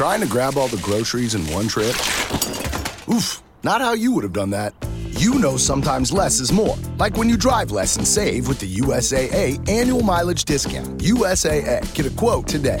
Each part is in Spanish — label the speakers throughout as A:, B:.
A: Trying to grab all the groceries in one trip? Oof, not how you would have done that. You know sometimes less is more. Like when you drive less and save with the USAA annual mileage discount. USAA. Get a quote today.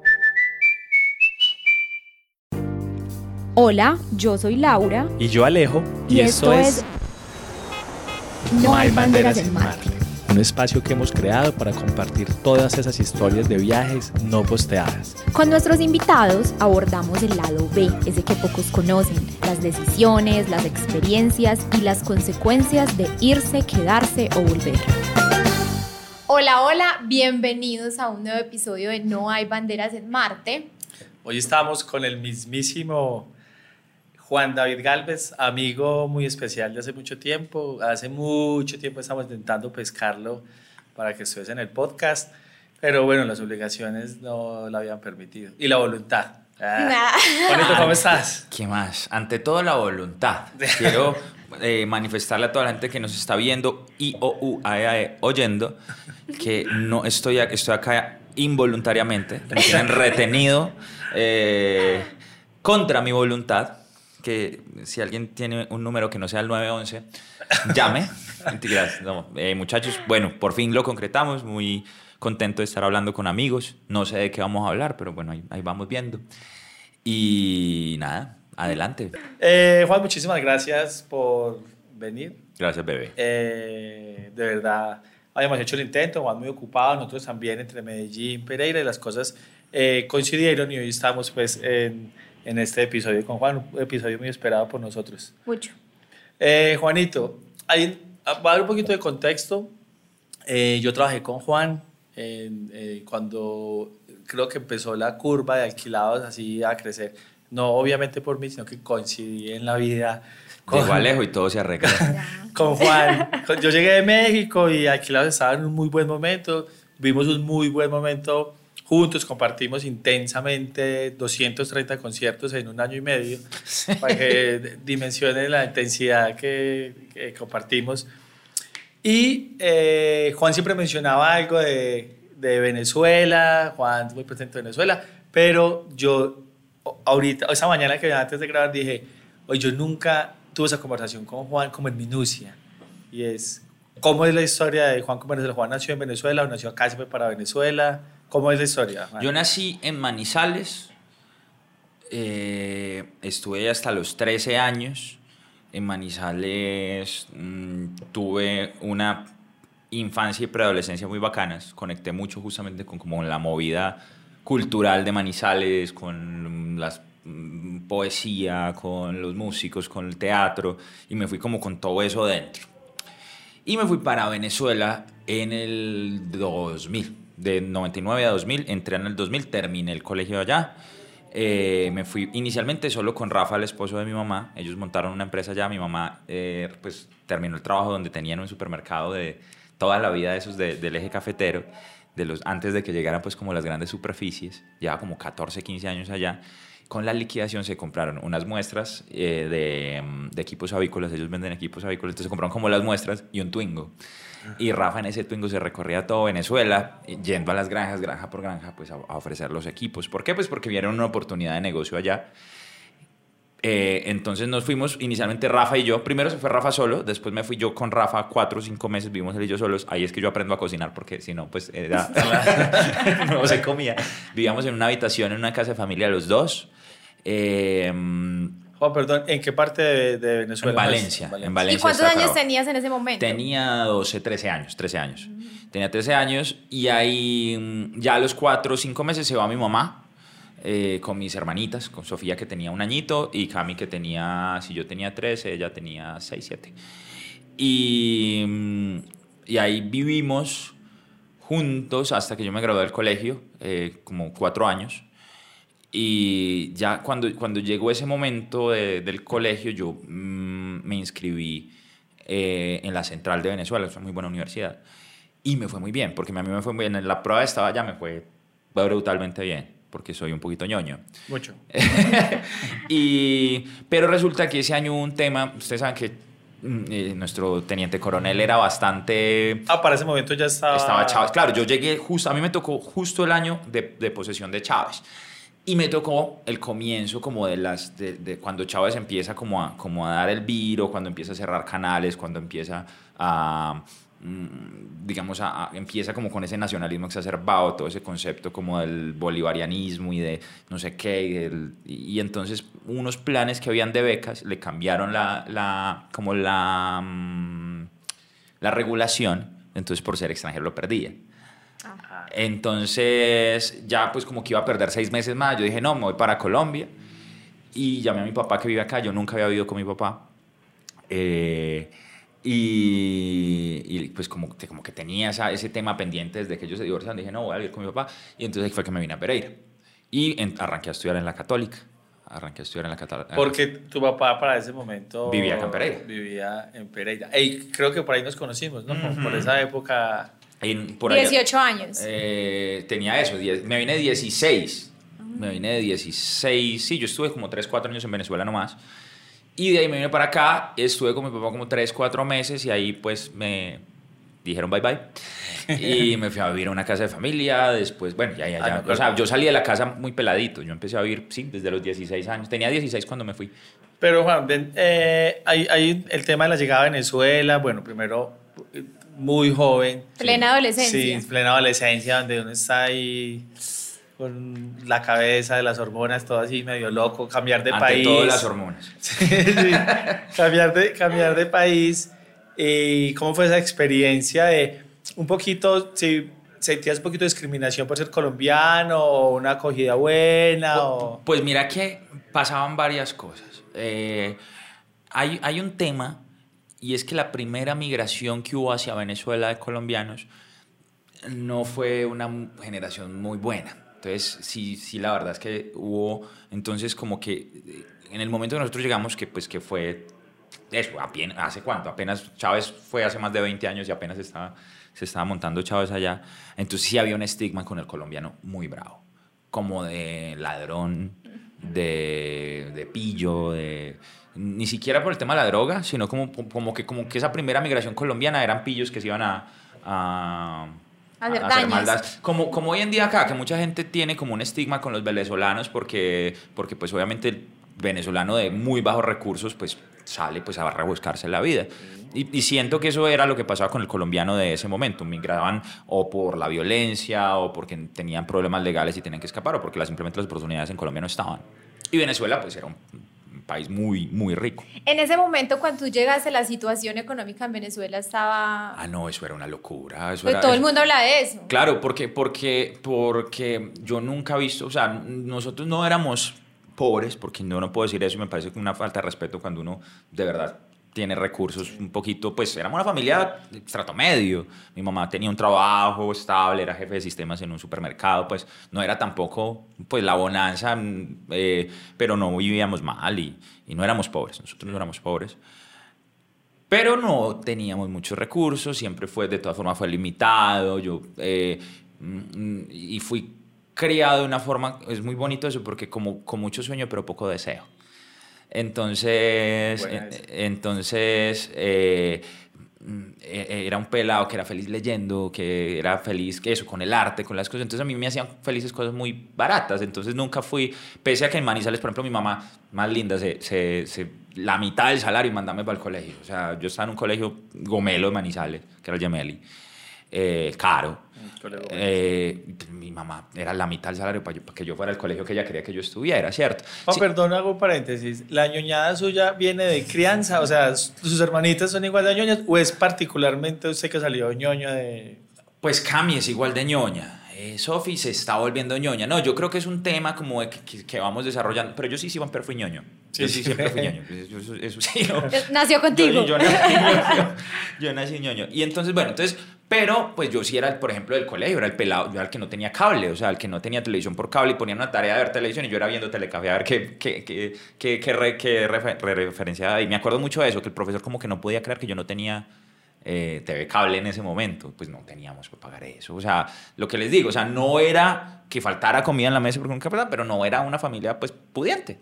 B: Hola, yo soy Laura.
C: Y yo Alejo.
B: Y, esto, es... No hay banderas en Marte.
C: Un espacio que hemos creado para compartir todas esas historias de viajes no posteadas.
B: Con nuestros invitados abordamos el lado B, ese que pocos conocen, las decisiones, las experiencias y las consecuencias de irse, quedarse o volver. Hola, hola, bienvenidos a un nuevo episodio de No hay banderas en Marte.
D: Hoy estamos con el mismísimo Juan David Galvez, amigo muy especial de hace mucho tiempo. Hace mucho tiempo estamos intentando pescarlo para que estuviese en el podcast, pero bueno, las obligaciones no lo habían permitido. Y la voluntad. Ah, ¿cómo estás?
E: ¿Qué más? Ante todo, la voluntad. Quiero eh, manifestarle a toda la gente que nos está viendo y o u, a, e, e, oyendo que no estoy, estoy acá involuntariamente, me tienen retenido eh, contra mi voluntad que si alguien tiene un número que no sea el 911, llame. Eh, muchachos, bueno, por fin lo concretamos, muy contento de estar hablando con amigos, no sé de qué vamos a hablar, pero bueno, ahí, vamos viendo. Y nada, adelante.
D: Eh, Juan, muchísimas gracias por venir.
E: Gracias, bebé.
D: Eh, de verdad, habíamos hecho el intento, Juan muy ocupado, nosotros también entre Medellín, Pereira y las cosas coincidieron y hoy estamos pues en en este episodio con Juan, un episodio muy esperado por nosotros.
B: Mucho.
D: Eh, Juanito, hay, va a dar un poquito de contexto. Eh, yo trabajé con Juan eh, cuando creo que empezó la curva de alquilados así a crecer. No obviamente por mí, sino que coincidí en la vida.
E: Con, Alejo y todo se arregla.
D: con Juan. Yo llegué de México y alquilados estaba en un muy buen momento. Vimos un muy buen momento juntos compartimos intensamente 230 conciertos en un año y medio, para que dimensionen la intensidad que, compartimos. Y eh, Juan siempre mencionaba algo de, de Venezuela, Juan muy presente en Venezuela, pero yo ahorita, esa mañana que antes de grabar dije, oye, yo nunca tuve esa conversación con Juan como en minucia, y es, ¿cómo es la historia de Juan con Venezuela? Juan nació en Venezuela o nació acá, se fue para Venezuela, ¿Cómo es la historia?
E: Yo nací en Manizales, eh, estuve hasta los 13 años. En Manizales mm, tuve una infancia y preadolescencia muy bacanas. Conecté mucho justamente con como la movida cultural de Manizales, con la mm, poesía, con los músicos, con el teatro, y me fui como con todo eso dentro. Y me fui para Venezuela en el 2000 de 99 a 2000, entré en el 2000, terminé el colegio allá. Eh, me fui inicialmente solo con Rafa, el esposo de mi mamá. Ellos montaron una empresa allá. Mi mamá eh, pues terminó el trabajo donde tenían un supermercado de toda la vida de esos del eje cafetero, de los, antes de que llegaran pues como las grandes superficies. Lleva como 14, 15 años allá. Con la liquidación se compraron unas muestras eh, de, de, equipos avícolas. Ellos venden equipos avícolas. Entonces se compraron como las muestras y un Twingo. Y Rafa en ese Twingo se recorría todo Venezuela, yendo a las granjas, granja por granja, pues a, ofrecer los equipos. ¿Por qué? Pues porque vieron una oportunidad de negocio allá. Eh, entonces nos fuimos inicialmente Rafa y yo. Primero se fue Rafa solo, después me fui yo con Rafa cuatro o cinco meses, vivimos él y yo solos. Ahí es que yo aprendo a cocinar porque si no, pues era, no se comía. Vivíamos en una habitación en una casa de familia los dos.
D: Eh, Oh, perdón, ¿en qué parte de, Venezuela?
E: En Valencia, en Valencia.
B: ¿Y cuántos años tenías en ese momento?
E: Tenía 12, 13 años, 13 años. Tenía 13 años y ahí mm, ya a los 4 o 5 meses se va mi mamá eh, con mis hermanitas, con Sofía que tenía un añito y Cami que tenía, si yo tenía 13, ella tenía 6, 7. Y, mm, y ahí vivimos juntos hasta que yo me gradué del colegio, eh, como 4 años. Y ya cuando, cuando llegó ese momento de- del colegio, yo mm, me inscribí eh, en la Central de Venezuela, es una muy buena universidad. Y me fue muy bien, porque a mí me fue muy bien. En la prueba estaba ya me fue brutalmente bien, porque soy un poquito ñoño.
D: Mucho.
E: y, pero resulta que ese año hubo un tema, ustedes saben que mm, eh, nuestro teniente coronel era bastante...
D: Ah, para ese momento ya estaba.
E: Estaba Chávez. Claro, yo llegué justo, a mí me tocó justo el año de, de posesión de Chávez. Y me tocó el comienzo como de las, de, cuando Chávez empieza como a, como a dar el viro, cuando empieza a cerrar canales, cuando empieza a, mm, digamos, a, empieza como con ese nacionalismo exacerbado, todo ese concepto como del bolivarianismo y de no sé qué, y entonces unos planes que habían de becas le cambiaron la, la como la, mm, la regulación, entonces por ser extranjero lo perdía. Entonces ya pues como que iba a perder seis meses más, yo dije no, me voy para Colombia y llamé a mi papá que vive acá, yo nunca había vivido con mi papá. Eh, y, y, pues como, que- como que tenía esa- ese tema pendiente desde que ellos se divorciaron, dije no, voy a vivir con mi papá y entonces fue que me vine a Pereira y en- arranqué a estudiar en la católica, arranqué a estudiar en la católica.
D: Porque tu papá para ese momento
E: Vivía acá en Pereira.
D: Vivía en Pereira. Ey, creo que por ahí nos conocimos, ¿no? Como Por esa época.
E: En- por allá-
B: 18 años.
E: Eh, tenía eso, diez- me vine de 16. Me vine de 16, sí, yo estuve como 3, 4 años en Venezuela nomás. Y de ahí me vine para acá, estuve con mi papá como 3, 4 meses y ahí pues me dijeron bye bye. Y me fui a vivir a una casa de familia, después, bueno, ya, ya,
D: Ah,
E: ya.
D: no,
E: o sea, yo salí de la casa muy peladito, yo empecé a vivir, sí, desde los 16 años. Tenía 16 cuando me fui.
D: Pero Juan, eh, hay, hay el tema de la llegada a Venezuela. Bueno, primero, eh, muy joven.
B: Plena adolescencia.
D: Sí, plena adolescencia, donde uno está ahí con la cabeza de las hormonas, todo así medio loco, cambiar de
E: Ante
D: país.
E: todo las hormonas.
D: Sí, sí. cambiar, de, cambiar de país. ¿Y cómo fue esa experiencia de un poquito, si sentías un poquito de discriminación por ser colombiano o una acogida buena? O...
E: Pues mira que pasaban varias cosas. Eh, hay, hay un tema y es que la primera migración que hubo hacia Venezuela de colombianos no fue una generación muy buena. Entonces, sí, sí, la verdad es que hubo, entonces como que eh, en el momento que nosotros llegamos, que pues que fue, eso, apenas, ¿hace cuánto? Apenas Chávez fue hace más de 20 años y apenas estaba, se estaba montando Chávez allá. Entonces sí había un estigma con el colombiano muy bravo, como de ladrón, de, de pillo, de... Ni siquiera por el tema de la droga, sino como, como, que, como que esa primera migración colombiana eran pillos que se iban a... a
B: Hacer
E: maldades. Como, como hoy en día acá, que mucha gente tiene como un estigma con los venezolanos porque, porque pues obviamente el venezolano de muy bajos recursos pues sale pues a rebuscarse la vida. Y, y siento que eso era lo que pasaba con el colombiano de ese momento. Migraban o por la violencia o porque tenían problemas legales y tenían que escapar o porque las, simplemente las oportunidades en Colombia no estaban. Y Venezuela pues era un, un país muy, muy rico.
B: En ese momento, cuando tú llegaste, la situación económica en Venezuela estaba...
E: Ah, no, eso era una locura. Eso
B: Pues
E: era,
B: todo el
E: eso-
B: mundo habla de eso.
E: Claro, porque, porque, porque yo nunca he visto, o sea, nosotros no éramos pobres, porque no, no puedo decir eso y me parece que una falta de respeto cuando uno de verdad tiene recursos un poquito, pues éramos una familia de estrato medio. Mi mamá tenía un trabajo estable, era jefe de sistemas en un supermercado, pues no era tampoco pues la bonanza, mm, eh, pero no vivíamos mal y, y no éramos pobres, nosotros no éramos pobres. Pero no teníamos muchos recursos, siempre fue, de todas formas, fue limitado. Yo, eh, mm, y fui criado de una forma, es muy bonito eso, porque como con mucho sueño, pero poco deseo. Entonces, eh, entonces eh, mm, eh, era un pelado que era feliz leyendo, que era feliz, que eso, con el arte, con las cosas. Entonces a mí me hacían felices cosas muy baratas. Entonces nunca fui, pese a que en Manizales, por ejemplo, mi mamá, más linda, se, se, se- la mitad del salario y mandame para el colegio. O sea, yo estaba en un colegio gomelo de Manizales, que era el Gemelli, eh, caro.
D: Colegio
E: Eh, mi mamá era la mitad del salario para, yo- para que yo fuera al colegio que ella quería que yo estuviera, ¿cierto?
D: Oh,
E: Sí.
D: perdón, hago paréntesis. ¿La ñoñada suya viene de crianza? O sea, ¿sus hermanitas son igual de ñoñas? ¿O es particularmente usted que salió ñoño de...?
E: Pues Cami es igual de ñoña. Eh, Sofi se está volviendo ñoña. No, yo creo que es un tema como de que, que- que vamos desarrollando. Pero yo sí siempre fui ñoño.
D: Sí,
E: yo
D: sí.
E: sí siempre fui ñoño. Eso, eso- eso sí. no.
B: Nació contigo.
E: Yo, yo nací ñoño. Yo nací ñoño. Y entonces, bueno, entonces Pero pues yo sí era, por ejemplo, del colegio, era el pelado, yo era el que no tenía cable, o sea, el que no tenía televisión por cable y ponía una tarea de ver televisión y yo era viendo Telecafé a ver qué, qué, qué, qué, qué, re- qué refe- re- referenciaba. Y me acuerdo mucho de eso, que el profesor como que no podía creer que yo no tenía eh, TV cable en ese momento. Pues no teníamos que pagar eso. O sea, lo que les digo, o sea, no era que faltara comida en la mesa porque nunca pero no era una familia pues pudiente.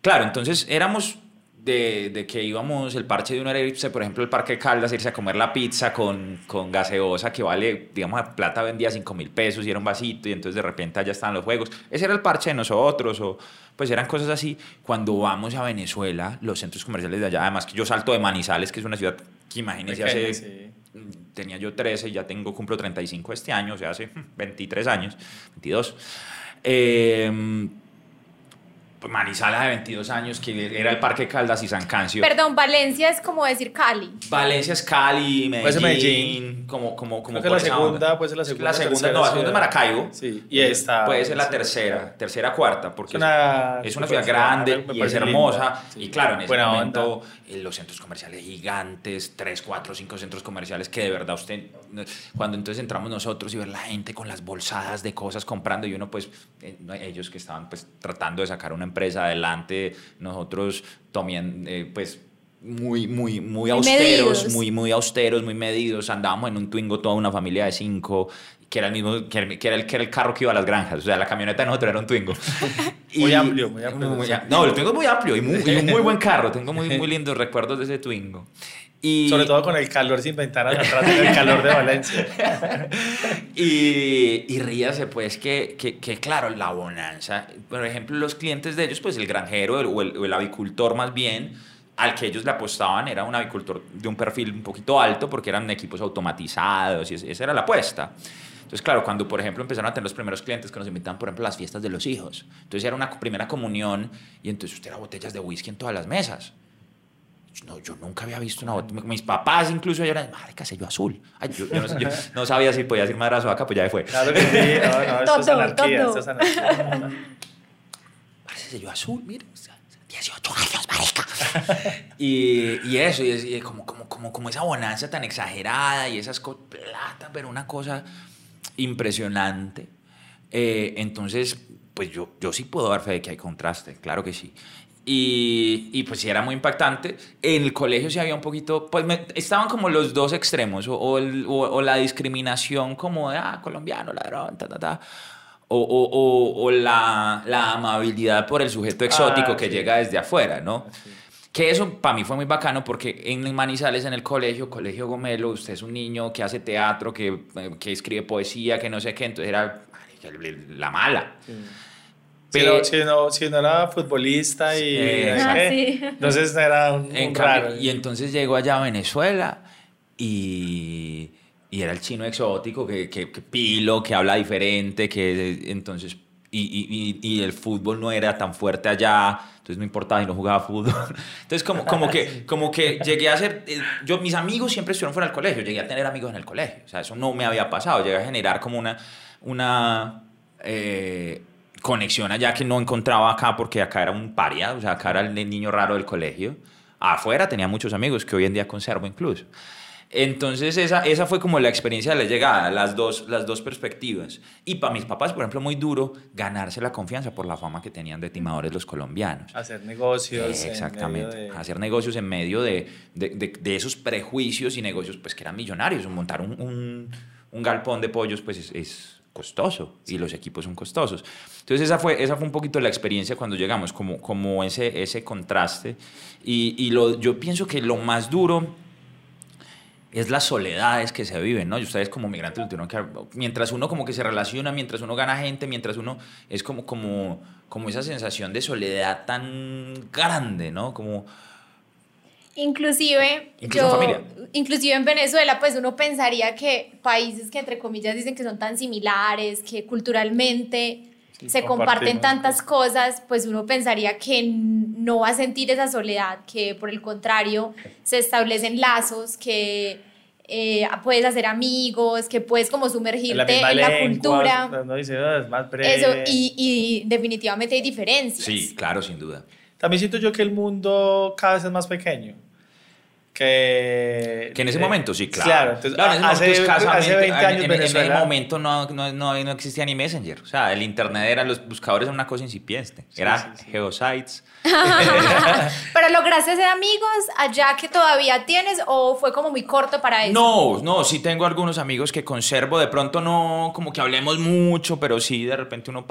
E: Claro, entonces éramos de, de que íbamos, el parche de uno era irse, por ejemplo, el Parque Caldas, irse a comer la pizza con, con gaseosa que vale, digamos, a plata vendía 5 mil pesos y era un vasito y entonces de repente allá estaban los juegos. Ese era el parche de nosotros o pues eran cosas así. Cuando vamos a Venezuela, los centros comerciales de allá, además que yo salto de Manizales, que es una ciudad que imagínense
D: Pequeña,
E: hace...
D: sí.
E: Tenía yo 13 y ya tengo, cumplo 35 este año, o sea, hace 23 años, 22. Eh, Manizales de 22 años, que era el Parque Caldas y San Cancio.
B: Perdón, Valencia es como decir Cali.
E: Valencia es Cali, Medellín,
D: Puede ser Medellín.
E: como, como, como
D: Creo que
E: por
D: la segunda, puede ser la segunda,
E: La segunda, no, la segunda es. Maracaibo.
D: Sí, y esta-
E: Puede ser la
D: sí.
E: tercera, tercera, cuarta, porque
D: Es una-
E: es una
D: súper
E: ciudad grande y es hermosa.
D: linda, sí.
E: Y claro, en ese
D: Buena
E: momento
D: onda.
E: Eh, los centros comerciales gigantes, tres, cuatro, cinco centros comerciales que de verdad usted, cuando entonces entramos nosotros y ver la gente con las bolsadas de cosas comprando y uno pues, eh, ellos que estaban pues tratando de sacar una empresa adelante, nosotros también eh, pues muy, muy, muy
B: Muy
E: austeros,
B: medidos.
E: muy, muy austeros, muy medidos, andábamos en un Twingo toda una familia de cinco, que era el mismo, que era, el, que era el carro que iba a las granjas, o sea, la camioneta de nosotros era un Twingo.
D: Muy amplio, muy amplio.
E: am- no, el Twingo es muy amplio y, muy, y un muy buen carro, tengo muy, muy lindos recuerdos de ese Twingo. Y,
D: Sobre todo con el calor sin ventanas atrás, el calor de Valencia.
E: y, y ríase, pues, que, que, que, claro, la bonanza, por ejemplo, los clientes de ellos, pues el granjero el- o, el, o el avicultor más bien, al que ellos le apostaban era un avicultor de un perfil un poquito alto porque eran equipos automatizados y es- esa era la apuesta. Entonces, claro, cuando, por ejemplo, empezaron a tener los primeros clientes que nos invitaban, por ejemplo, a las fiestas de los hijos. Entonces era una primera comunión y entonces usted era botellas de whisky en todas las mesas. No, yo nunca había visto una botella. Mis papás incluso eran, marica, sello azul. Ay, yo, yo no, yo no sabía si podía decir madrazo acá, pues ya fue.
D: Claro que sí, no, no, esto es anarquía, esto es anarquía.
E: Sello azul, mire. o sea, 18 años, marica. y, y eso, y, es, y como, como, como, como esa bonanza tan exagerada y esas cosas, plata, pero una cosa impresionante. Eh, entonces, pues yo, yo sí puedo dar fe de que hay contraste, claro que sí. Y, y pues sí era muy impactante. En el colegio sí había un poquito, pues me- estaban como los dos extremos, o, o el- o- o la discriminación como de, ah, colombiano, ladrón, ta, ta, ta. O, o- o- o la, la amabilidad por el sujeto exótico
D: Ah,
E: que
D: sí.
E: llega desde afuera, ¿no? Que eso para mí fue muy bacano porque en Manizales, en el colegio, Colegio Gomelo, usted es un niño que hace teatro, que, eh, que escribe poesía, que no sé qué, entonces era la mala. Pero-
D: si, no, si no era futbolista y.
E: Sí,
D: ¿sabes
B: Ah, sí.
D: Entonces era un,
E: En
D: un
E: cambio-
D: raro.
E: y entonces llegó allá a Venezuela y, y era el chino exótico, que, que, que pilo, que habla diferente, que entonces... Y, y- y- el fútbol no era tan fuerte allá, entonces no importaba y no jugaba fútbol. Entonces como, como, que, como que llegué a ser... eh, Yo, mis amigos siempre estuvieron fuera del colegio, llegué a tener amigos en el colegio, o sea, eso no me había pasado, llegué a generar como una... una eh, conexión allá que no encontraba acá porque acá era un paria, o sea, acá era el niño raro del colegio. Afuera tenía muchos amigos que hoy en día conservo incluso. Entonces esa, esa fue como la experiencia de la llegada, las dos, las dos perspectivas. Y para mis papás, por ejemplo, muy duro ganarse la confianza por la fama que tenían de timadores los colombianos.
D: Hacer negocios. en
E: Exactamente.
D: de-
E: Hacer negocios en medio de, de- de- esos prejuicios y negocios pues que eran millonarios. Montar un, un- un galpón de pollos pues es, es costoso y los equipos son costosos. Entonces esa fue, esa fue un poquito la experiencia cuando llegamos, como, como ese, ese contraste. Y, y lo, yo pienso que lo más duro es las soledades que se viven, ¿no? Y ustedes como migrantes lo tuvieron que... Mientras uno como que se relaciona, mientras uno gana gente, mientras uno... Es como, como, como esa sensación de soledad tan grande, ¿no? Como...
B: Inclusive, yo, inclusive en Venezuela, pues uno pensaría que países que entre comillas dicen que son tan similares, que culturalmente se comparten tantas cosas, pues uno pensaría que no va a sentir esa soledad, que por el contrario se establecen lazos, que eh, puedes hacer amigos, que puedes como sumergirte
D: la
B: en la cultura.
D: No dice, "Ah, es más breve.
B: Eso, y, y definitivamente hay diferencias.
E: Sí, claro, sin duda.
D: También siento yo que el mundo cada vez es más pequeño. Que...
E: Que en ese
D: eh,
E: momento, sí, claro.
D: Claro, entonces,
E: Claro, en ese
D: hace,
E: momento, escasamente,
D: hace 20 años
E: en, en- en ese momento no, no, no, no existía ni Messenger. O sea, el internet era, los buscadores eran una cosa incipiente. Era Geosites.
F: Pero lograste ser amigos allá que todavía tienes o fue como muy corto para eso.
E: No, no, sí tengo algunos amigos que conservo. De pronto no como que hablemos mucho, pero sí de repente uno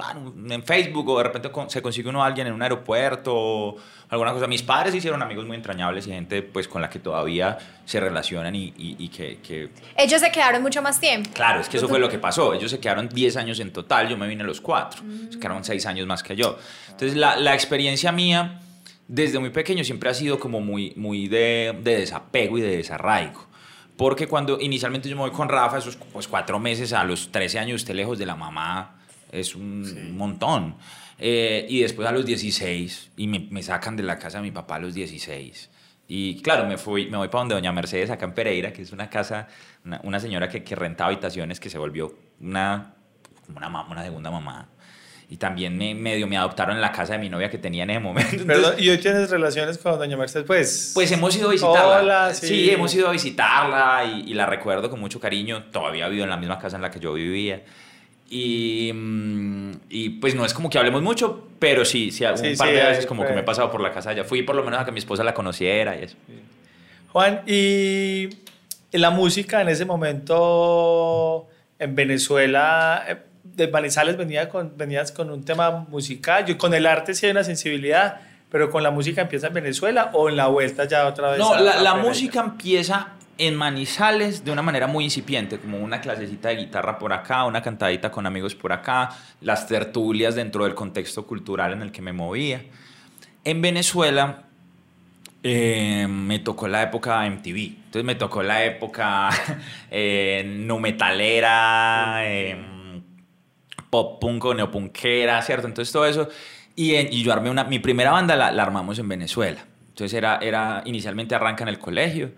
E: en Facebook o de repente se consigue uno a alguien en un aeropuerto o alguna cosa. Mis padres hicieron amigos muy entrañables y gente pues con la que todavía se relacionan y, y- y que, que
F: Ellos se quedaron mucho más tiempo.
E: Claro, es que eso fue lo que pasó. Ellos se quedaron 10 años en total, yo me vine a los 4. Se quedaron 6 años más que yo. Entonces, la, la experiencia mía desde muy pequeño siempre ha sido como muy, muy de, de desapego y de desarraigo. Porque cuando inicialmente yo me voy con Rafa, esos pues, cuatro meses a los 13 años, usted lejos de la mamá es un montón. Eh, y después a los 16, y me, me sacan de la casa de mi papá a los 16. Y claro, me, fui, me voy para donde Doña Mercedes, acá en Pereira, que es una casa, una, una señora que, que renta habitaciones, que se volvió una, una, una segunda mamá. Y también me, medio me adoptaron en la casa de mi novia que tenía en ese momento. Entonces,
D: Perdón, ¿y hoy tienes relaciones con Doña Mercedes? Pues...
E: pues hemos ido a visitarla.
D: Hola,
E: sí.
D: sí.
E: hemos ido a visitarla y, y la recuerdo con mucho cariño. Todavía vivo en la misma casa en la que yo vivía. Y, mm, y pues no es como que hablemos mucho, pero sí, sí, un
D: Sí,
E: par
D: sí,
E: de veces como que
D: fue.
E: me he pasado por la casa ya Fui por lo menos a que mi esposa la conociera y eso.
D: Juan, y la música en ese momento en Venezuela, eh, de Manizales venía con, venías con un tema musical, yo con el arte sí hay una sensibilidad, pero con la música empieza en Venezuela o en la vuelta ya otra vez.
E: No,
D: a-
E: la,
D: a
E: la música empieza en Manizales de una manera muy incipiente, como una clasecita de guitarra por acá, una cantadita con amigos por acá, las tertulias dentro del contexto cultural en el que me movía. En Venezuela eh, me tocó la época MTV, entonces me tocó la época eh, no metalera, eh, pop punk o neopunkera, ¿cierto? Entonces todo eso. Y, en- y yo armé una, mi primera banda la, la armamos en Venezuela. Entonces era, era, inicialmente arranca en el colegio,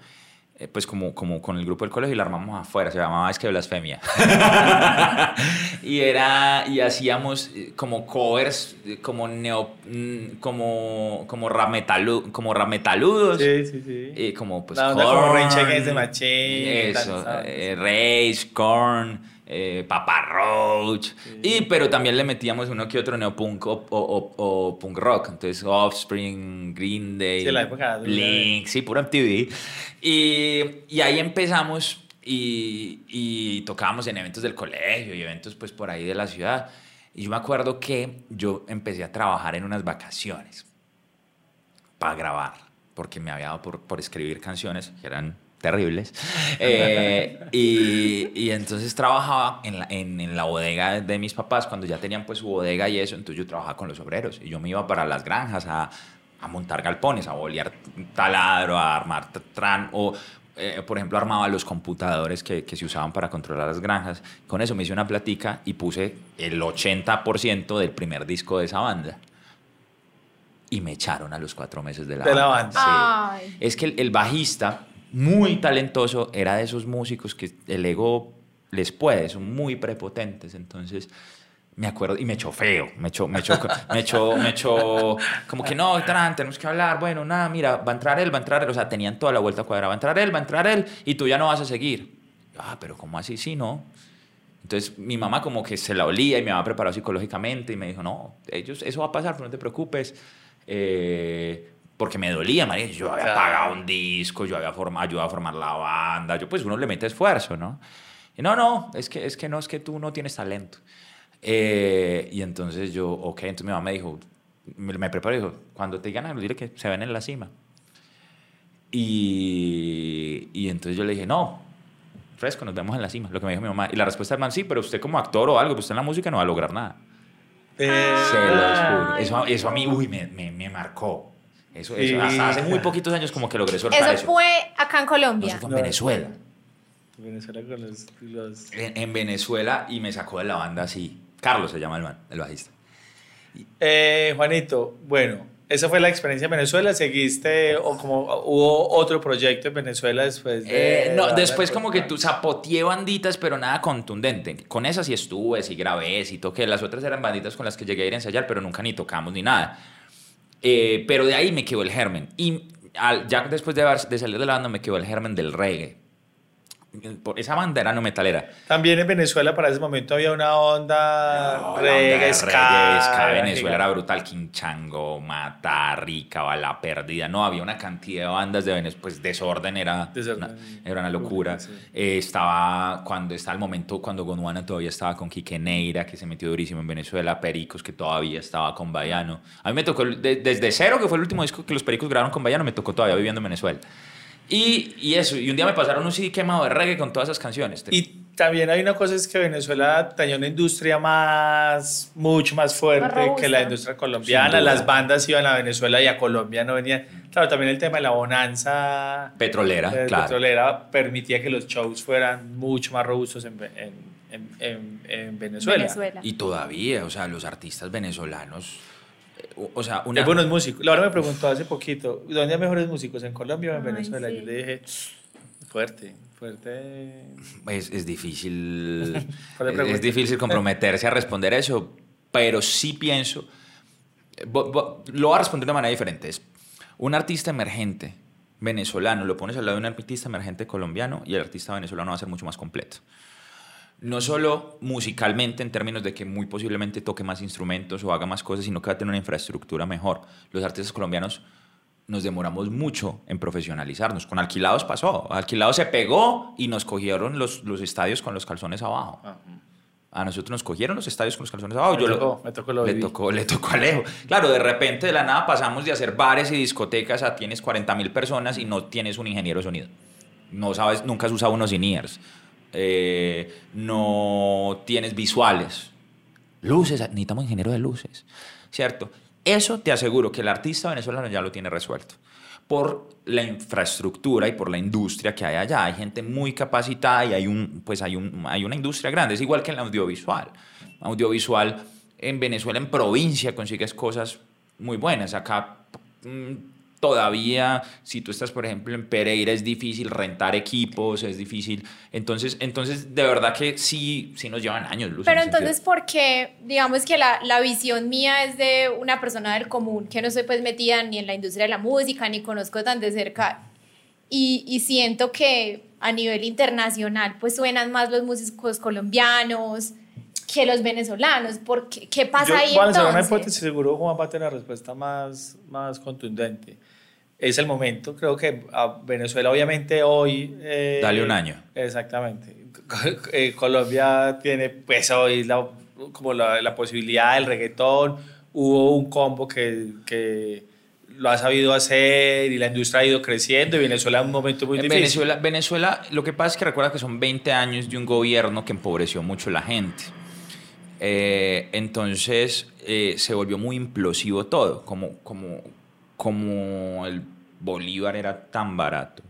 E: pues como, como con el grupo del colegio y la armamos afuera, se llamaba Es que Blasfemia. y era, y hacíamos eh, como covers, eh, como neo, mm, como, como rap metalu- como rap metaludos.
D: Sí, sí, sí.
E: Y como pues
D: onda como Rage Against the Machine,
E: eso, eh, Rage, Korn, eh, Papa Roach, y pero también le metíamos uno que otro neopunk o, o, o- o punk rock, entonces Offspring, Green Day,
D: Sí, la época
E: Blink, sí, pura MTV, y, y ahí empezamos y, y tocábamos en eventos del colegio y eventos pues por ahí de la ciudad, y yo me acuerdo que yo empecé a trabajar en unas vacaciones para grabar, porque me había dado por, por escribir canciones que eran terribles. Eh, y, y entonces trabajaba en la, en, en la bodega de mis papás, cuando ya tenían pues su bodega y eso, entonces yo trabajaba con los obreros y yo me iba para las granjas a, a montar galpones, a bolear taladro, a armar tran o... eh, por ejemplo, armaba los computadores que, que se usaban para controlar las granjas. Con eso me hice una platica y puse el 80% del primer disco de esa banda y me echaron a los cuatro meses de la
D: De la
E: banda. Sí. Es que el, el bajista, muy talentoso, era de esos músicos que el ego les puede, son muy prepotentes. Entonces, me acuerdo, y me echó feo, me echó, me echó, me echó, me echó, como que no, Tran, tenemos que hablar, bueno, nada, mira, va a entrar él, va a entrar él, o sea, tenían toda la vuelta cuadrada, va a entrar él, va a entrar él, y tú ya no vas a seguir. Ah, pero ¿cómo así? Sí, no. Entonces mi mamá como que se la olía y me había preparado psicológicamente y me dijo, no, ellos, eso va a pasar, pero no te preocupes. Eh, porque me dolía, María. Yo había
D: Claro.
E: pagado un disco, yo había formado, ayudado a formar la banda. Yo pues uno le mete esfuerzo, ¿no? Y no, no, es que, es que no, es que tú no tienes talento. Eh, y entonces yo, ok, entonces mi mamá me dijo, me, me preparó y dijo, cuando te digan algo, dile que se ven en la cima. Y, y entonces yo le dije, no, fresco, nos vemos en la cima, lo que me dijo mi mamá. Y la respuesta del man, sí, pero usted como actor o algo, pues usted en la música no va a lograr nada.
D: Eh,
E: Se los juro. Eso, eso a mí, uy, me, me, me marcó. Eso, eso,
D: Sí.
E: hasta hace muy poquitos años como que logré soltar eso.
F: Eso fue acá en
E: No,
F: Colombia.
E: eso fue en
D: No,
E: Venezuela.
D: Venezuela con los... los-
E: En, en Venezuela y me sacó de la banda así. Carlos se llama el man, el bajista.
D: Eh, Juanito, bueno, esa fue la experiencia en Venezuela. ¿Seguiste o como hubo otro proyecto en Venezuela después de...?
E: Eh, no,
D: de-
E: después como que tú zapoteé banditas, pero nada contundente. Con esas sí estuve, sí grabé, sí toqué. Las otras eran banditas con las que llegué a ir a ensayar, pero nunca ni tocamos ni nada. Eh, pero de ahí me quedó el germen. Y al- ya después de, haber- de salir de la banda me quedó el germen del reggae. Por- Esa banda era no metalera.
D: También en Venezuela para ese momento había una onda
E: No, la
D: reggae,
E: Venezuela era brutal. Quinchango, Mata, Rica, Bala Perdida. No, había una cantidad de bandas de Venezuela. Pues Desorden era,
D: Desorden.
E: Una, era una locura.
D: Sí.
E: Eh, estaba cuando está el momento, cuando Gondwana todavía estaba con Quique Neira, que se metió durísimo en Venezuela. Pericos, que todavía estaba con Bayano. A mí me tocó, de- desde cero, que fue el último disco que los Pericos grabaron con Bayano, me tocó todavía viviendo en Venezuela. Y, y eso, y un día me pasaron un CD quemado de reggae con todas esas canciones.
D: Y también hay una cosa es que Venezuela tenía una industria más, mucho más fuerte
F: Más
D: que la industria colombiana. Las bandas iban a Venezuela y a Colombia no venían. Claro, también el tema de la bonanza
E: Petrolera,
D: eh,
E: claro.
D: petrolera permitía que los shows fueran mucho más robustos en, en- en- en- en Venezuela.
F: Venezuela.
E: Y todavía, o sea, los artistas venezolanos, o, sea, una...
D: Hay buenos músicos. Laura me preguntó hace poquito, ¿dónde hay mejores músicos? ¿En Colombia o en
F: Ay,
D: Venezuela?
F: sí.
D: Yo le dije, fuerte, fuerte.
E: Es, es difícil,
D: ¿Cuál es
E: es, difícil comprometerse a responder eso, pero sí pienso, bo- bo- lo voy a responder de manera diferente. Es un artista emergente venezolano, lo pones al lado de un artista emergente colombiano y el artista venezolano va a ser mucho más completo. No solo musicalmente en términos de que muy posiblemente toque más instrumentos o haga más cosas, sino que va a tener una infraestructura mejor. Los artistas colombianos nos demoramos mucho en profesionalizarnos. Con Alquilados pasó. Alquilados se pegó y nos cogieron los, los estadios con los calzones abajo. A nosotros nos cogieron los estadios con los calzones abajo.
D: Me
E: Yo lo-
D: tocó, me tocó, lo
E: le
D: viví.
E: tocó, le tocó a Alejo. Claro, de repente de la nada pasamos de hacer bares y discotecas a tienes 40 mil personas y no tienes un ingeniero de sonido. No sabes, nunca has usado unos in-ears. Eh, no tienes visuales. Luces, necesitamos ingeniero de luces. ¿Cierto? Eso te aseguro que el artista venezolano ya lo tiene resuelto. Por la infraestructura y por la industria que hay allá. Hay gente muy capacitada y hay, un, pues hay, un, hay una industria grande. Es igual que en el audiovisual. Audiovisual en Venezuela, en provincia, consigues cosas muy buenas. Acá mm, todavía, si tú estás, por ejemplo, en Pereira, es difícil rentar equipos, es difícil. Entonces, entonces de verdad que sí, sí nos llevan años. Luz, en
F: Pero
E: ese
F: entonces,
E: sentido.
F: ¿por qué? Digamos que la, la visión mía es de una persona del común, que no estoy pues metida ni en la industria de la música, ni conozco tan de cerca. Y, y siento que a nivel internacional, pues suenan más los músicos colombianos que los venezolanos. ¿Por qué, ¿Qué pasa
D: Yo
F: ahí
D: a lanzar una
F: entonces?
D: hipótesis, seguro Juan va a tener la respuesta más, más contundente. Es el momento, creo que a Venezuela obviamente hoy... eh,
E: Dale un año.
D: Exactamente. Eh, Colombia tiene pues hoy la, como la, la posibilidad del reggaetón, hubo un combo que, que lo ha sabido hacer y la industria ha ido creciendo y Venezuela en un momento muy difícil.
E: Venezuela, Venezuela, lo que pasa es que recuerda que son 20 años de un gobierno que empobreció mucho la gente. Eh, entonces eh, se volvió muy implosivo todo, como, como, como el Bolívar era tan barato.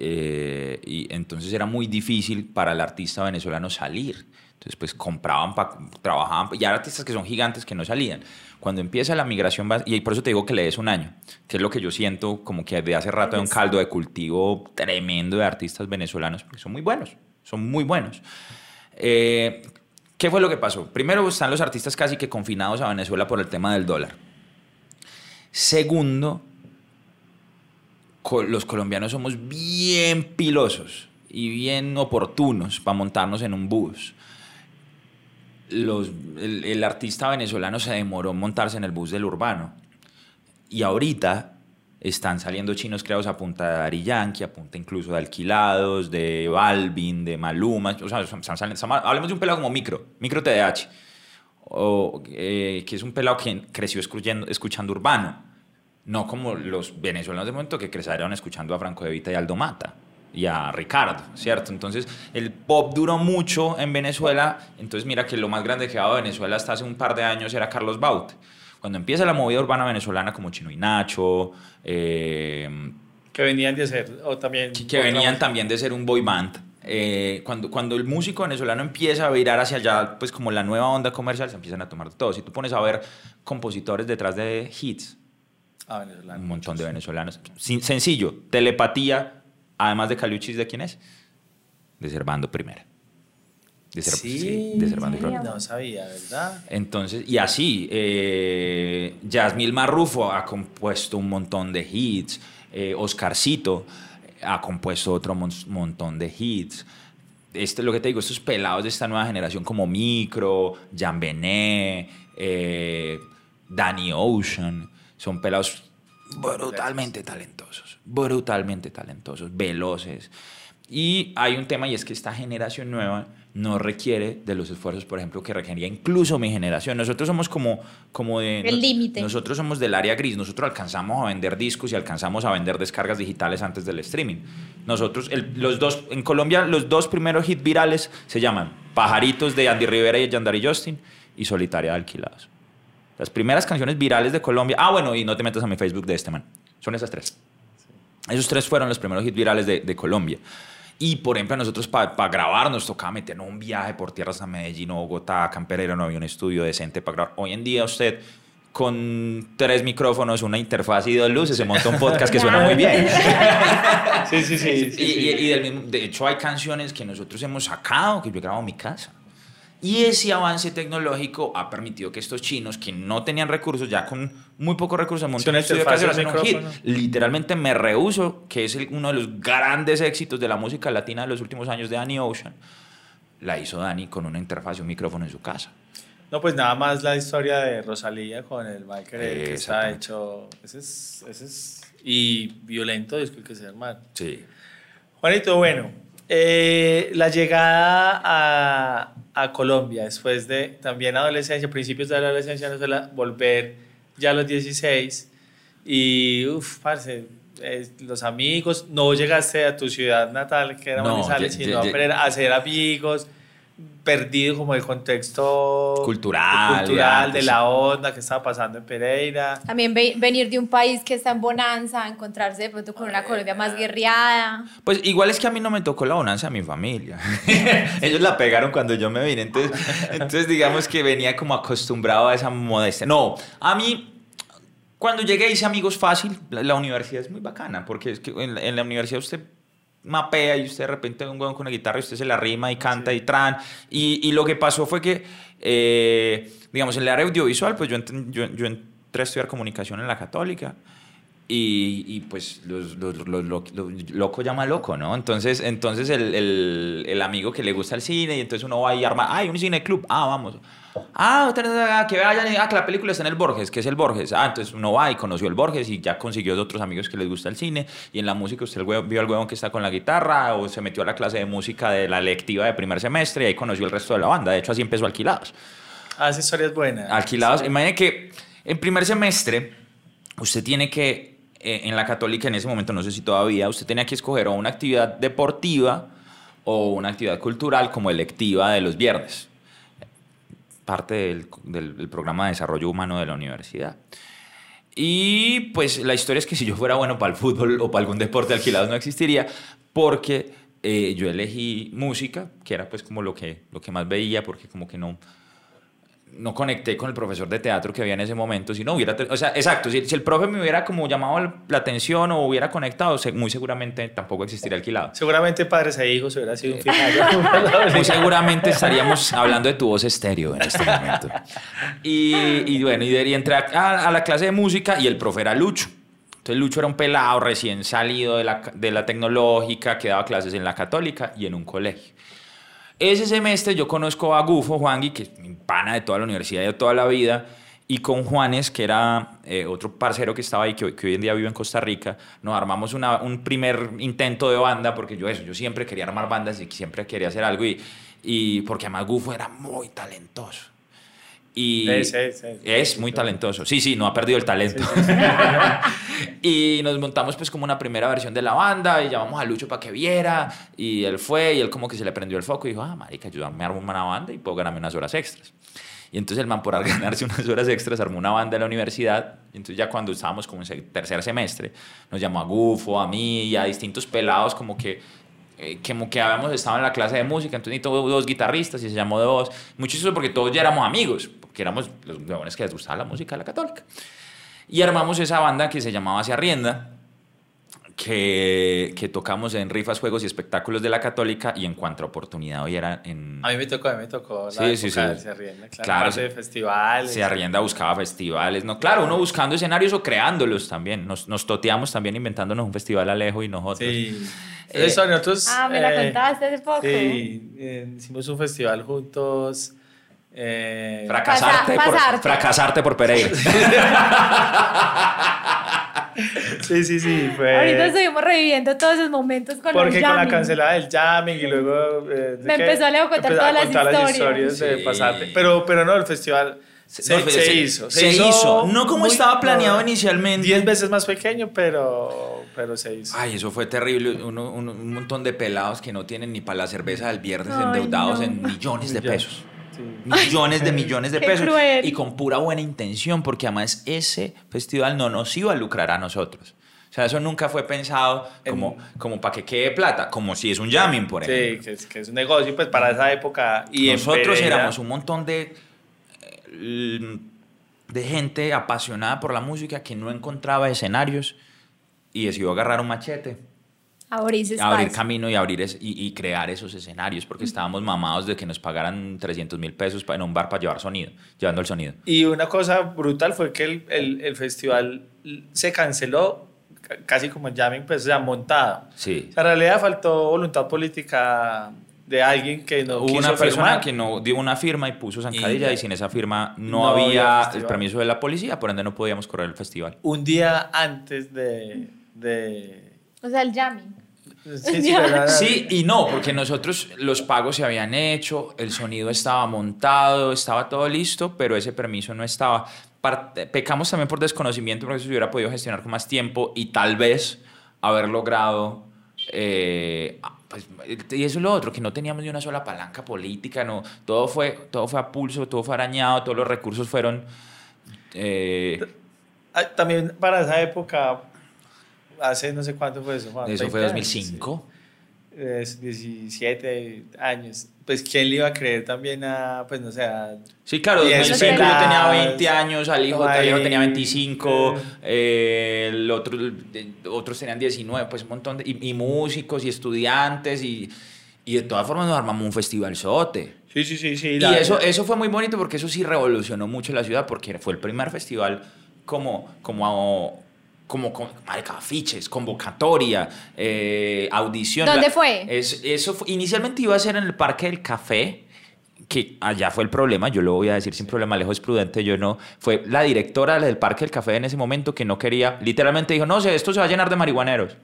E: eh, y entonces era muy difícil para el artista venezolano salir. Entonces, pues compraban, pa- trabajaban, y hay artistas que son gigantes que no salían. Cuando empieza la migración, y por eso te digo que le des un año, que es lo que yo siento como que de hace rato hay un caldo de cultivo tremendo de artistas venezolanos, porque son muy buenos, son muy buenos. Eh, ¿Qué fue lo que pasó? Primero están los artistas casi que confinados a Venezuela por el tema del dólar. Segundo, los colombianos somos bien pilosos y bien oportunos para montarnos en un bus. Los- el, el artista venezolano se demoró en montarse en el bus del urbano. Y ahorita están saliendo chinos creados a punta de Daddy Yankee, a punta incluso de Alquilados, de Balvin, de Maluma. O sea, están saliendo- hablemos de un pelado como Micro, Micro TDH, o, eh, que es un pelado que creció escuchando, escuchando urbano. No como los venezolanos de momento que crecieron escuchando a Franco De Vita y Aldo Mata y a Ricardo, ¿cierto? Entonces, el pop duró mucho en Venezuela. Entonces, mira que lo más grande que ha dado Venezuela hasta hace un par de años era Carlos Baute. Cuando empieza la movida urbana venezolana como Chino y Nacho, eh,
D: Que venían de ser, o también...
E: que, que venían también de ser un boy band. Eh, cuando, cuando el músico venezolano empieza a virar hacia allá, pues como la nueva onda comercial, se empiezan a tomar todo. Si tú pones a ver compositores detrás de hits,
D: Ah,
E: un montón de venezolanos. Sin- sencillo, telepatía, además de Caluchis, ¿de quién es? De Servando Primera. De ser,
D: Sí,
E: sí, de Servando y Prolongado.
D: No sabía, ¿verdad?
E: Entonces, y así, eh, Yasmil Marrufo ha compuesto un montón de hits, eh, Oscarcito ha compuesto otro mon- montón de hits. Este, lo que te digo, estos pelados de esta nueva generación como Micro, Jan Benet, eh, Danny Ocean, son pelados brutalmente talentosos, brutalmente talentosos, veloces. Y hay un tema y es que esta generación nueva no requiere de los esfuerzos, por ejemplo, que requería incluso mi generación. Nosotros somos como, como de...
F: El límite.
E: Nosotros somos del área gris. Nosotros alcanzamos a vender discos y alcanzamos a vender descargas digitales antes del streaming. Nosotros, el- los dos, en Colombia, los dos primeros hits virales se llaman Pajaritos de Andy Rivera y Yandari Justin y Solitaria de Alquilados. Las primeras canciones virales de Colombia. Ah, bueno, y no te metas a mi Facebook de este man. Son esas tres. Esos tres fueron los primeros hits virales de, de Colombia. Y, por ejemplo, a nosotros para grabar nos tocaba meternos un viaje por tierras a Medellín o Bogotá, acá en Pereira no había un estudio decente para grabar. Hoy en día usted con tres micrófonos, una interfaz y dos luces se monta un podcast que suena muy bien.
D: Sí, sí, sí.
E: Y,
D: sí,
E: y-
D: sí.
E: y del mismo- de hecho hay canciones que nosotros hemos sacado, que yo he grabado en mi casa. Y ese avance tecnológico ha permitido que estos chinos que no tenían recursos, ya con muy pocos recursos, monten
D: Sí,
E: estudio casero, hacen un hit. Literalmente me rehuso, que es el- uno de los grandes éxitos de la música latina de los últimos años de Danny Ocean. La hizo Danny con una interfaz y un micrófono en su casa.
D: No, pues nada más la historia de Rosalía con el
E: Eh,
D: que está
E: exactamente.
D: hecho. Ese es, ese es. Y violento, disco que ser hermano.
E: Sí.
D: Juanito, bueno, eh, la llegada a, a Colombia después de también adolescencia, principios de la adolescencia en Venezuela, volver ya a los 16 y, uff, parce, eh, los amigos, no llegaste a tu ciudad natal, que era
E: No,
D: Manizales, sino a hacer amigos, perdido como el contexto
E: Cultural,
D: cultural
E: de
D: de la onda que estaba pasando en Pereira.
F: También ve- venir de un país que está en bonanza, encontrarse de pronto con una Colombia más guerreada.
E: Pues igual es que a mí no me tocó la bonanza a mi familia. Ellos la pegaron cuando yo me vine. Entonces, entonces digamos que venía como acostumbrado a esa modestia. No, a mí, cuando llegué hice amigos fácil. La, la universidad es muy bacana porque es que en en la universidad usted mapea y usted de repente ve un huevón con una guitarra y usted se la rima y canta y tran. Y, y lo que pasó fue que, eh, digamos, en el área audiovisual, pues yo, ent- yo, yo entré a estudiar comunicación en la católica. Y, y, pues los, los, los- lo- lo- loco llama loco, ¿no? Entonces, entonces el, el, el amigo que le gusta el cine y entonces uno va y arma, ¡ay, un cine club! Ah, vamos. Ah, ah, que vayan, ah, que la película está en el Borges, que es el Borges. Ah, entonces uno va y conoció el Borges y ya consiguió otros amigos que les gusta el cine. Y en la música usted el hue- vio al huevón que está con la guitarra o se metió a la clase de música de la lectiva de primer semestre y ahí conoció el resto de la banda. De hecho, así empezó Alquilados.
D: Ah, esa historia es buena.
E: Alquilados. Imagine que en primer semestre usted tiene que, eh, en la católica en ese momento, no sé si todavía, usted tenía que escoger o una actividad deportiva o una actividad cultural como electiva de los viernes. Parte del, programa de desarrollo humano de la universidad. Y pues la historia es que si yo fuera bueno para el fútbol o para algún deporte alquilado no existiría porque eh, yo elegí música, que era pues como lo que, lo que más veía, porque como que no, no conecté con el profesor de teatro que había en ese momento. Si no hubiera, o sea, exacto, si, si el profe me hubiera como llamado la atención o hubiera conectado, muy seguramente tampoco existiría alquilado.
D: Seguramente padres e hijos hubiera sido un final.
E: Muy seguramente estaríamos hablando de tu voz estéreo en este momento. Y, y bueno, y, de- y entré a, a la clase de música y el profe era Lucho. Entonces Lucho era un pelado recién salido de la, de la tecnológica que daba clases en la católica y en un colegio. Ese semestre yo conozco a Gufo, Juangui, que es mi pana de toda la universidad y de toda la vida, y con Juanes, que era eh, otro parcero que estaba ahí, que, hoy- en día vive en Costa Rica, nos armamos un primer intento de banda, porque yo eso, yo siempre quería armar bandas y siempre quería hacer algo, y, y porque además Gufo era muy talentoso. Y
D: Sí, sí, sí.
E: es muy talentoso. Sí, sí, no ha perdido el talento. y nos montamos pues como una primera versión de la banda y llamamos a Lucho para que viera y él fue y él como que se le prendió el foco y dijo, ah, marica, yo me armo una banda y puedo ganarme unas horas extras. Y entonces el man por ganarse unas horas extras armó una banda en la universidad. Y entonces ya cuando estábamos como en tercer semestre, nos llamó a Gufo, a mí y a distintos pelados como que eh, como que habíamos estado en la clase de música, entonces necesitó dos guitarristas y se llamó de dos. Mucho eso porque todos ya éramos amigos, porque éramos los jóvenes que les gustaba la música de la católica. Y armamos esa banda que se llamaba Se Arrienda, que, que tocamos en rifas, juegos y espectáculos de la Católica y en cuanto a oportunidad hoy era en...
D: A mí me tocó, a mí me tocó la
E: Sí, sí,
D: época
E: sí.
D: de Se Arrienda, claro,
E: Claro,
D: parte de festivales.
E: Se arrienda, buscaba festivales, ¿no? Claro, uno buscando escenarios o creándolos también. Nos, nos toteamos también inventándonos un festival Alejo y nosotros.
D: Sí.
E: Eh,
D: Eso, nosotros...
F: Ah, me la
D: eh,
F: contaste hace poco.
D: Sí, eh, hicimos un festival juntos. Eh,
E: Fracasarte,
F: Pasa-
E: por, fracasarte por Pereira.
D: sí, sí, sí. Fue,
F: Ahorita estuvimos reviviendo todos esos momentos con
D: Porque con la cancelada del jamming y luego... eh,
F: Me
D: que-
F: empezó a Leo contar todas
D: a contar
F: las
D: las
F: historias.
D: de pasarte. Pero, pero no, el festival se,
E: No,
D: se
E: se-
D: hizo.
E: se hizo. No como
D: muy-
E: estaba planeado
D: no,
E: inicialmente.
D: Diez veces más pequeño, pero, pero se hizo.
E: Ay, eso fue terrible. Uno- uno- un montón de pelados que no tienen ni para la cerveza del viernes
F: Ay,
E: endeudados
F: no.
E: en millones de
D: Millones.
E: pesos.
D: Sí.
E: Millones de millones de pesos.
F: cruel.
E: Y con pura buena intención, porque además ese festival no nos iba a lucrar a nosotros. O sea, eso nunca fue pensado como, como para que quede plata, como si es un jamming, por ejemplo.
D: Sí, que es, que es un negocio, pues para esa época. Y en
E: Nosotros éramos un montón de, eh, de gente apasionada por la música que no encontraba escenarios y decidió agarrar un machete, Abrir
F: espacio.
E: camino y, abrir es- y, y crear esos escenarios porque estábamos mamados de que nos pagaran 300 mil pesos en un bar para llevar sonido, llevando el sonido.
D: Y una cosa brutal fue que el, el, el festival se canceló ca- casi como el jamming, pues, o sea, montado.
E: Sí.
D: O sea, en realidad faltó voluntad política de alguien que no
E: Hubo
D: quiso
E: una persona
D: firmar.
E: que no dio una firma y puso zancadilla
D: Y-
E: y, sin esa firma no,
D: no había
E: había el permiso de la policía, por ende no podíamos correr el festival.
D: Un día antes de... de
F: O sea, el jamming.
D: Sí, sí,
E: y no, porque nosotros los pagos se habían hecho, el sonido estaba montado, estaba todo listo, pero ese permiso no estaba. Pecamos también por desconocimiento, porque eso se hubiera podido gestionar con más tiempo y tal vez haber logrado. eh, ah, pues, y eso es lo otro, que no teníamos ni una sola palanca política, no, todo fue, todo fue a pulso, todo fue arañado, todos los recursos fueron. eh,
D: También para esa época, hace no sé cuánto fue eso, Juan,
E: eso fue
D: 20 años,
E: 2005.
D: es 17 años. Pues, ¿quién le iba a creer también a, pues, no sé, a
E: Sí, claro,
D: Y
E: 2005
D: eso
E: yo tenía 20 años, al hijo
D: Ay,
E: todavía tenía 25,
D: eh.
E: el otro, otros tenían 19, pues un montón de... Y, y músicos y estudiantes y, y de todas formas nos armamos un festival sote.
D: Sí, sí, sí, sí.
E: Y
D: la-
E: eso, eso fue muy bonito porque eso sí revolucionó mucho la ciudad porque fue el primer festival como, como, como, como marica, afiches, convocatoria, eh, audición.
F: ¿Dónde
E: La-
F: fue?
E: Es, eso fue- inicialmente iba a ser en el Parque del Café, que allá fue el problema, yo lo voy a decir sin problema, lejos prudente, yo no, fue la directora del Parque del Café en ese momento que no quería, literalmente dijo, no sé, esto se va a llenar de marihuaneros.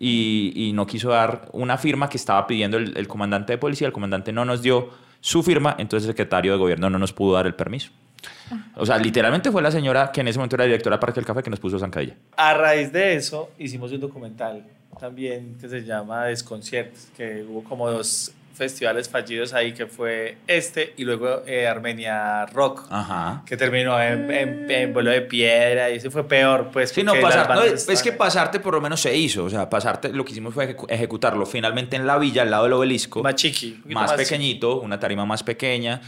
E: Y, y no quiso dar una firma que estaba pidiendo el, el comandante de policía, el comandante no nos dio su firma, entonces el secretario de gobierno no nos pudo dar el permiso. O sea, literalmente fue la señora que en ese momento era directora Parque del Café que nos puso zancadilla.
D: A raíz de eso, hicimos un documental también que se llama Desconciertos, que hubo como dos festivales fallidos ahí, que fue este y luego eh, Armenia Rock,
E: Ajá.
D: que terminó en, en, en vuelo de piedra y ese fue peor, pues.
E: Sí, no, pasar, no,
D: bandas
E: es que pasarte por lo menos se hizo. O sea, pasarte lo que hicimos fue ejecu- ejecutarlo finalmente en la villa, al lado del obelisco.
D: Más chiqui,
E: más,
D: más-
E: pequeñito, una tarima más pequeña.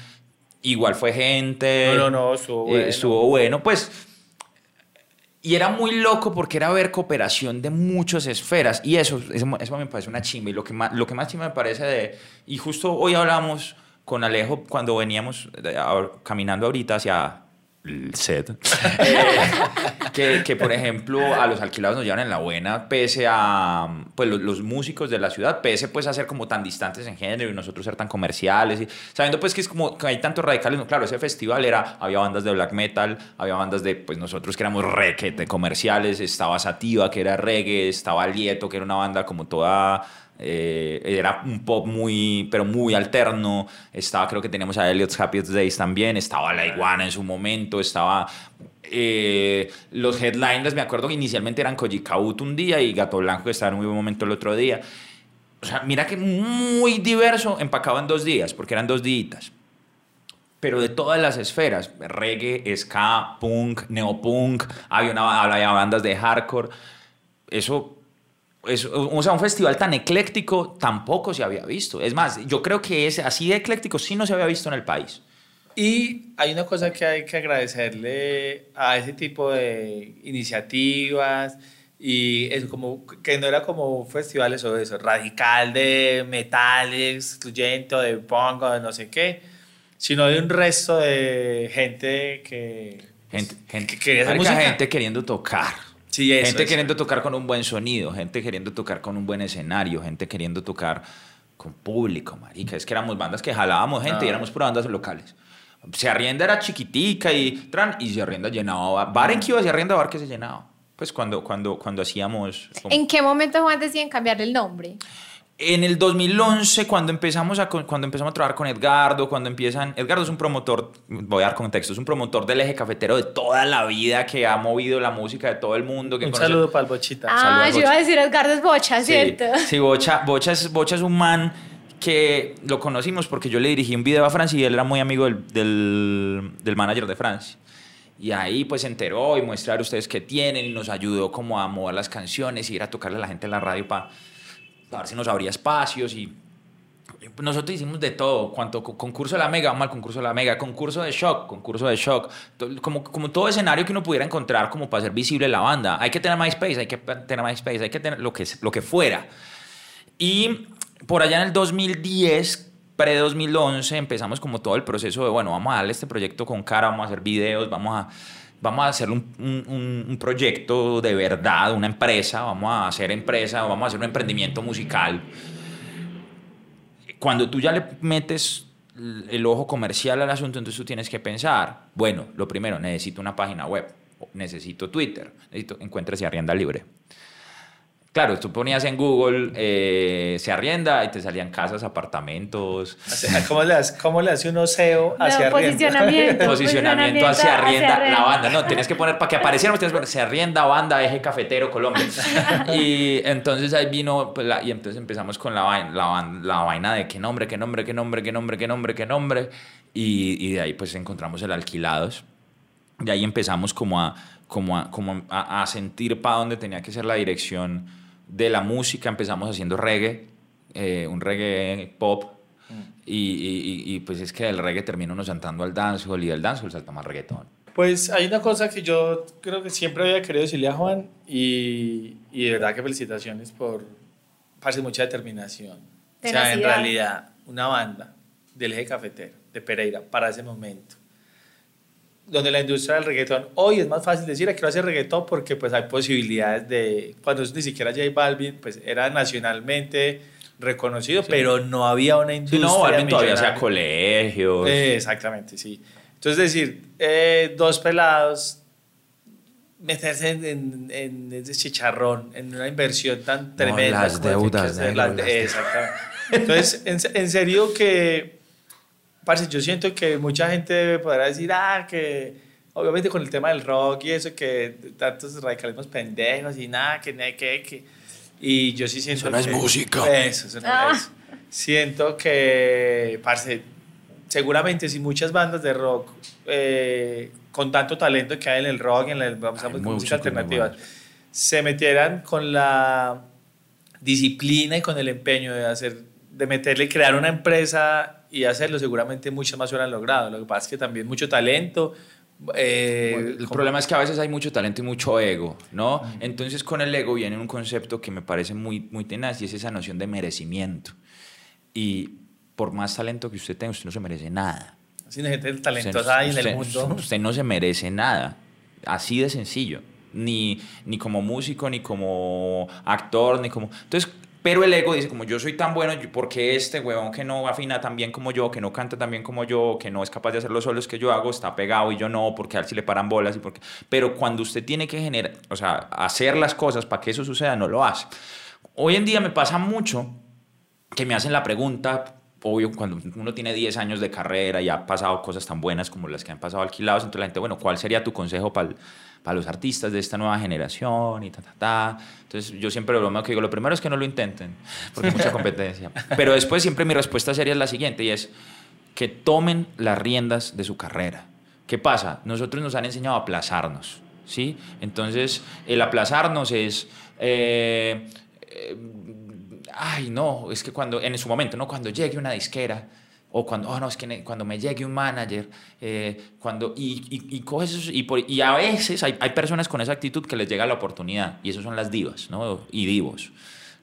E: Igual fue gente.
D: No, no, no, estuvo
E: eh,
D: bueno.
E: estuvo bueno. Pues. Y era muy loco porque era ver cooperación de muchas esferas. Y eso, eso, eso me parece una chimba. Y lo que más, lo que más chimba me parece de. Y justo hoy hablamos con Alejo cuando veníamos caminando ahorita hacia set. Eh, que, que, por ejemplo, a los alquilados nos llevan en la buena, pese a pues, los, los músicos de la ciudad, pese pues, a ser como tan distantes en género y nosotros ser tan comerciales. Y, sabiendo pues que es como que hay tantos radicales. No, claro, ese festival era, había bandas de black metal, había bandas de pues nosotros que éramos requete comerciales, estaba Sativa, que era reggae, estaba Lieto, que era una banda como toda eh, era un pop muy, pero muy alterno. Estaba, creo que teníamos a Elliot's Happiest Days también. Estaba La Iguana en su momento. Estaba. eh, los headliners, me acuerdo que inicialmente eran Koji Kauto un día y Gato Blanco, que estaba en un buen momento el otro día. O sea, mira que muy diverso, empacado en dos días, porque eran dos días. Pero de todas las esferas, reggae, ska, punk, neopunk, había, una, había bandas de hardcore. Eso es, o sea, un festival tan ecléctico tampoco se había visto. Es más, yo creo que ese, así de ecléctico sí no se había visto en el país.
D: Y hay una cosa que hay que agradecerle a ese tipo de iniciativas Y eso, como que no era como un festival eso, eso, radical de metal, excluyente, o de punk, de no sé qué, sino de un resto de gente que...
E: Gente, gente,
D: que quería hacer
E: marica,
D: música.
E: gente queriendo tocar.
D: Sí, eso,
E: gente
D: eso.
E: queriendo tocar con un buen sonido, gente queriendo tocar con un buen escenario, gente queriendo tocar con público, marica. Es que éramos bandas que jalábamos gente y
D: Ah.
E: éramos puras bandas locales. Se arrienda era chiquitica y tran, y se arrienda llenaba. Bar en que iba, se arrienda bar que se llenaba. Pues cuando, cuando, cuando hacíamos... como-
F: ¿En qué momento Juan deciden cambiarle el nombre?
E: En el 2011, cuando empezamos, a, cuando empezamos a trabajar con Edgardo, cuando empiezan... Edgardo es un promotor, voy a dar contexto, es un promotor del eje cafetero de toda la vida, que ha movido la música de todo el mundo. Que
D: Un
E: conoce-
D: saludo para el Bochita.
F: Ah, yo iba a decir Edgardo es Bocha,
E: Sí,
F: ¿cierto?
E: Sí, Bocha, Bocha, es, Bocha es un man que lo conocimos porque yo le dirigí un video a Francia y él era muy amigo del, del, del manager de Francia. Y ahí pues se enteró y muestra a ver ustedes qué tienen y nos ayudó como a mover las canciones y ir a tocarle a la gente en la radio para ver si nos abría espacios y y nosotros hicimos de todo, cuanto co- concurso de la Mega, vamos al concurso de la Mega, concurso de Shock, concurso de Shock, como, como todo escenario que uno pudiera encontrar como para hacer visible la banda. Hay que tener MySpace, hay que tener MySpace, hay que tener lo que, lo que fuera. Y por allá en el 2010, pre-2011, empezamos como todo el proceso de, bueno, vamos a darle este proyecto con cara, vamos a hacer videos, vamos a, vamos a hacer un, un- proyecto de verdad, una empresa, vamos a hacer empresa, vamos a hacer un emprendimiento musical. Cuando tú ya le metes el ojo comercial al asunto, entonces tú tienes que pensar, bueno, lo primero, necesito una página web, necesito Twitter, necesito, encuentres y arrienda libre. Claro, tú ponías en Google, eh, se arrienda y te salían casas, apartamentos,
D: O sea, ¿Cómo le hace, cómo le hace uno SEO
F: No,
D: hacia arriba?
F: posicionamiento.
E: posicionamiento hacia arrienda
F: hacia
E: la banda. No, tienes que poner, para que apareciera, tienes que poner, se arrienda banda, eje cafetero, Colombia. y entonces ahí vino, pues, la- y entonces empezamos con la vaina, la, la vaina de qué nombre, qué nombre, qué nombre, qué nombre, qué nombre, qué nombre. Y, y de ahí pues encontramos el alquilados. De ahí empezamos como a, como a, como a, a sentir para dónde tenía que ser la dirección de la música. Empezamos haciendo reggae, eh, un reggae pop. Y, y- y- y, pues es que del reggae termina uno saltando al dancehall y del dancehall salta más reggaetón.
D: Pues hay una cosa que yo creo que siempre había querido decirle a Juan y, y de verdad que felicitaciones por parce, mucha determinación. O sea, en
F: Tenacidad.
D: realidad, una banda del eje cafetero de Pereira para ese momento, donde la industria del reggaetón, hoy es más fácil decir, "Ah, quiero hacer reggaetón porque pues hay posibilidades de, cuando ni siquiera J Balvin, pues era nacionalmente reconocido, pero no había una
E: Sí,
D: industria
E: no, Balvin todavía hacía colegios.
D: Eh, exactamente, sí. Entonces, decir, eh, dos pelados, meterse en, en, en ese chicharrón, en una inversión tan tremenda.
E: las
D: como la que
E: deudas,
D: que
E: negro,
D: las
E: las
D: de-. Exactamente. Entonces, en, en serio que, parce, yo siento que mucha gente podrá decir, ah, que obviamente con el tema del rock y eso, que tantos radicalismos pendejos y nada, que nada, que, que. Y yo sí siento
A: Eso no es
D: que-
A: música.
D: Eso, eso no
F: Ah.
D: es. Siento que, parce, seguramente si muchas bandas de rock eh, con tanto talento que hay en el rock, en la vamos a
E: Hay
D: música alternativa, se metieran con la disciplina y con el empeño de hacer, de meterle, crear una empresa y hacerlo, seguramente muchas más hubieran logrado. Lo que pasa es que también mucho talento. eh,
E: Bueno, el problema es que a veces hay mucho talento y mucho ego, ¿no? Entonces con el ego viene un concepto que me parece muy, muy tenaz y es esa noción de merecimiento. Y por más talento que usted tenga, usted no se merece nada.
D: Sin gente
E: Usted-
D: talentosa hay en el
E: usted-
D: mundo.
E: Usted no se merece nada. Así de sencillo. Ni, ni como músico, ni como actor, ni como... Entonces, pero el ego dice, como yo soy tan bueno, ¿por qué este huevón que no afina tan bien como yo, que no canta tan bien como yo, que no es capaz de hacer los solos que yo hago, está pegado y yo no, porque a él sí le paran bolas y porque... Pero cuando usted tiene que generar, o sea, hacer las cosas para que eso suceda, no lo hace. Hoy en día me pasa mucho que me hacen la pregunta, obvio, cuando uno tiene 10 años de carrera y ha pasado cosas tan buenas como las que han pasado alquilados, entonces la gente, bueno, ¿cuál sería tu consejo para los artistas de esta nueva generación y ta, ta, ta? Entonces yo siempre lo bromeo que digo, lo primero es que no lo intenten, porque hay mucha competencia. Pero después siempre mi respuesta sería la siguiente y es que tomen las riendas de su carrera. ¿Qué pasa? Nosotros nos han enseñado a aplazarnos, ¿sí? Entonces, el aplazarnos es... eh, eh, ay, no, es que cuando, en su momento, ¿no? Cuando llegue una disquera, o cuando, oh, no, es que cuando me llegue un manager, eh, cuando, y, y, y coges esos- y, y a veces hay, hay personas con esa actitud que les llega la oportunidad, y esos son las divas, ¿no? Y divos,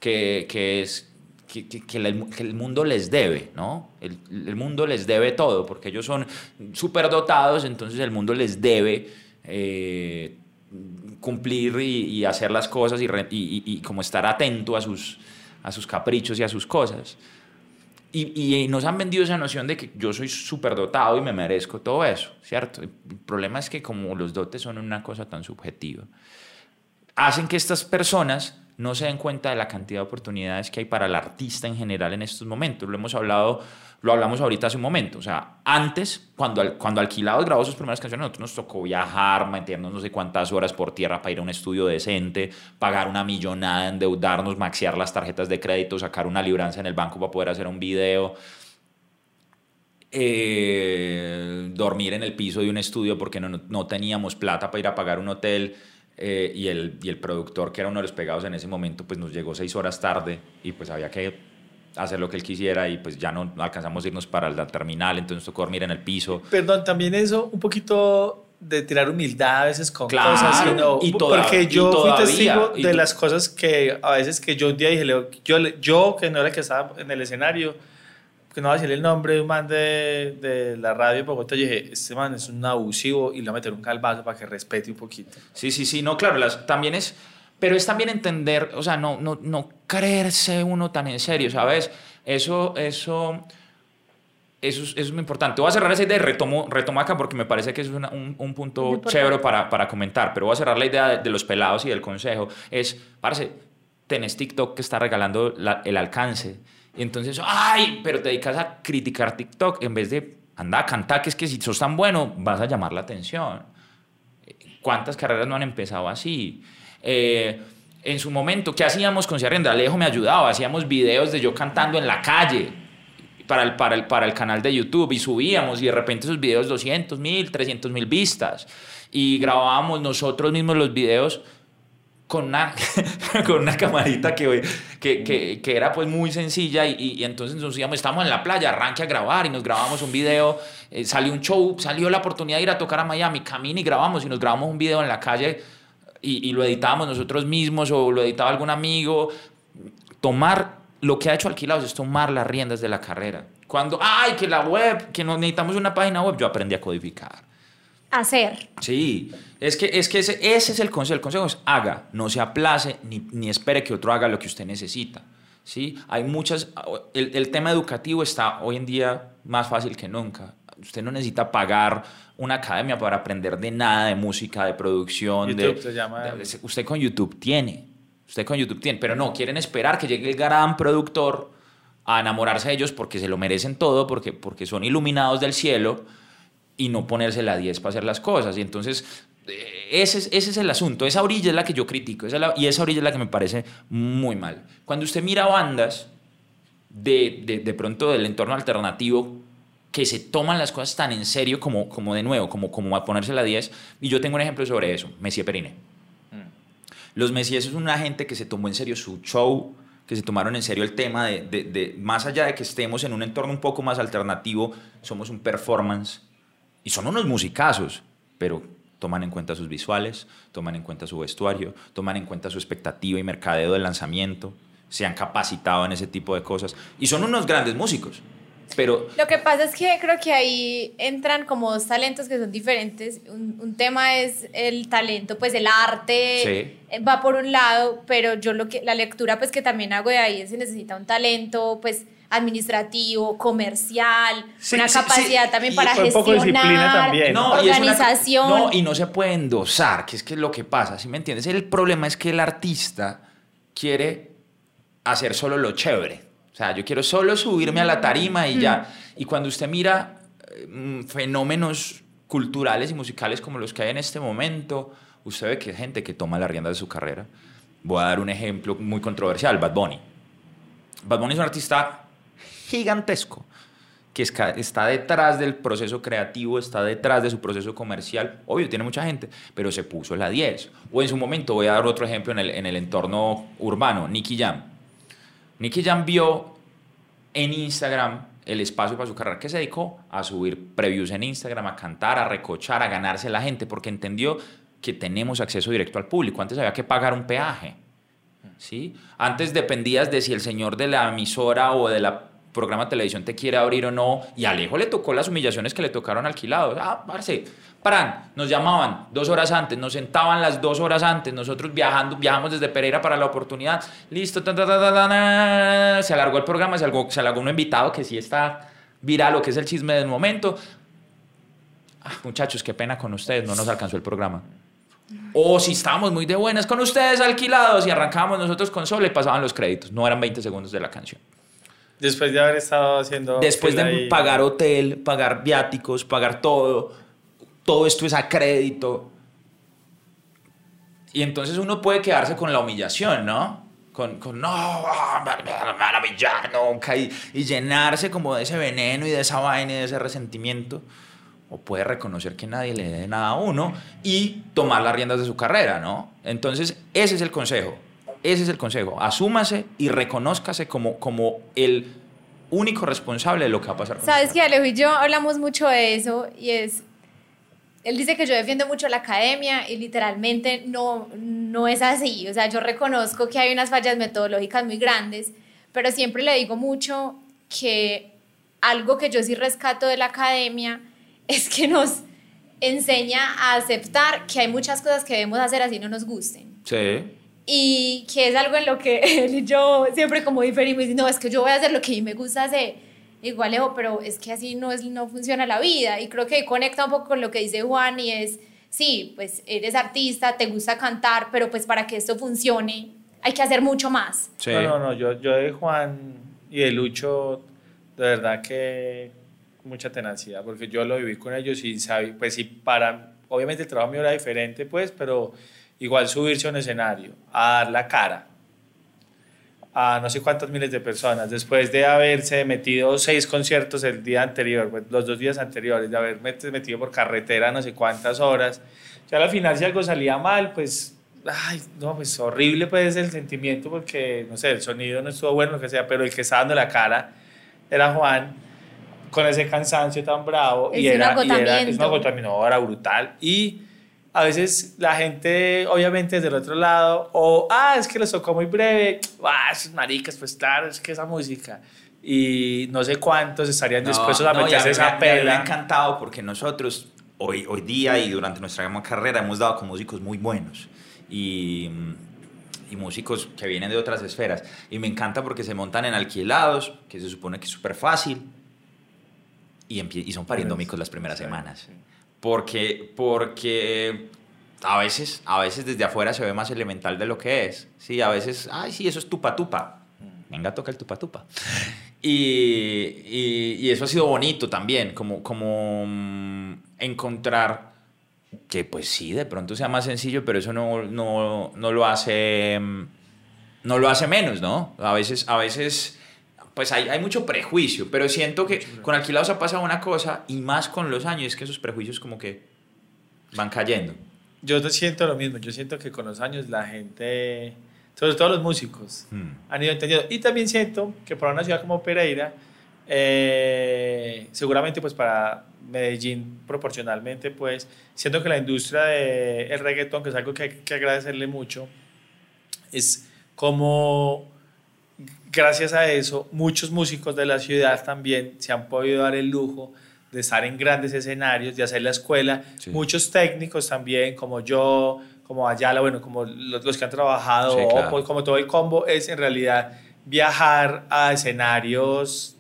E: que, que es, que, que- que el, que el mundo les debe, ¿no? El, el mundo les debe todo, porque ellos son súper dotados, entonces el mundo les debe eh, cumplir y, y hacer las cosas y, re- y- y como estar atento a sus, a sus caprichos y a sus cosas. Y, y nos han vendido esa noción de que yo soy súper dotado y me merezco todo eso, ¿cierto? El problema es que como los dotes son una cosa tan subjetiva, hacen que estas personas no se den cuenta de la cantidad de oportunidades que hay para el artista en general en estos momentos. Lo hemos hablado, lo hablamos ahorita hace un momento. O sea, antes, cuando, cuando Alquilados grabó sus primeras canciones, nosotros nos tocó viajar, meternos no sé cuántas horas por tierra para ir a un estudio decente, pagar una millonada, endeudarnos, maxear las tarjetas de crédito, sacar una libranza en el banco para poder hacer un video eh, dormir en el piso de un estudio porque no- no teníamos plata para ir a pagar un hotel eh, y, el, y el productor, que era uno de los pegados en ese momento, pues nos llegó seis horas tarde y pues había que hacer lo que él quisiera y pues ya no, alcanzamos a irnos para la terminal, entonces tocó dormir en el piso.
D: Perdón, también eso, un poquito de tirar humildad a veces con
E: Claro,
D: cosas. sino-
E: y toda-
D: porque
E: y
D: yo fui
E: todavía,
D: testigo
E: y
D: de las cosas que a veces que yo un día dije, yo, yo que no era el que estaba en el escenario, que no voy a decir el nombre de un man de, de la radio de Bogotá, yo dije, este man es un abusivo y le voy a meter un calvazo para que respete un poquito.
E: Sí, sí, sí, no, claro, las, también es, pero es también entender, o sea, no, no, no creerse uno tan en serio, ¿sabes? Eso, eso, eso, es- eso es muy importante. Voy a cerrar esa idea y retomo, retomo acá porque me parece que es una- un, un punto chévere para, para comentar, pero voy a cerrar la idea de, de los pelados y del consejo. Es, parce, tenés TikTok que está regalando la- el alcance. Y entonces, ay, pero te dedicas a criticar TikTok en vez de, anda cantar, que es que si sos tan bueno, vas a llamar la atención. ¿Cuántas carreras no han empezado así? Eh, en su momento, ¿qué hacíamos con Ciarrenda? Alejo me ayudaba, hacíamos videos de yo cantando en la calle para el, para, el, para el canal de YouTube y subíamos y de repente esos videos 200 mil, 300 mil vistas y grabábamos nosotros mismos los videos con una, con una camarita que, que, que, que era pues muy sencilla y, y- entonces nos íbamos, estábamos en la playa, arranque a grabar y nos grabamos un video, eh, salió un show, salió la oportunidad de ir a tocar a Miami, camina y grabamos y nos grabamos un video en la calle y, y lo editábamos nosotros mismos o lo editaba algún amigo. Tomar, lo que ha hecho Alquilados es tomar las riendas de la carrera. Cuando, ay, que la web, que necesitamos una página web, yo aprendí a codificar.
F: Hacer.
E: Sí, es que, es que ese, ese es el consejo. El consejo es haga, no se aplace ni, ni espere que otro haga lo que usted necesita. ¿sí? Hay muchas, el, el tema educativo está hoy en día más fácil que nunca. Usted no necesita pagar una academia para aprender de nada, de música, de producción. de-
D: YouTube se llama.
E: de- de- usted con YouTube tiene. Usted con YouTube tiene. Pero no, quieren esperar que llegue el gran productor a enamorarse de ellos porque se lo merecen todo, porque, porque son iluminados del cielo y no ponerse la 10 para hacer las cosas. Y entonces, eh, ese es, ese es el asunto. Esa orilla es la que yo critico esa es la- y esa orilla es la que me parece muy mal. Cuando usted mira bandas de, de, de pronto del entorno alternativo que se toman las cosas tan en serio como, como de nuevo, como, como a ponerse la 10, y yo tengo un ejemplo sobre eso, Messier Perine. Los Messies es una gente que se tomó en serio su show, que se tomaron en serio el tema de, de- de- más allá de que estemos en un entorno un poco más alternativo, somos un performance y son unos musicazos, pero toman en cuenta sus visuales, toman en cuenta su vestuario, toman en cuenta su expectativa y mercadeo del lanzamiento, se han capacitado en ese tipo de cosas y son unos grandes músicos, pero
F: Lo que pasa es que creo que ahí entran como dos talentos que son diferentes. Un, un tema es el talento, pues el arte
E: Sí.
F: eh, va por un lado, pero yo lo que la lectura pues que también hago de ahí es se necesita un talento pues administrativo, comercial,
D: Sí,
F: una
D: sí,
F: capacidad
D: sí.
F: también
D: Y
F: para
D: un poco de disciplina
F: gestionar,
D: también.
E: No, y es una-
F: organización.
E: no, y no se puede endosar, que es que es lo que pasa, ¿sí me entiendes? El problema es que el artista quiere hacer solo lo chévere. O sea, yo quiero solo subirme a la tarima y ya. Y cuando usted mira eh, mm, fenómenos culturales y musicales como los que hay en este momento, usted ve que hay gente que toma la rienda de su carrera. Voy a dar un ejemplo muy controversial, Bad Bunny. Bad Bunny es un artista gigantesco que está detrás del proceso creativo, está detrás de su proceso comercial. Obvio, tiene mucha gente, pero se puso la 10. O en su momento, voy a dar otro ejemplo en el, en el entorno urbano, Nicky Jam. Nicky Jam vio en Instagram el espacio para su carrera que se dedicó a subir previews en Instagram, a cantar, a recochar, a ganarse la gente, porque entendió que tenemos acceso directo al público. Antes había que pagar un peaje. ¿sí? Antes dependías de si el señor de la emisora o de la programa de televisión te quiere abrir o no. Y Alejo le tocó las humillaciones que le tocaron alquilados. Ah, parce, Pran, nos llamaban dos horas antes, nos sentaban las dos horas antes, nosotros viajando, viajamos desde Pereira para la oportunidad. Listo, se alargó el programa, se alargó, se un invitado que sí está viral, lo que es el chisme del momento. Ah, muchachos, qué pena con ustedes, no nos alcanzó el programa. O si estábamos muy de buenas con ustedes alquilados y arrancábamos nosotros con solo y pasaban los créditos. No eran 20 segundos de la canción.
D: Después de haber estado haciendo...
E: Después de
D: fila ahí.
E: pagar hotel, pagar viáticos, pagar todo, todo esto es a crédito. Y entonces uno puede quedarse con la humillación, ¿no? Con, con no, me me van a humillar nunca. Y, y llenarse como de ese veneno y de esa vaina y de ese resentimiento. O puede reconocer que nadie le dé nada a uno y tomar las riendas de su carrera, ¿no? Entonces, ese es el consejo. Ese es el consejo. Asúmase y reconózcase como, como el único responsable de lo que va a pasar. con
F: Sabes que Alejo y yo hablamos mucho de eso y es, él dice que yo defiendo mucho la academia y literalmente no, no es así. O sea, yo reconozco que hay unas fallas metodológicas muy grandes, pero siempre le digo mucho que algo que yo sí rescato de la academia es que nos enseña a aceptar que hay muchas cosas que debemos hacer así no nos gusten
E: Sí.
F: Y que es algo en lo que él y yo siempre como diferimos y no, es que yo voy a hacer lo que a mí me gusta hacer. Igual, Ejo, pero es que así no, es, no funciona la vida y creo que conecta un poco con lo que dice Juan y es, sí, pues eres artista, te gusta cantar, pero pues para que esto funcione hay que hacer mucho más.
E: Sí.
D: No, no, no, yo, yo de Juan y de Lucho, de verdad que mucha tenacidad, porque yo lo viví con ellos y sabí, pues sí, para, obviamente el trabajo mío era diferente, pues, pero igual subirse a un escenario, a dar la cara a no sé cuántas miles de personas, después de haberse metido seis conciertos el día anterior, pues, los dos días anteriores, de haber met- metido por carretera no sé cuántas horas, ya al final si algo salía mal, pues, ay, no, pues horrible pues el sentimiento porque, no sé, el sonido no estuvo bueno, lo que sea, pero el que estaba dando la cara era Juan, con ese cansancio tan bravo,
F: Es
D: y
F: un
D: era, y era, es un
F: agotamiento.
D: agotamiento, era brutal, y a veces la gente, obviamente, desde el otro lado, o, ah, es que les tocó muy breve, ah, esos maricas, pues claro, es que esa música. Y no sé cuántos estarían dispuestos a
E: no,
D: meterse esa
E: me- me- Me ha
D: pela.
E: encantado porque nosotros hoy, hoy día y durante nuestra carrera hemos dado con músicos muy buenos y, y músicos que vienen de otras esferas. Y me encanta porque se montan en alquilados, que se supone que es súper fácil, y, y son pariendo
D: Pero es-
E: micos las primeras semanas. Porque, porque a veces, a veces desde afuera se ve más elemental de lo que es. Sí, a veces, ay, sí, eso es tupa tupa. Venga, toca el tupa tupa. Y, y- y eso ha sido bonito también, como, como mm, encontrar que pues sí, de pronto sea más sencillo, pero eso no, no, no lo hace mm, no lo hace menos, ¿no? A veces, a veces pues hay, hay mucho prejuicio, pero siento que con alquilados ha pasado una cosa y más con los años, es que esos prejuicios como que van cayendo.
D: Yo siento lo mismo, yo siento que con los años la gente, sobre todo los músicos,
E: Mm.
D: han ido entendiendo. Y también siento que para una ciudad como Pereira, eh, seguramente pues para Medellín proporcionalmente, pues siento que la industria del el reggaetón, que es algo que hay que agradecerle mucho, es como gracias a eso muchos músicos de la ciudad también se han podido dar el lujo de estar en grandes escenarios, de hacer la escuela.
E: Sí.
D: Muchos técnicos también, como yo, como Ayala, bueno, como los, los que han trabajado,
E: Sí, claro.
D: Oppo, como todo el combo, es en realidad viajar a escenarios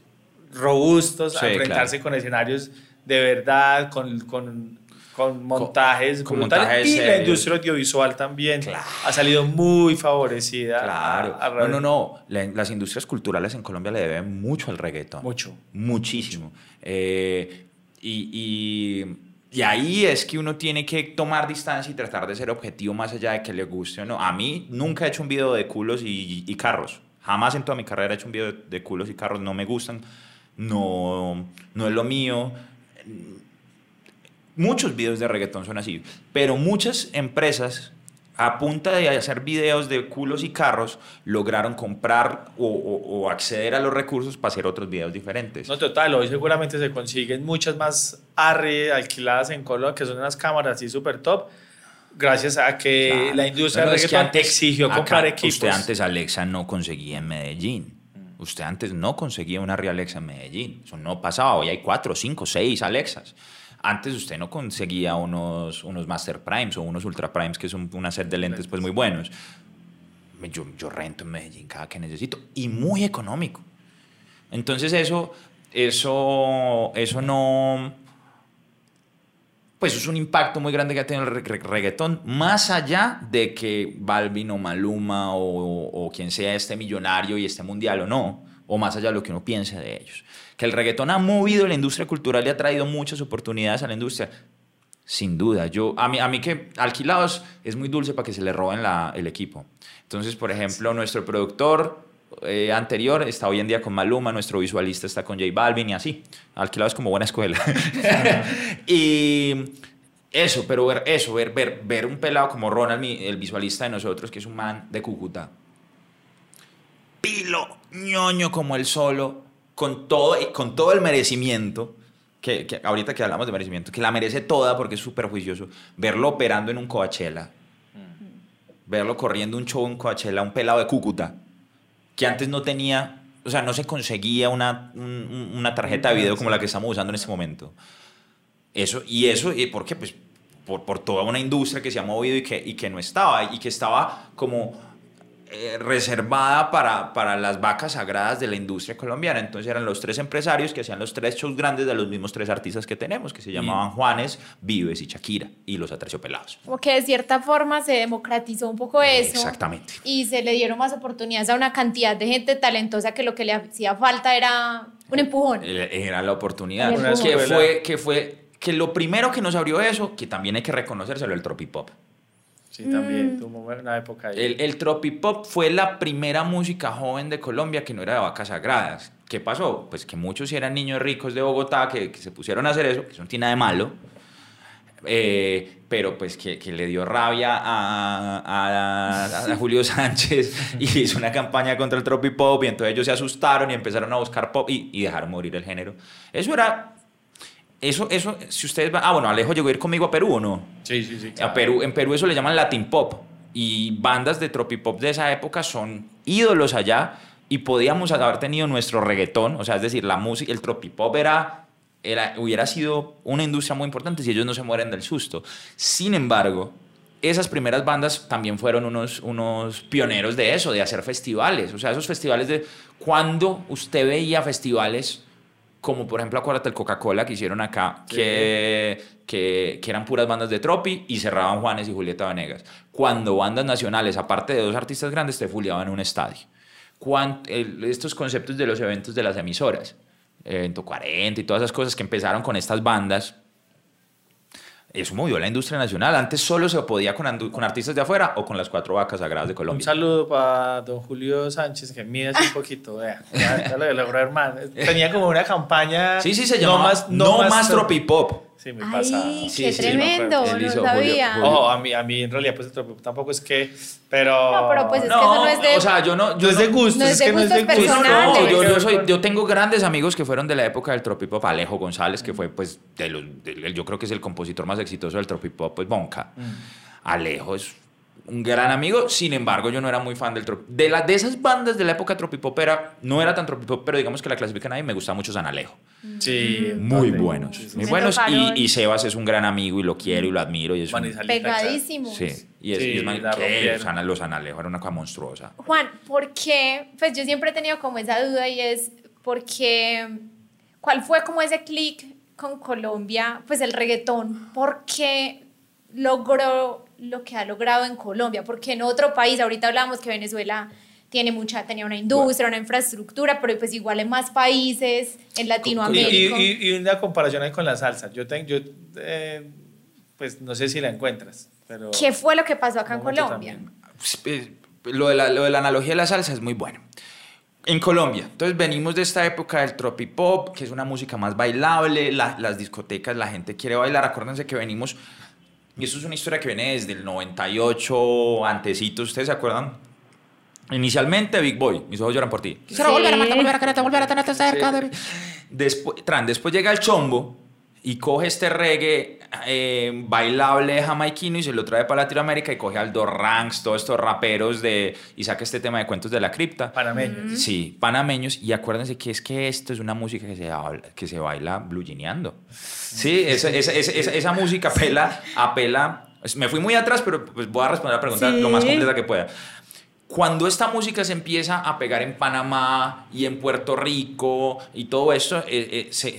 D: robustos,
E: Sí,
D: a enfrentarse con escenarios de verdad, con, con, con montajes
E: con
D: brutales.
E: montajes
D: y la industria audiovisual también
E: Claro.
D: ha salido muy favorecida.
E: Claro.
D: a- a
E: No, no, no. La- las industrias culturales en Colombia le deben mucho al reggaetón.
D: Mucho.
E: Muchísimo. Eh, y, y- y ahí es que uno tiene que tomar distancia y tratar de ser objetivo más allá de que le guste o no. A mí nunca he hecho un video de culos y, y carros. Jamás en toda mi carrera he hecho un video de, de culos y carros. No me gustan. No, no es lo mío. Muchos videos de reggaetón son así. Pero muchas empresas a punta de hacer videos de culos y carros, lograron comprar o, o- o acceder a los recursos para hacer otros videos diferentes.
D: No, total, hoy seguramente se consiguen muchas más ARRI alquiladas en Colombia, que son unas cámaras así súper top, gracias a que
E: Claro.
D: la industria
E: No, no, es que
D: reggaetón
E: antes-
D: exigió
E: acá
D: comprar equipos.
E: Usted antes Alexa no conseguía en Medellín. Usted antes no conseguía una Real Alexa en Medellín. Eso no pasaba. Hoy hay cuatro, cinco, seis Alexas. Antes usted no conseguía unos, unos Master Primes o unos Ultra Primes, que son una set de lentes pues muy buenos. Yo, yo rento en Medellín cada que necesito y muy económico. Entonces eso, eso, eso no, pues es un impacto muy grande que ha tenido el re- re- reggaetón, más allá de que Balvin o Maluma o, o quien sea este millonario y este mundial o no, o más allá de lo que uno piense de ellos. Que el reggaetón ha movido la industria cultural y ha traído muchas oportunidades a la industria. Sin duda, yo, a, mí, a mí que alquilados es muy dulce para que se le roben el equipo. Entonces, por ejemplo, nuestro productor eh, anterior está hoy en día con Maluma, nuestro visualista está con J Balvin y así. Alquilados como buena escuela. y eso, pero ver eso, ver, ver, ver un pelado como Ronald, el visualista de nosotros, que es un man de Cúcuta, pilo, ñoño como el solo, con todo, con todo el merecimiento, que, que ahorita que hablamos de merecimiento, que la merece toda porque es súper juicioso, verlo operando en un Coachella, verlo corriendo un show en Coachella, un pelado de Cúcuta, que antes no tenía, o sea, no se conseguía una, un- un- una tarjeta de video como la que estamos usando en este momento. Eso, y eso, ¿y ¿por qué? Pues por, por toda una industria que se ha movido y que, y que no estaba, y que estaba como eh, reservada para, para las vacas sagradas de la industria colombiana. Entonces eran los tres empresarios que hacían los tres shows grandes de los mismos tres artistas que tenemos, que se llamaban Juanes, Vives y Shakira, y los Aterciopelados.
F: Como que de cierta forma se democratizó un poco eso.
E: Exactamente.
F: Y se le dieron más oportunidades a una cantidad de gente talentosa que lo que le hacía falta era un empujón.
E: Eh, Era la oportunidad. Que fue, que fue que lo primero que nos abrió eso, que también hay que reconocérselo, el tropipop.
D: Sí, también
F: Mm.
D: tuvo una época ahí.
E: El, el tropipop fue la primera música joven de Colombia que no era de vacas sagradas. ¿Qué pasó? Pues que muchos eran niños ricos de Bogotá que, que se pusieron a hacer eso, que eso no tiene nada de malo. Eh, pero pues que, que le dio rabia a, a- a Julio Sánchez y hizo una campaña contra el tropipop y entonces ellos se asustaron y empezaron a buscar pop y, y dejaron morir el género. Eso era... Eso, eso, si ustedes van... Ah, bueno, Alejo llegó a ir conmigo a Perú, ¿o no?
D: Sí, sí, sí.
E: A
D: claro.
E: Perú, en Perú eso le llaman Latin Pop. Y bandas de tropipop de esa época son ídolos allá. Y podíamos haber tenido nuestro reggaetón. O sea, es decir, la música, el tropipop era, era, hubiera sido una industria muy importante si ellos no se mueren del susto. Sin embargo, esas primeras bandas también fueron unos, unos pioneros de eso, de hacer festivales. O sea, esos festivales de... Cuando usted veía festivales como por ejemplo, acuérdate el Coca-Cola que hicieron acá, que, que, que eran puras bandas de Tropi y cerraban Juanes y Julieta Vanegas. Cuando bandas nacionales, aparte de dos artistas grandes, te fuleaban en un estadio. El- estos conceptos de los eventos de las emisoras, evento 40 y todas esas cosas que empezaron con estas bandas, eso movió la industria nacional. Antes solo se podía con, con artistas de afuera o con las cuatro vacas sagradas de
D: Un
E: Colombia.
D: saludo para don Julio Sánchez, que mide así un poquito, vea. Ya, ya lo logró, hermano. Tenía como una campaña.
E: Sí, sí, se llamaba No Más, Tropipop.
D: Sí, muy
F: Ay,
D: pasado.
F: qué
E: Sí, sí,
F: tremendo,
E: me. Él
F: no sabía.
E: Julio-
D: a mí, a mí en realidad pues el tropipop tampoco es que, pero...
F: No, pero pues es que eso no es de-
E: o sea, yo no, yo
D: no es de gustos,
F: no es
D: que no es de.
E: Sí, no,
F: personales.
E: no, yo, yo
D: Pero-
E: soy, yo tengo grandes amigos que fueron de la época del tropipop. Alejo González, que fue, pues, de los, de- yo creo que es el compositor más exitoso del tropipop, pues, Bonca.
D: Mm.
E: Alejo es un gran amigo, sin embargo, yo no era muy fan del. De, la, de esas bandas de la época tropipopera, no era tan tropipop, pero digamos que la clasifican ahí, me gusta mucho San Alejo.
D: Sí.
E: Muy buenos, muy
F: Me
E: buenos. Y, y Sebas es un gran amigo y lo quiero y lo admiro. Y es un-
F: Pegadísimos.
E: Sí, y es,
D: Sí,
E: y es los San Alejo era una cosa monstruosa.
F: Juan, ¿por qué? Pues yo siempre he tenido como esa duda y es porque, ¿cuál fue como ese clic con Colombia? Pues el reggaetón, ¿por qué logró lo que ha logrado en Colombia? Porque en otro país, ahorita hablamos que Venezuela tiene mucha, tenía una industria, una infraestructura, pero pues igual en más países, en
D: Y,
F: Latinoamérica.
D: y- y una comparación ahí con la salsa. Yo tengo, yo, eh, pues no sé si la encuentras, pero...
F: ¿Qué fue lo que pasó acá en Colombia?
D: también.
E: Eh, Lo de, la, lo de la analogía de la salsa es muy bueno. En Colombia, entonces venimos de esta época del tropipop, que es una música más bailable, la- las discotecas, la gente quiere bailar. Acuérdense que venimos Y eso es una historia que viene desde el 98, antecito, ¿ustedes se acuerdan? Inicialmente Big Boy, mis ojos lloran por ti. Quisiera volver a matar, volver a quererte, volver a tenerte cerca de mí. Después, tran, después llega el chombo y coge este reggae eh, bailable jamaiquino y se lo trae para Latinoamérica y coge a Aldo Ranks, todos estos raperos de y saca este tema de cuentos de la cripta.
D: Panameños.
E: Sí, panameños. Y acuérdense que es que esto es una música que se, habla- que se baila blugineando. Sí, esa, esa, esa, esa- esa música apela, apela. Me fui muy atrás, pero pues voy a responder la pregunta
F: Sí.
E: lo más completa que pueda. Cuando esta música se empieza a pegar en Panamá y en Puerto Rico y todo esto, eh, eh, se-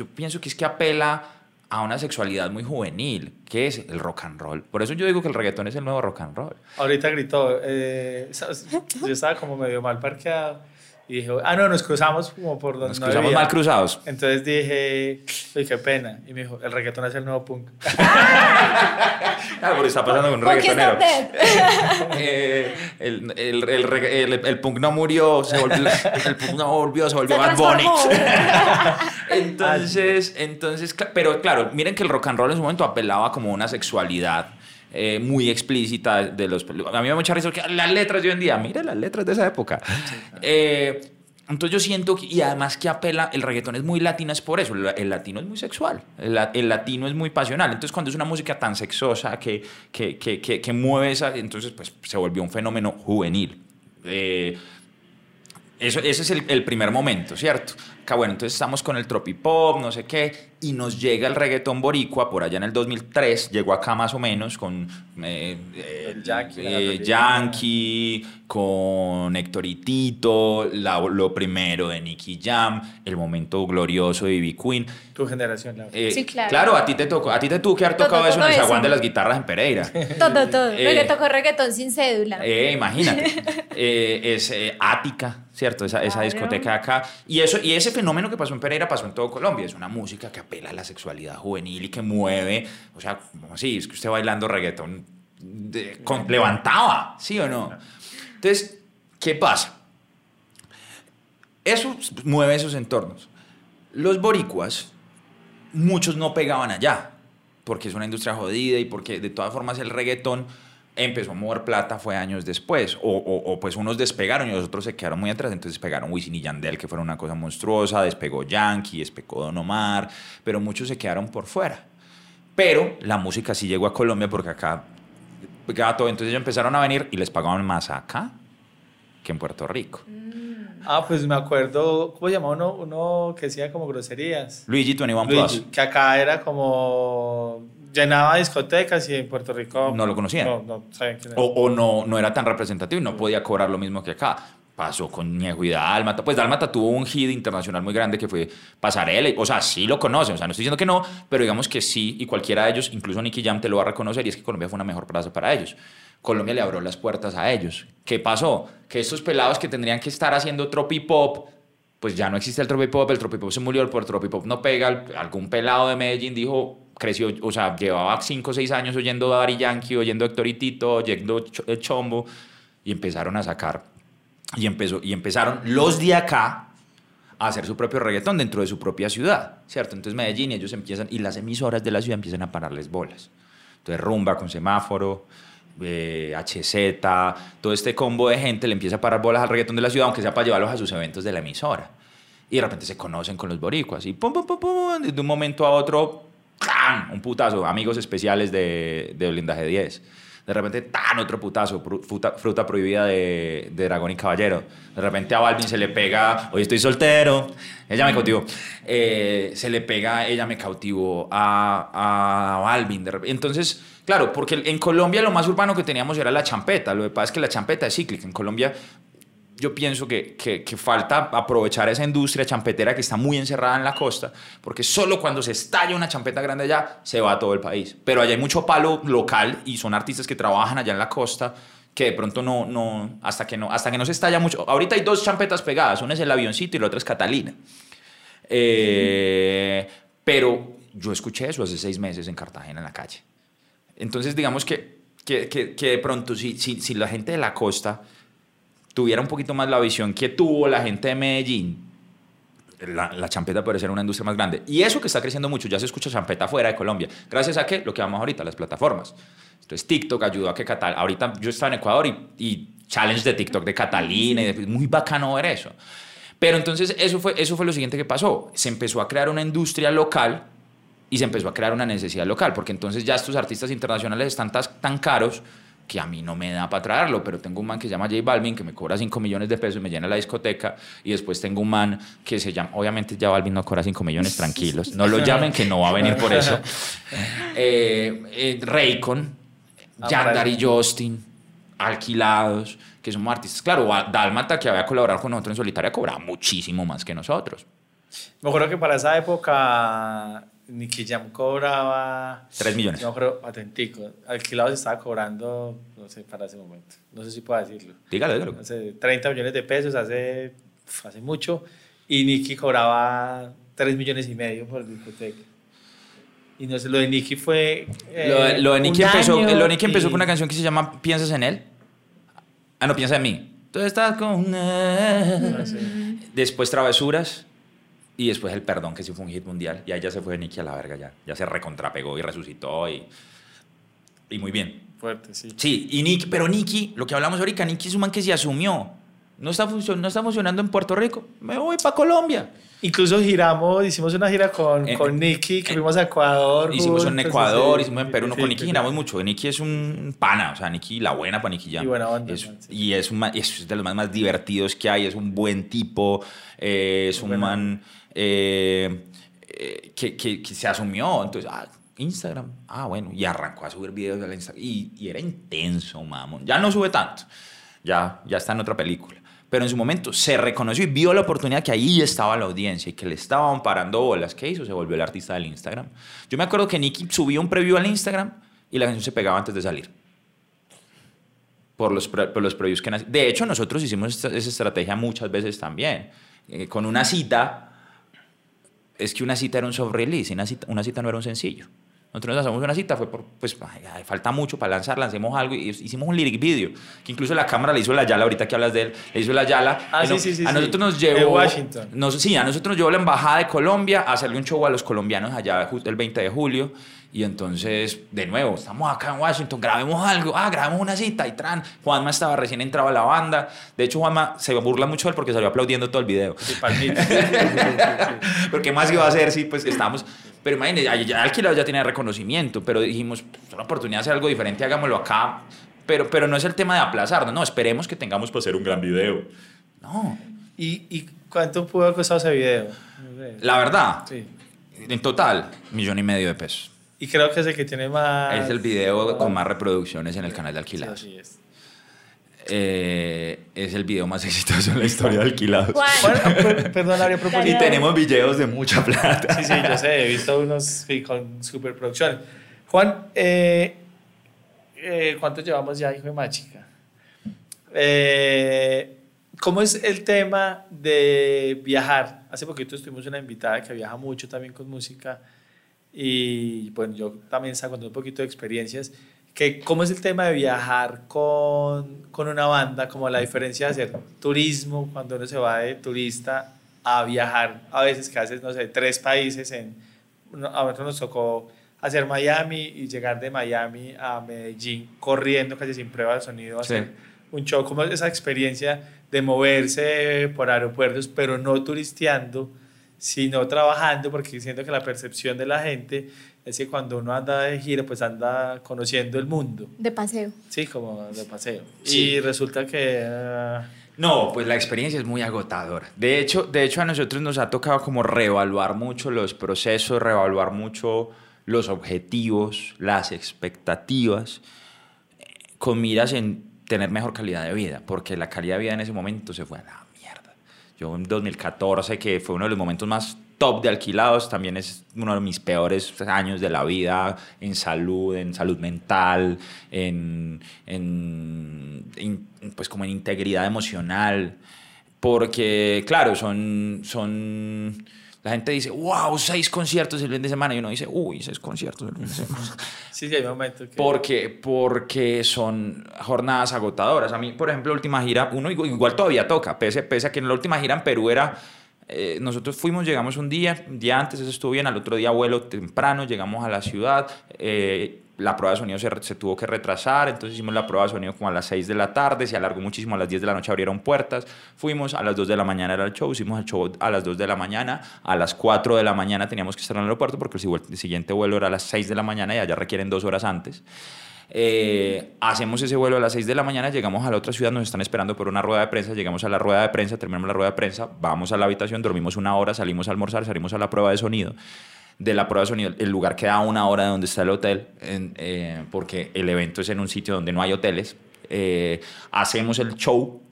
E: yo pienso que es que apela a una sexualidad muy juvenil, que es el rock and roll. Por eso yo digo que el reggaetón es el nuevo rock and roll.
D: Ahorita gritó, eh, yo estaba como medio mal parqueado y dijo, ah, no, nos cruzamos como por donde
E: Nos
D: no
E: cruzamos
D: debía".
E: mal cruzados.
D: Entonces dije, uy, qué pena. Y me dijo, el reggaetón es el nuevo punk.
E: Ah, porque está pasando con un
F: ¿Por qué
E: reggaetonero. Eh, el, el, el, regga- el- el punk no murió, se volvió, el punk no volvió, se volvió
F: Se
E: Bad Bunny. entonces, entonces, pero claro, miren que el rock and roll en su momento apelaba como a una sexualidad eh, muy explícita de los... A mí me da mucha risa porque las letras de hoy en día, mire las letras de esa época. Eh, entonces yo siento que, y además que apela, el reggaetón es muy latino, es por eso, el, latino es muy sexual, el, el latino es muy pasional, entonces cuando es una música tan sexosa que, que, que, que, que mueve esa, entonces pues se volvió un fenómeno juvenil. Eh, eso, ese es el, el primer momento, ¿cierto? Acá, bueno, entonces estamos con el tropipop, no sé qué, y nos llega el reggaetón boricua por allá en el 2003, llegó acá más o menos con eh, eh,
D: El Yankee, la
E: eh. Yankee, con Héctor y Tito, la- lo primero de Nicky Jam, el momento glorioso de Ivy Queen.
D: Tu generación, Laura.
E: Eh,
F: Sí, claro.
E: a ti te tocó, a ti te tuvo que haber
F: Todo,
E: tocado eso en
F: todo
E: el zaguán de las guitarras en Pereira.
F: Todo, todo.
E: Eh,
F: Lo que tocó reggaetón sin cédula.
E: Eh, imagínate. Eh, es eh, Ática, ¿cierto? Esa, esa
F: Claro.
E: discoteca acá. Y, eso, y ese fenómeno que pasó en Pereira pasó en todo Colombia. Es una música que apela a la sexualidad juvenil y que mueve. O sea, como así, es que usted bailando reggaetón de- con- levantaba, ¿sí o no? Entonces, ¿qué pasa? Eso mueve esos entornos. Los boricuas, muchos no pegaban allá, porque es una industria jodida y porque de todas formas el reggaetón empezó a mover plata fue años después, o, o- o, pues unos despegaron y los otros se quedaron muy atrás, entonces despegaron Wisin y Yandel, que fueron una cosa monstruosa, despegó Yankee, despegó Don Omar, pero muchos se quedaron por fuera. Pero la música sí llegó a Colombia porque acá pegaba todo, entonces ellos empezaron a venir y les pagaban más acá que en Puerto Rico.
D: Ah, pues me acuerdo, ¿cómo se llamaba uno, uno que decía como groserías?
E: Luigi 21
D: Luigi,
E: Plus.
D: que acá era como llenaba discotecas y en Puerto Rico
E: No lo conocían.
D: No, no sabían quién era.
E: O, o no, no era tan representativo y no podía cobrar lo mismo que acá. Pasó con Ñejo y Dálmata. Pues Dálmata tuvo un hit internacional muy grande que fue Pasarela. O sea, sí lo conocen. O sea, no estoy diciendo que no, pero digamos que sí. Y cualquiera de ellos, incluso Nicky Jam, te lo va a reconocer. Y es que Colombia fue una mejor plaza para ellos. Colombia le abrió las puertas a ellos. ¿Qué pasó? Que estos pelados que tendrían que estar haciendo tropipop, pues ya no existe el tropipop. El tropipop se murió, el tropipop no pega. Algún pelado de Medellín dijo, creció, o sea, llevaba 5 o 6 años oyendo Daddy Yankee, oyendo Héctor y Tito, oyendo el Chombo, y empezaron a sacar, y, empezó, y empezaron los de acá a hacer su propio reggaetón dentro de su propia ciudad, ¿cierto? Entonces Medellín, ellos empiezan, y las emisoras de la ciudad empiezan a pararles bolas. Entonces Rumba con semáforo, eh, HZ, todo este combo de gente le empieza a parar bolas al reggaetón de la ciudad, aunque sea para llevarlos a sus eventos de la emisora. Y de repente se conocen con los boricuas. Y pum, pum, pum, pum, de un momento a otro, ¡clan! un putazo, amigos especiales de, de Blindaje 10. De repente, tan otro putazo, fruta, fruta prohibida de, de Dragón y Caballero. De repente a Balvin se le pega, hoy estoy soltero, ella me cautivó. Eh, se le pega, ella me cautivó a, a Balvin. De repente. Entonces, claro, porque en Colombia lo más urbano que teníamos era la champeta. Lo que pasa es que la champeta es cíclica. En Colombia yo pienso que, que- que falta aprovechar esa industria champetera que está muy encerrada en la costa, porque solo cuando se estalla una champeta grande allá, se va a todo el país. Pero allá hay mucho palo local y son artistas que trabajan allá en la costa que de pronto no, no, hasta que no, hasta que no se estalla mucho. Ahorita hay dos champetas pegadas, una es el avioncito y la otra es Catalina. Eh, pero yo escuché eso hace seis meses en Cartagena, en la calle. Entonces, digamos que, que, que- que de pronto, si, si, si la gente de la costa tuviera un poquito más la visión que tuvo la gente de Medellín, la, la champeta puede ser una industria más grande. Y eso que está creciendo mucho, ya se escucha champeta fuera de Colombia. Gracias a qué? Lo que vamos ahorita, las plataformas. Entonces TikTok ayudó a que Catal... Ahorita yo estaba en Ecuador y, y challenge de TikTok de Catalina, y de- muy bacano ver eso. Pero entonces eso fue, eso fue lo siguiente que pasó. Se empezó a crear una industria local y se empezó a crear una necesidad local, porque entonces ya estos artistas internacionales están tas- tan caros que a mí no me da para traerlo, pero tengo un man que se llama J Balvin, que me cobra 5 millones de pesos y me llena la discoteca, y después tengo un man que se llama, obviamente ya Balvin no cobra 5 millones, tranquilos, no lo llamen que no va a venir por eso, eh, eh, Raycon,
D: Ah,
E: Yandar y Justin, alquilados, que somos artistas, claro, Dálmata que había colaborado con nosotros en solitaria cobraba muchísimo más que nosotros.
D: Me acuerdo que para esa época Nicky Jam cobraba...
E: 3 millones.
D: No creo, atentico. Alquilados estaba cobrando, no sé, para ese momento. No sé si puedo decirlo.
E: Dígalo, dígalo.
D: Hace 30 millones de pesos, hace, hace mucho. Y Nicky cobraba 3 millones y medio por discoteca. Y no sé, lo de Nicky fue... eh,
E: Lo, de- lo de Nicky empezó, lo de empezó
D: y-
E: con una canción que se llama Piensas en él. Ah, no, piensa en mí. Tú estás con él. Después Travesuras. Y después El Perdón, que sí fue un hit mundial. Y ahí ya se fue Nicky a la verga, ya. Ya se recontrapegó y resucitó. Y, y muy bien.
D: Fuerte, sí.
E: Sí, y Nicky, pero Nicky, lo que hablamos ahorita, Nicky es un man que se asumió. No está, no está funcionando en Puerto Rico. Me voy para Colombia.
D: Incluso giramos, hicimos una gira con,
E: En-
D: con Nicky, que fuimos a Ecuador.
E: Hicimos en
D: juntos,
E: Ecuador,
D: sí,
E: hicimos en Perú, no,
D: sí,
E: con Nicky
D: sí.
E: giramos mucho. Nicky es un pana, o sea, Nicky, la buena para Nicky Jam.
D: Y buena onda,
E: Es-
D: man, sí.
E: Y es, un es de los más, más divertidos que hay, es un buen tipo, eh, es un
D: Buena
E: man eh, eh, que, que- que se asumió. Entonces, ah, Instagram, ah, bueno, y arrancó a subir videos al Instagram. Y, y era intenso, mamón. Ya no sube tanto, ya, ya está en otra película. Pero en su momento se reconoció y vio la oportunidad que ahí estaba la audiencia y que le estaban parando bolas. ¿Qué hizo? Se volvió el artista del Instagram. Yo me acuerdo que Nicky subió un preview al Instagram y la canción se pegaba antes de salir. Por los, por los previews que De hecho, nosotros hicimos esa estrategia muchas veces también. Eh, con una cita, es que una cita era un soft release una cita, una cita no era un sencillo. Nosotros nos hacemos una cita, fue por, pues, ay, falta mucho para lanzar, lancemos algo y hicimos un lyric video, que incluso la cámara le hizo la Yala, ahorita que hablas de él, le hizo la Yala.
D: Ah,
E: Bueno,
D: sí, sí, sí,
E: A nosotros nos
D: De
E: llevó...
D: Washington.
E: Nos, sí, a nosotros nos llevó la embajada de Colombia a hacerle un show a los colombianos allá el 20 de julio. Y entonces, de nuevo, estamos acá en Washington, grabemos algo, ah, grabemos una cita y tran. Juanma estaba recién entrado a la banda. De hecho, Juanma se burla mucho de él porque salió aplaudiendo todo el video.
D: Sí.
E: Porque más iba a hacer si pues estábamos. Pero imagínate, ya, ya alquilado ya tenía reconocimiento, pero dijimos, es una oportunidad de hacer algo diferente, hagámoslo acá. Pero, pero no es el tema de aplazarnos, no, esperemos que tengamos para hacer un gran video. No,
D: ¿Y, ¿Y cuánto pudo haber costado ese video?
E: La verdad,
D: Sí.
E: en total, millón y medio de pesos.
D: Y creo que es el que tiene más...
E: Es el video con más reproducciones en el canal de
D: Sí,
E: Alquilados.
D: así es.
E: Eh, es el video más exitoso en la historia de Alquilados.
D: Bueno, per- perdón, Aria, a propósito.
E: Y tenemos videos de mucha plata.
D: Sí, sí, yo sé, he visto unos sí, con superproducciones. Juan, eh, eh, ¿cuánto llevamos ya, hijo de machica? Eh, ¿Cómo es el tema de viajar? Hace poquito tuvimos una invitada que viaja mucho también con música y bueno, yo también sacando un poquito de experiencias. Que, ¿Cómo es el tema de viajar con, con una banda? Como la diferencia de hacer turismo cuando uno se va de turista a viajar, a veces que haces, no sé, tres países. En, a nosotros nos tocó hacer Miami y llegar de Miami a Medellín corriendo casi sin prueba de sonido, a
E: Sí.
D: hacer un show, como esa experiencia de moverse por aeropuertos, pero no turisteando, sino trabajando, porque siento que la percepción de la gente es que cuando uno anda de gira, pues anda conociendo el mundo,
F: de paseo.
D: sí, como de paseo.
E: Sí.
D: Y resulta que... ah,
E: No, pues la experiencia es muy agotadora. De hecho, de hecho, a nosotros nos ha tocado como reevaluar mucho los procesos, reevaluar mucho los objetivos, las expectativas, eh, con miras en tener mejor calidad de vida, porque la calidad de vida en ese momento se fue a la. Yo en 2014, que fue uno de los momentos más top de alquilados, también es uno de mis peores años de la vida en salud, en salud mental, en, en- pues como en integridad emocional, porque claro, son, son, la gente dice, wow, seis conciertos el fin de semana, y uno dice, uy, seis conciertos el fin de semana.
D: sí, sí, hay momentos que...
E: Porque, porque son jornadas agotadoras. A mí, por ejemplo, la última gira, uno igual, todavía toca, pese, pese a que en la última gira en Perú era eh, nosotros fuimos, llegamos un día, un día antes, eso estuvo bien, al otro día vuelo temprano, llegamos a la ciudad, eh, la prueba de sonido se, se, tuvo que retrasar, entonces hicimos la prueba de sonido como a las 6 de la tarde, se alargó muchísimo, a las 10 de la noche abrieron puertas, fuimos, a las 2 de la mañana era el show, hicimos el show a las 2 de la mañana, a las 4 de la mañana teníamos que estar en el aeropuerto porque el siguiente vuelo era a las 6 de la mañana y allá requieren dos horas antes. Eh, hacemos ese vuelo a las 6 de la mañana, llegamos a la otra ciudad, nos están esperando por una rueda de prensa, llegamos a la rueda de prensa, terminamos la rueda de prensa, vamos a la habitación, dormimos una hora, salimos a almorzar, salimos a la prueba de sonido. De la prueba de sonido, el lugar queda a una hora de donde está el hotel, eh, porque el evento es en un sitio donde no hay hoteles. Eh, hacemos el show,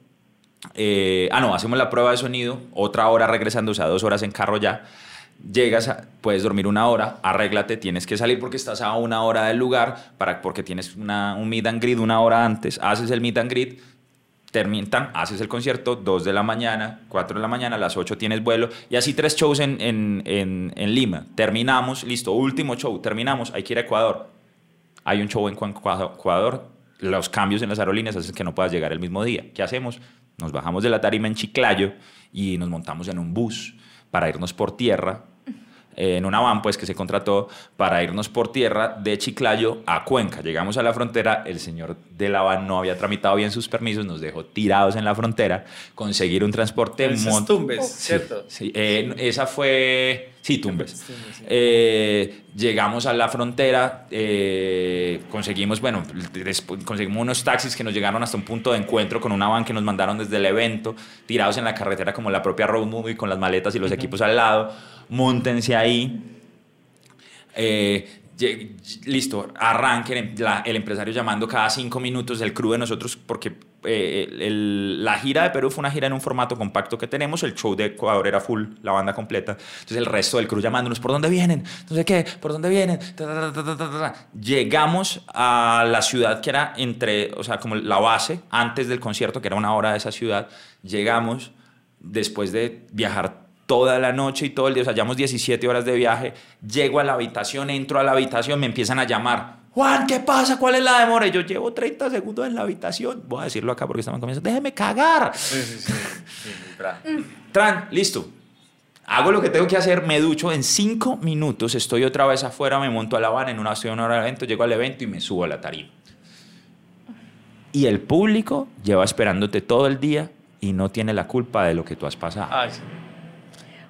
E: eh, ah, no, hacemos la prueba de sonido, otra hora regresando, o sea, dos horas en carro ya llegas, puedes dormir una hora, arréglate, tienes que salir porque estás a una hora del lugar, para, porque tienes una, un meet and greet una hora antes, haces el meet and greet, terminan, haces el concierto, 2 de la mañana, 4 de la mañana, a las 8 tienes vuelo, y así tres shows en, en, en, en Lima. Terminamos, listo, último show, terminamos, hay que ir a Ecuador. Hay un show en Ecuador, los cambios en las aerolíneas hacen que no puedas llegar el mismo día. ¿Qué hacemos? Nos bajamos de la tarima en Chiclayo y nos montamos en un bus para irnos por tierra en una van pues que se contrató para irnos por tierra de Chiclayo a Cuenca. Llegamos a la frontera, el señor de la van no había tramitado bien sus permisos, nos dejó tirados en la frontera, conseguir un transporte...
D: Tumbes, ¿cierto?
E: Sí, eh, esa fue... Sí, Tumbes. Eh, llegamos a la frontera, eh, conseguimos, bueno, conseguimos unos taxis que nos llegaron hasta un punto de encuentro con una van que nos mandaron desde el evento, tirados en la carretera como la propia road movie con las maletas y los equipos al lado montense ahí. Eh, listo, arranquen, el empresario llamando cada cinco minutos el crew de nosotros, porque eh, la gira de Perú fue una gira en un formato compacto que tenemos, el show de Ecuador era full, la banda completa, entonces el resto del crew llamándonos, ¿por dónde vienen? No sé qué, ¿por dónde vienen? Llegamos a la ciudad que era entre, o sea, como la base, antes del concierto, que era una hora de esa ciudad, llegamos después de viajar toda la noche y todo el día, o sea, llevamos 17 horas de viaje, llego a la habitación, entro a la habitación, me empiezan a llamar, Juan, ¿qué pasa? ¿Cuál es la demora? Y yo llevo 30 segundos en la habitación, voy a decirlo acá porque estaban comiendo, déjeme cagar. Sí, sí, sí. Tran, listo. Hago lo que tengo que hacer, me ducho en 5 minutos, estoy otra vez afuera, me monto a la van en una, una hora del evento, llego al evento y me subo a la tarima. Y el público lleva esperándote todo el día y no tiene la culpa de lo que tú has pasado. Ay, sí.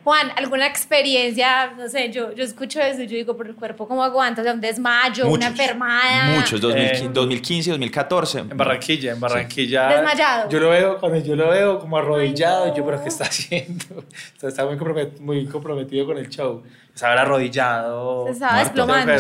F: Juan, ¿alguna experiencia? No sé, yo, yo escucho eso y yo digo, por el cuerpo, ¿cómo aguantas? un desmayo, una enfermada.
E: Muchos, 2015, 2014.
D: En Barranquilla, en Barranquilla.
F: Desmayado.
D: Yo lo veo, cuando yo lo veo como arrodillado, yo, ¿pero qué está haciendo? está muy comprometido, muy comprometido con el show. Estaba arrodillado.
F: Se estaba desplomando.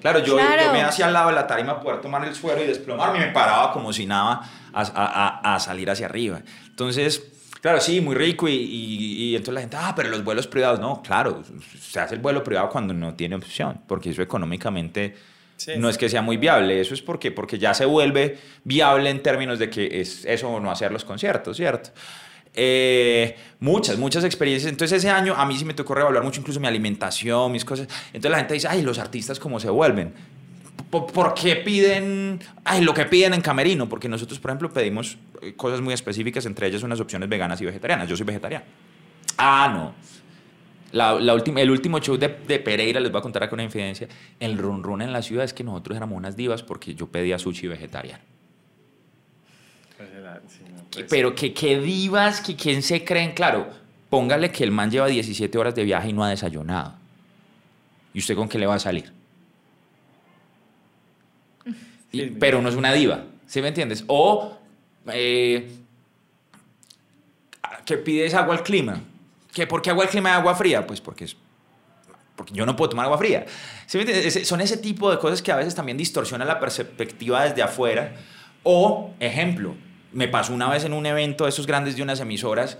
E: Claro, yo, yo, me hacía al lado de la tarima poder tomar el suelo y desplomarme y me paraba como si nada a, a, a salir hacia arriba. Entonces Claro, sí, muy rico y, y, entonces la gente, ah, pero los vuelos privados, no, claro, se hace el vuelo privado cuando no tiene opción, porque eso económicamente no es que sea muy viable, eso es porque, porque ya se vuelve viable en términos de que es eso o no hacer los conciertos, ¿cierto? Eh, muchas, muchas experiencias. Entonces ese año a mí sí me tocó revaluar mucho incluso mi alimentación, mis cosas. Entonces la gente dice, ay, los artistas cómo se vuelven. ¿Por qué piden ay, lo que piden en Camerino? Porque nosotros, por ejemplo, pedimos eh, cosas muy específicas, entre ellas unas opciones veganas y vegetarianas. Yo soy vegetariano. Ah, no. La, la el último show de, de, Pereira, les voy a contar acá una infidencia. El run run en la ciudad es que nosotros éramos unas divas porque yo pedía sushi vegetariano. Pues pues Pero que qué divas, que quién se creen. Claro, póngale que el man lleva 17 horas de viaje y no ha desayunado. ¿Y usted con qué le va a salir? Pero no es una diva, ¿sí me entiendes? O eh, que pides agua al clima. ¿Que ¿Por qué agua al clima y agua fría? Pues porque es porque yo no puedo tomar agua fría. ¿Sí me entiendes? Son ese tipo de cosas que a veces también distorsionan la perspectiva desde afuera. O, ejemplo, me pasó una vez en un evento de esos grandes de unas emisoras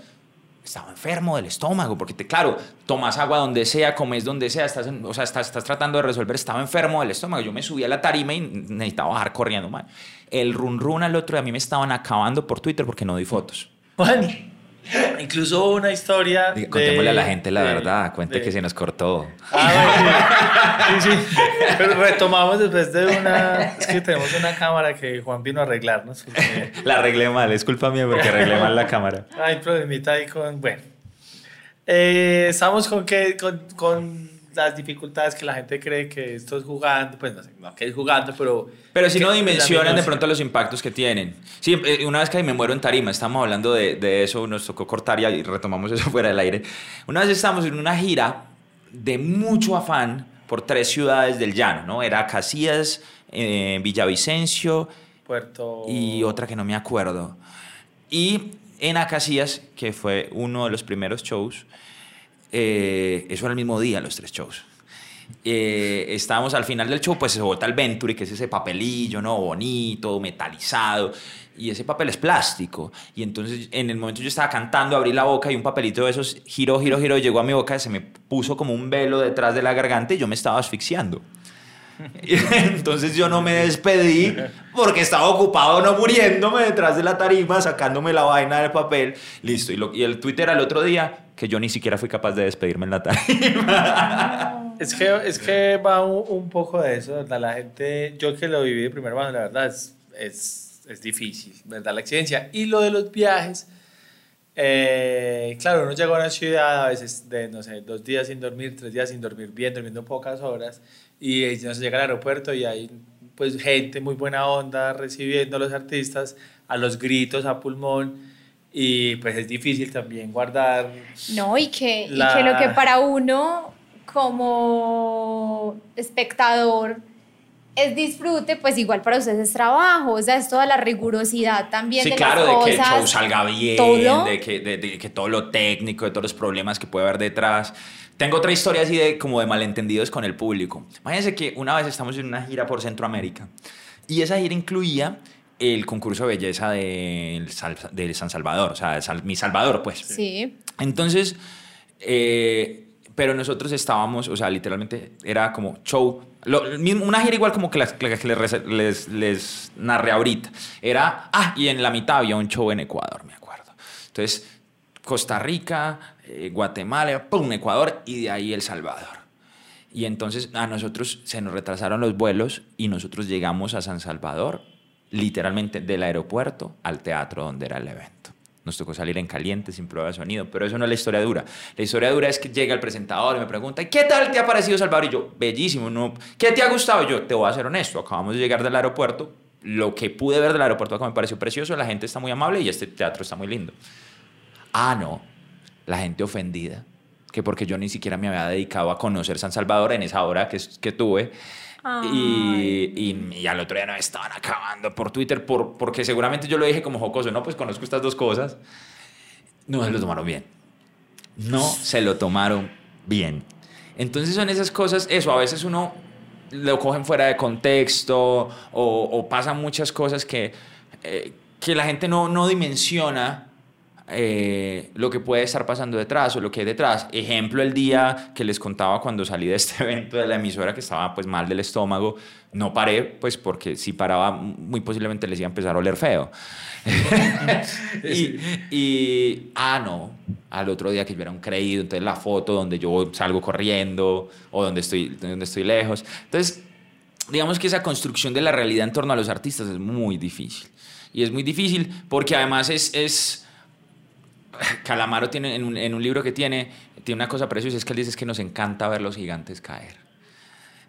E: estaba enfermo del estómago, porque te, claro, tomas agua donde sea, comes donde sea, estás, o sea, estás, estás, tratando de resolver, estaba enfermo del estómago. Yo me subí a la tarima y necesitaba bajar corriendo, mal. El run run al otro de a mí me estaban acabando por Twitter porque no di fotos.
D: Incluso una historia.
E: Contémosle a la gente la verdad, cuente que se nos cortó. Ah,
D: sí, sí. Pero retomamos después de una. Es que tenemos una cámara que Juan vino a arreglarnos.
E: La arreglé mal, es culpa mía porque arreglé mal la cámara.
D: Hay problemita ahí con. Bueno. Eh, estamos con, que, con, con las dificultades que la gente cree que esto es jugando, pues no sé, no que es jugando, pero...
E: Pero si
D: que
E: no dimensionan de pronto los impactos que tienen. Sí, eh, una vez que me muero en tarima, estamos hablando de, de eso, nos tocó cortar y retomamos eso fuera del aire. Una vez estábamos en una gira de mucho afán por tres ciudades del llano, ¿no? Era Casillas, eh, Villavicencio
D: Puerto...
E: y otra que no me acuerdo. Y en Acacias, que fue uno de los primeros shows, eh, eso era el mismo día, los tres shows. Eh, estábamos al final del show, pues se bota el Venturi, que es ese papelillo, ¿no? Bonito, metalizado. Y ese papel es plástico. Y entonces, en el momento yo estaba cantando, abrí la boca y un papelito de esos giró, giró, giró, llegó a mi boca, se me puso como un velo detrás de la garganta y yo me estaba asfixiando. Y Entonces yo no me despedí porque estaba ocupado no muriéndome detrás de la tarima, sacándome la vaina del papel. Listo. Y, lo- y el Twitter al otro día, que yo ni siquiera fui capaz de despedirme en la tarima.
D: Es que, es que va un, un poco de eso, ¿verdad? La gente, yo que lo viví de primera mano, la verdad, es, es, es difícil, ¿verdad? La experiencia. Y lo de los viajes, eh, claro, uno llega a una ciudad a veces de, no sé, dos días sin dormir, tres días sin dormir bien, durmiendo pocas horas, y no se llega al aeropuerto y hay pues gente muy buena onda recibiendo a los artistas, a los gritos, a pulmón, y pues es difícil también guardar
F: No, y que, y
D: La-
F: que lo que para uno como espectador es disfrute, pues igual para ustedes es trabajo, o sea, es toda la rigurosidad también
E: Sí,
F: de
E: claro,
F: las
E: de que el show salga bien,
F: todo.
E: de que, de, de que todo lo técnico, de todos los problemas que puede haber detrás. Tengo otra historia así de como de malentendidos con el público. Imagínense que una vez estamos en una gira por Centroamérica y esa gira incluía el concurso de belleza de, San Salvador, o sea, Sal- Mi Salvador, pues.
F: Sí.
E: Entonces, eh, pero nosotros estábamos, o sea, literalmente era como show. lo- una gira igual como que, las, que les, les, les narré ahorita. Era, ah, y en la mitad había un show en Ecuador, me acuerdo. Entonces, Costa Rica, eh, Guatemala, pum, Ecuador y de ahí El Salvador. Y entonces a nosotros se nos retrasaron los vuelos y nosotros llegamos a San Salvador, literalmente del aeropuerto al teatro donde era el evento. Nos tocó salir en caliente, sin prueba de sonido, pero eso no es la historia dura. La historia dura es que llega el presentador y me pregunta, "¿Y ¿qué tal te ha parecido Salvador? Y yo, bellísimo, ¿no? ¿qué te ha gustado? Y yo, te voy a ser honesto, acabamos de llegar del aeropuerto, lo que pude ver del aeropuerto acá me pareció precioso, la gente está muy amable y este teatro está muy lindo. Ah, no, la gente ofendida, que porque yo ni siquiera me había dedicado a conocer San Salvador en esa hora que, que tuve. Y, y, al otro día nos estaban acabando por Twitter, por, porque seguramente yo lo dije como jocoso, no, pues conozco estas dos cosas. No se lo tomaron bien. No se lo tomaron bien. Entonces son esas cosas, eso, a veces uno lo cogen fuera de contexto o, o pasan muchas cosas que, eh, que la gente no, no dimensiona eh, lo que puede estar pasando detrás o lo que hay detrás. Ejemplo, el día que les contaba cuando salí de este evento de la emisora que estaba pues mal del estómago, no paré pues porque si paraba muy posiblemente les iba a empezar a oler feo. y, y, ah, no, al otro día que yo era un creído, entonces la foto donde yo salgo corriendo o donde estoy, donde estoy lejos. Entonces, digamos que esa construcción de la realidad en torno a los artistas es muy difícil. Y es muy difícil porque además es... es Calamaro tiene en un, en un, libro que tiene, tiene una cosa preciosa, es que él dice es que nos encanta ver los gigantes caer.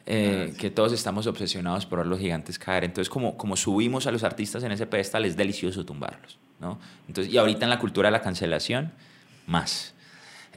E: Eh, que todos estamos obsesionados por ver los gigantes caer. Entonces, como, como subimos a los artistas en ese pedestal, es delicioso tumbarlos. ¿no? Entonces, y ahorita en la cultura de la cancelación, más.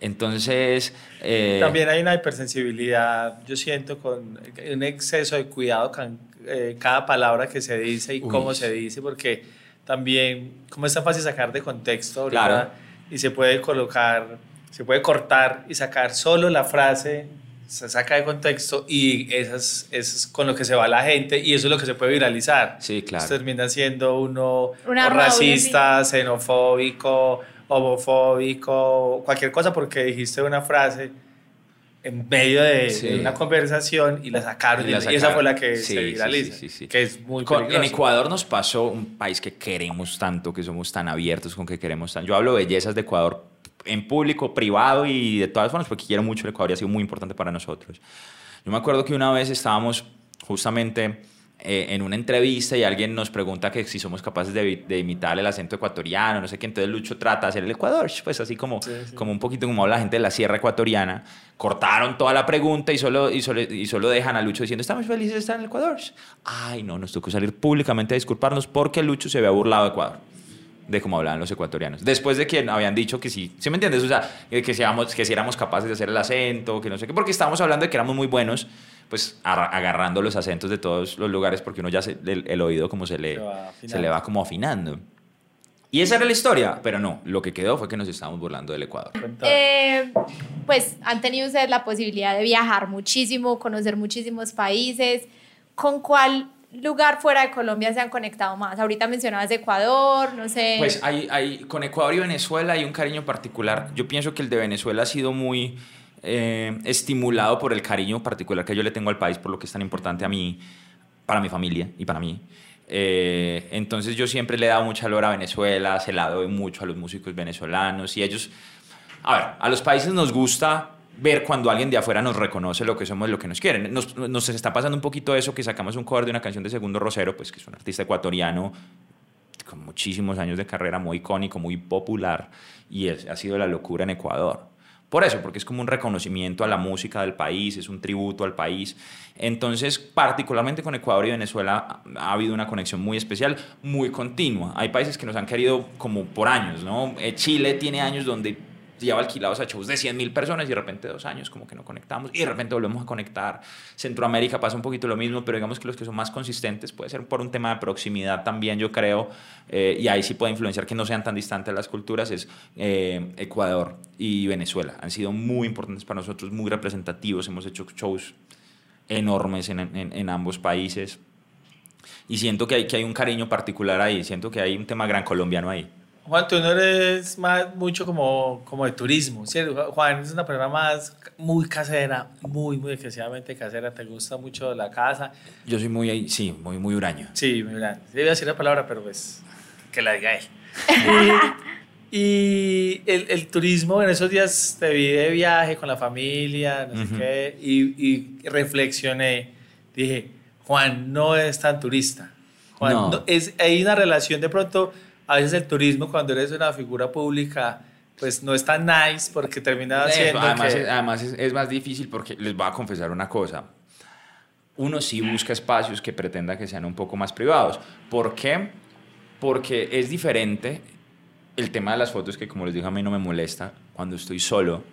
E: Entonces... Eh,
D: También hay una hipersensibilidad, yo siento, con un exceso de cuidado con eh, cada palabra que se dice y
E: Uy.
D: cómo se dice, porque también, como es tan fácil sacar de contexto
E: Claro.
D: Y se puede colocar, se puede cortar y sacar solo la frase, se saca de contexto y esas, es con lo que se va la gente y eso es lo que se puede viralizar.
E: Sí, claro.
D: Entonces termina siendo uno
F: Una
D: o
F: arma doble,
D: racista, xenofóbico, homofóbico, cualquier cosa porque dijiste una frase en medio de,
E: Sí.
D: de una conversación y la sacaron y,
E: la
D: y esa
E: sacaron.
D: fue la que
E: Sí,
D: se viraliza,
E: sí, sí, sí.
D: que es muy
E: Con- en
D: peligroso.
E: Ecuador nos pasó un país que queremos tanto, que somos tan abiertos con que queremos tan. Yo hablo bellezas de Ecuador en público, privado y de todas formas porque quiero mucho el Ecuador y ha sido muy importante para nosotros. Yo me acuerdo que una vez estábamos justamente eh, en una entrevista y alguien nos pregunta que si somos capaces de, de, imitar el acento ecuatoriano, no sé qué, entonces Lucho trata de hacer el Ecuador, pues así como, como un poquito como habla la gente de la sierra ecuatoriana. Cortaron toda la pregunta y solo, y, solo, y solo dejan a Lucho diciendo, estamos felices de estar en Ecuador. Ay, no, nos tocó salir públicamente a disculparnos porque Lucho se había burlado de Ecuador de cómo hablaban los ecuatorianos. Después de que habían dicho que sí, ¿sí me entiendes? O sea, que, que, seamos, que si éramos capaces de hacer el acento, que no sé qué, porque estábamos hablando de que éramos muy buenos, pues agarrando los acentos de todos los lugares, porque uno ya se, el, el, oído como se le, se, se, le va como afinando. Y esa era la historia, pero no, lo que quedó fue que nos estábamos burlando del Ecuador.
F: Eh, pues han tenido ustedes la posibilidad de viajar muchísimo, conocer muchísimos países. ¿Con cuál lugar fuera de Colombia se han conectado más? Ahorita mencionabas Ecuador, no sé.
E: Pues hay, hay, con Ecuador y Venezuela hay un cariño particular. Yo pienso que el de Venezuela ha sido muy eh, estimulado por el cariño particular que yo le tengo al país, por lo que es tan importante a mí, para mi familia y para mí. Eh, entonces yo siempre le he dado mucha valor a Venezuela, se la doy mucho a los músicos venezolanos y ellos, a ver, a los países nos gusta ver cuando alguien de afuera nos reconoce lo que somos, lo que nos quieren. Nos, está pasando un poquito eso que sacamos un cover de una canción de Segundo Rosero, pues que es un artista ecuatoriano con muchísimos años de carrera, muy icónico, muy popular y ha sido la locura en Ecuador. Por eso, porque es como un reconocimiento a la música del país, es un tributo al país. Entonces, particularmente con Ecuador y Venezuela ha habido una conexión muy especial, muy continua. Hay países que nos han querido como por años, ¿no? Chile tiene años donde lleva alquilados a shows de 100 mil personas y de repente dos años como que no conectamos y de repente volvemos a conectar. Centroamérica pasa un poquito lo mismo, pero digamos que los que son más consistentes puede ser por un tema de proximidad también, yo creo, eh, y ahí sí puede influenciar que no sean tan distantes las culturas, es eh, Ecuador y Venezuela. Han sido muy importantes para nosotros, muy representativos, hemos hecho shows enormes en, en, en ambos países. Y siento que hay, que hay un cariño particular ahí, siento que hay un tema gran colombiano ahí.
D: Juan, tú no eres más, mucho como, como de turismo, ¿cierto? Juan es una persona más muy casera, muy, muy excesivamente casera, te gusta mucho la casa.
E: Yo soy muy, sí, muy, muy huraño.
D: Sí, muy huraño. Debe decir la palabra, pero pues que la diga él. y, el, el, turismo, en esos días te vi de viaje con la familia, no sé uh -huh. qué, y, y, reflexioné, dije, Juan no es tan turista. Juan, no. No, es, hay una relación de pronto a veces el turismo cuando eres una figura pública pues no es tan nice porque termina haciendo
E: además,
D: que...
E: es, además es, es, más difícil porque les voy a confesar una cosa uno sí busca espacios que pretenda que sean un poco más privados ¿por qué? porque es diferente el tema de las fotos que como les dije a mí no me molesta cuando estoy solo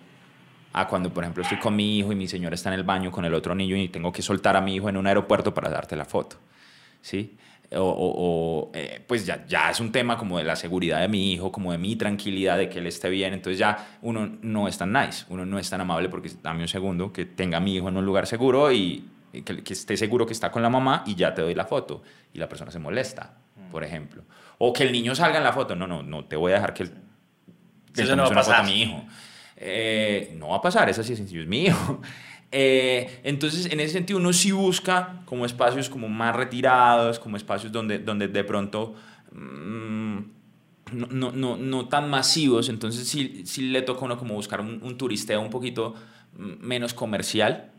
E: a cuando por ejemplo estoy con mi hijo y mi señora está en el baño con el otro niño y tengo que soltar a mi hijo en un aeropuerto para darte la foto ¿sí? O, o, o eh, pues ya, ya es un tema como de la seguridad de mi hijo, como de mi tranquilidad, de que él esté bien, entonces ya uno no es tan nice, uno no es tan amable porque dame un segundo, que tenga a mi hijo en un lugar seguro y, que, que, esté seguro que está con la mamá y ya te doy la foto y la persona se molesta, mm. por ejemplo. O que el niño salga en la foto, no, no, no te voy a dejar que él
D: Eso no va a pasar.
E: a mi hijo. Eh, no va a pasar, es así de sencillo, es mi hijo. Eh, entonces, en ese sentido, uno sí busca como espacios como más retirados, como espacios donde, donde de pronto mmm, no, no, no, no, tan masivos. Entonces, sí, sí le toca a uno como buscar un, un turisteo un poquito menos comercial.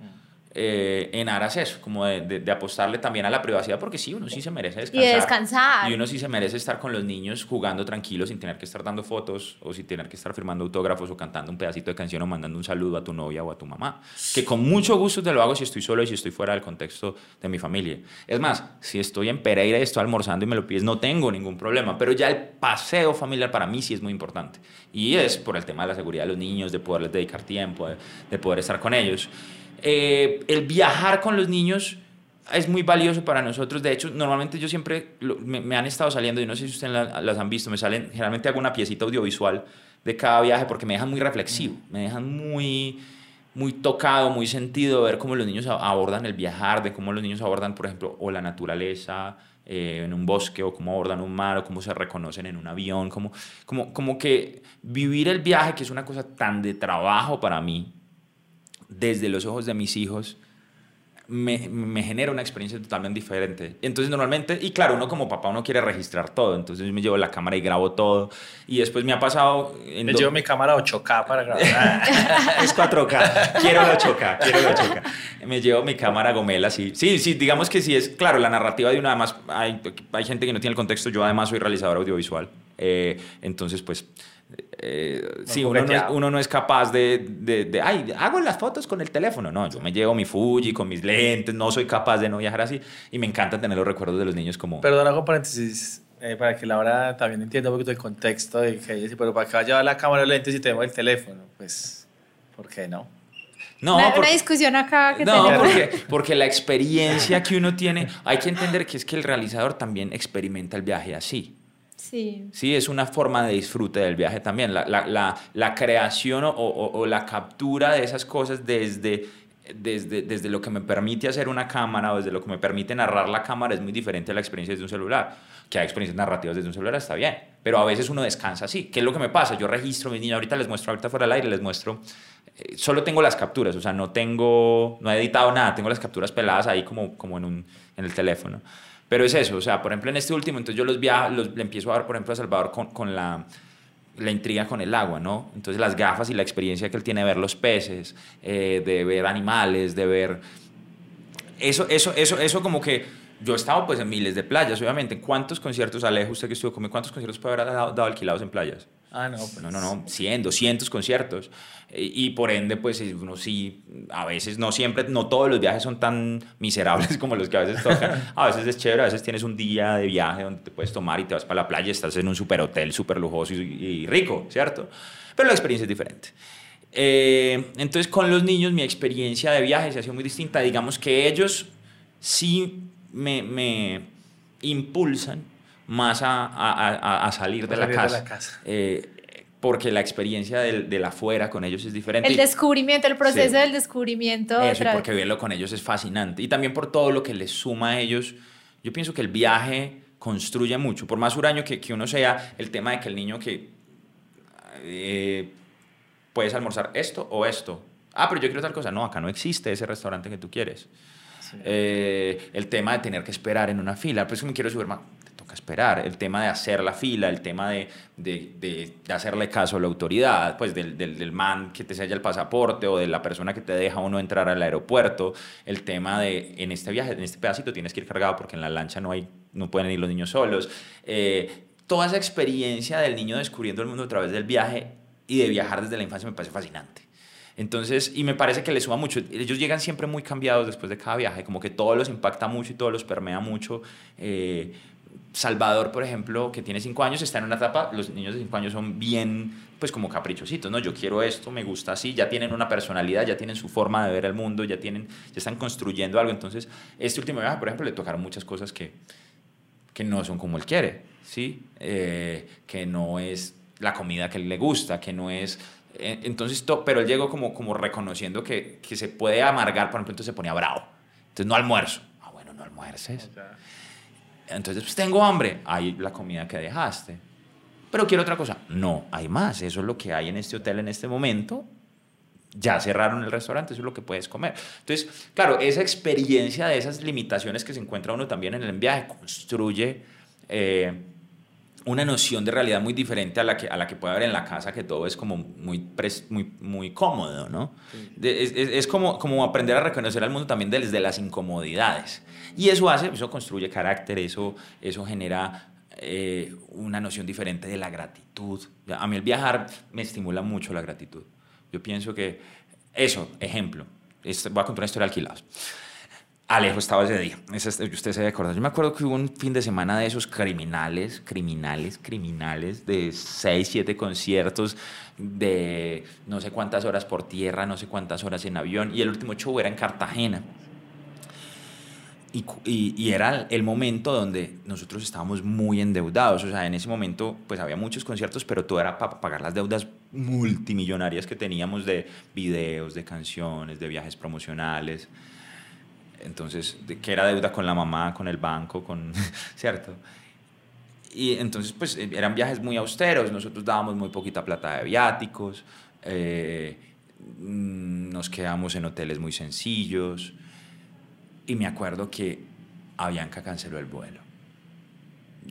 E: Eh, en aras eso, como de, de, de, apostarle también a la privacidad, porque sí, uno sí se merece descansar.
F: Y descansar.
E: Y uno sí se merece estar con los niños jugando tranquilo sin tener que estar dando fotos o sin tener que estar firmando autógrafos o cantando un pedacito de canción o mandando un saludo a tu novia o a tu mamá. Que con mucho gusto te lo hago si estoy solo y si estoy fuera del contexto de mi familia. Es más, si estoy en Pereira y estoy almorzando y me lo pides, no tengo ningún problema, pero ya el paseo familiar para mí sí es muy importante. Y es por el tema de la seguridad de los niños, de poderles dedicar tiempo, de, de poder estar con ellos. Eh, el viajar con los niños es muy valioso para nosotros. De hecho, normalmente yo siempre lo, me, me, han estado saliendo, y no sé si ustedes la, las han visto, me salen, generalmente hago una piecita audiovisual de cada viaje porque me dejan muy reflexivo, me dejan muy, muy tocado, muy sentido ver cómo los niños abordan el viajar, de cómo los niños abordan, por ejemplo, o la naturaleza. Eh, en un bosque o cómo abordan un mar o cómo se reconocen en un avión, como, como, como que vivir el viaje, que es una cosa tan de trabajo para mí, desde los ojos de mis hijos, me, me, genera una experiencia totalmente diferente. Entonces normalmente, y claro, uno como papá uno quiere registrar todo, entonces me llevo la cámara y grabo todo. Y después me ha pasado...
D: me llevo mi cámara 8K para grabar.
E: es 4K, quiero la 8K, quiero la 8K. Me llevo mi cámara Gomela, sí. Sí, sí, digamos que sí es, claro, la narrativa de una, además, hay, hay gente que no tiene el contexto, yo además soy realizador audiovisual. Eh, entonces, pues eh, sí, uno no, es, uno no, es, capaz de, de, ay, hago las fotos con el teléfono. No, yo me llevo mi Fuji con mis lentes, no soy capaz de no viajar así. Y me encanta tener los recuerdos de los niños como...
D: Perdón, hago paréntesis eh, para que Laura también entienda un poquito el contexto de que ella pero ¿para qué va a llevar la cámara de lentes y tenemos el teléfono? Pues, ¿por qué no?
F: No, una, una, discusión acá que
E: No, porque, porque la experiencia que uno tiene, hay que entender que es que el realizador también experimenta el viaje así.
F: Sí.
E: Sí, es una forma de disfrute del viaje también. La, la, la, la creación o, o, o, la captura de esas cosas desde, desde, desde lo que me permite hacer una cámara o desde lo que me permite narrar la cámara es muy diferente a la experiencia desde un celular. Que hay experiencias narrativas desde un celular está bien, pero a veces uno descansa así. ¿Qué es lo que me pasa? Yo registro mis niños, ahorita les muestro, ahorita fuera del aire, les muestro. Eh, solo tengo las capturas, o sea, no tengo, no he editado nada, tengo las capturas peladas ahí como, como en, un, en el teléfono. Pero es eso, o sea, por ejemplo, en este último, entonces yo los, viajo, los le empiezo a ver, por ejemplo, a Salvador con, con la, la, intriga con el agua, ¿no? Entonces las gafas y la experiencia que él tiene de ver los peces, eh, de ver animales, de ver... Eso, eso, eso, eso como que yo he estado pues en miles de playas, obviamente. ¿Cuántos conciertos, Alejo, usted que estuvo conmigo, cuántos conciertos puede haber dado, dado alquilados en playas?
D: Ah, no. Pues.
E: No, no, no, 100, 200 conciertos. Y, por ende, pues uno sí, a veces, no siempre, no todos los viajes son tan miserables como los que a veces tocan. A veces es chévere, a veces tienes un día de viaje donde te puedes tomar y te vas para la playa, estás en un super hotel súper lujoso y, rico, ¿cierto? Pero la experiencia es diferente. Eh, entonces, con los niños, mi experiencia de viaje se ha sido muy distinta. Digamos que ellos sí me, me impulsan más a, a, a salir, de, la casa. Eh, porque la experiencia del, del, afuera con ellos es diferente.
F: El descubrimiento, el proceso del descubrimiento.
E: Eso, y porque verlo con ellos es fascinante. Y también por todo lo que les suma a ellos. Yo pienso que el viaje construye mucho. Por más huraño que, que uno sea, el tema de que el niño que eh, puedes almorzar esto o esto. Ah, pero yo quiero tal cosa. No, acá no existe ese restaurante que tú quieres. Eh, el tema de tener que esperar en una fila, pues me quiero subir más, toca esperar. El tema de hacer la fila, el tema de, de, de, hacerle caso a la autoridad, pues del, del, del, man que te sella el pasaporte o de la persona que te deja o no entrar al aeropuerto. El tema de, en este viaje, en este pedacito tienes que ir cargado porque en la lancha no, hay, no pueden ir los niños solos. Eh, toda esa experiencia del niño descubriendo el mundo a través del viaje y de viajar desde la infancia me parece fascinante. Entonces, y me parece que les suma mucho. Ellos llegan siempre muy cambiados después de cada viaje, como que todo los impacta mucho y todo los permea mucho. Eh, Salvador, por ejemplo, que tiene cinco años, está en una etapa, los niños de cinco años son bien, pues como caprichositos, ¿no? Yo quiero esto, me gusta así, ya tienen una personalidad, ya tienen su forma de ver el mundo, ya, tienen, ya están construyendo algo. Entonces, este último viaje, por ejemplo, le tocaron muchas cosas que, que no son como él quiere, ¿sí? Eh, que no es la comida que le gusta, que no es eh, entonces, pero él llegó como, como reconociendo que, que, se puede amargar, por ejemplo, entonces se ponía bravo. Entonces, no almuerzo. Ah, bueno, no almuerces. Entonces, pues tengo hambre. Hay la comida que dejaste. Pero quiero otra cosa. No, hay más. Eso es lo que hay en este hotel en este momento. Ya cerraron el restaurante, eso es lo que puedes comer. Entonces, claro, esa experiencia de esas limitaciones que se encuentra uno también en el viaje construye eh, una noción de realidad muy diferente a la que, a la que puede haber en la casa, que todo es como muy, muy, muy cómodo, ¿no? es, es, como, como aprender a reconocer al mundo también desde las incomodidades. Y eso hace, eso construye carácter, eso, eso genera eh, una noción diferente de la gratitud. A mí el viajar me estimula mucho la gratitud. Yo pienso que eso, ejemplo, voy a contar una historia de alquilados. Alejo estaba ese día. usted se acordar. Yo me acuerdo que hubo un fin de semana de esos criminales, criminales, criminales, de seis, siete conciertos, de no sé cuántas horas por tierra, no sé cuántas horas en avión. Y el último show era en Cartagena. Y, y, era el momento donde nosotros estábamos muy endeudados. O sea, en ese momento, pues había muchos conciertos, pero todo era para pagar las deudas multimillonarias que teníamos de videos, de canciones, de viajes promocionales. Entonces, que era deuda con la mamá, con el banco, con, ¿cierto? Y entonces, pues eh, eran viajes muy austeros, nosotros dábamos muy poquita plata de viáticos, eh, mm, nos quedamos en hoteles muy sencillos. Y me acuerdo que Avianca canceló el vuelo.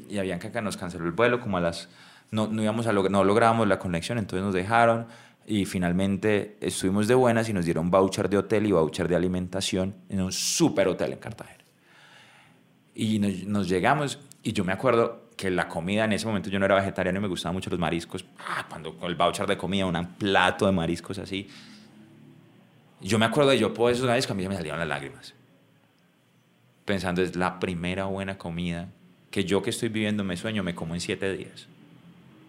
E: Y Avianca nos canceló el vuelo como a las... No, no, íbamos a no lográbamos la conexión, entonces nos dejaron y finalmente estuvimos de buenas y nos dieron voucher de hotel y voucher de alimentación en un super hotel en Cartagena. Y nos, llegamos y yo me acuerdo que la comida en ese momento yo no era vegetariano y me gustaban mucho los mariscos. Ah, cuando el voucher de comida, un plato de mariscos así. Yo me acuerdo de yo por esos mariscos, a mí me salieron las lágrimas. Pensando, es la primera buena comida que yo que estoy viviendo me sueño, me como en siete días.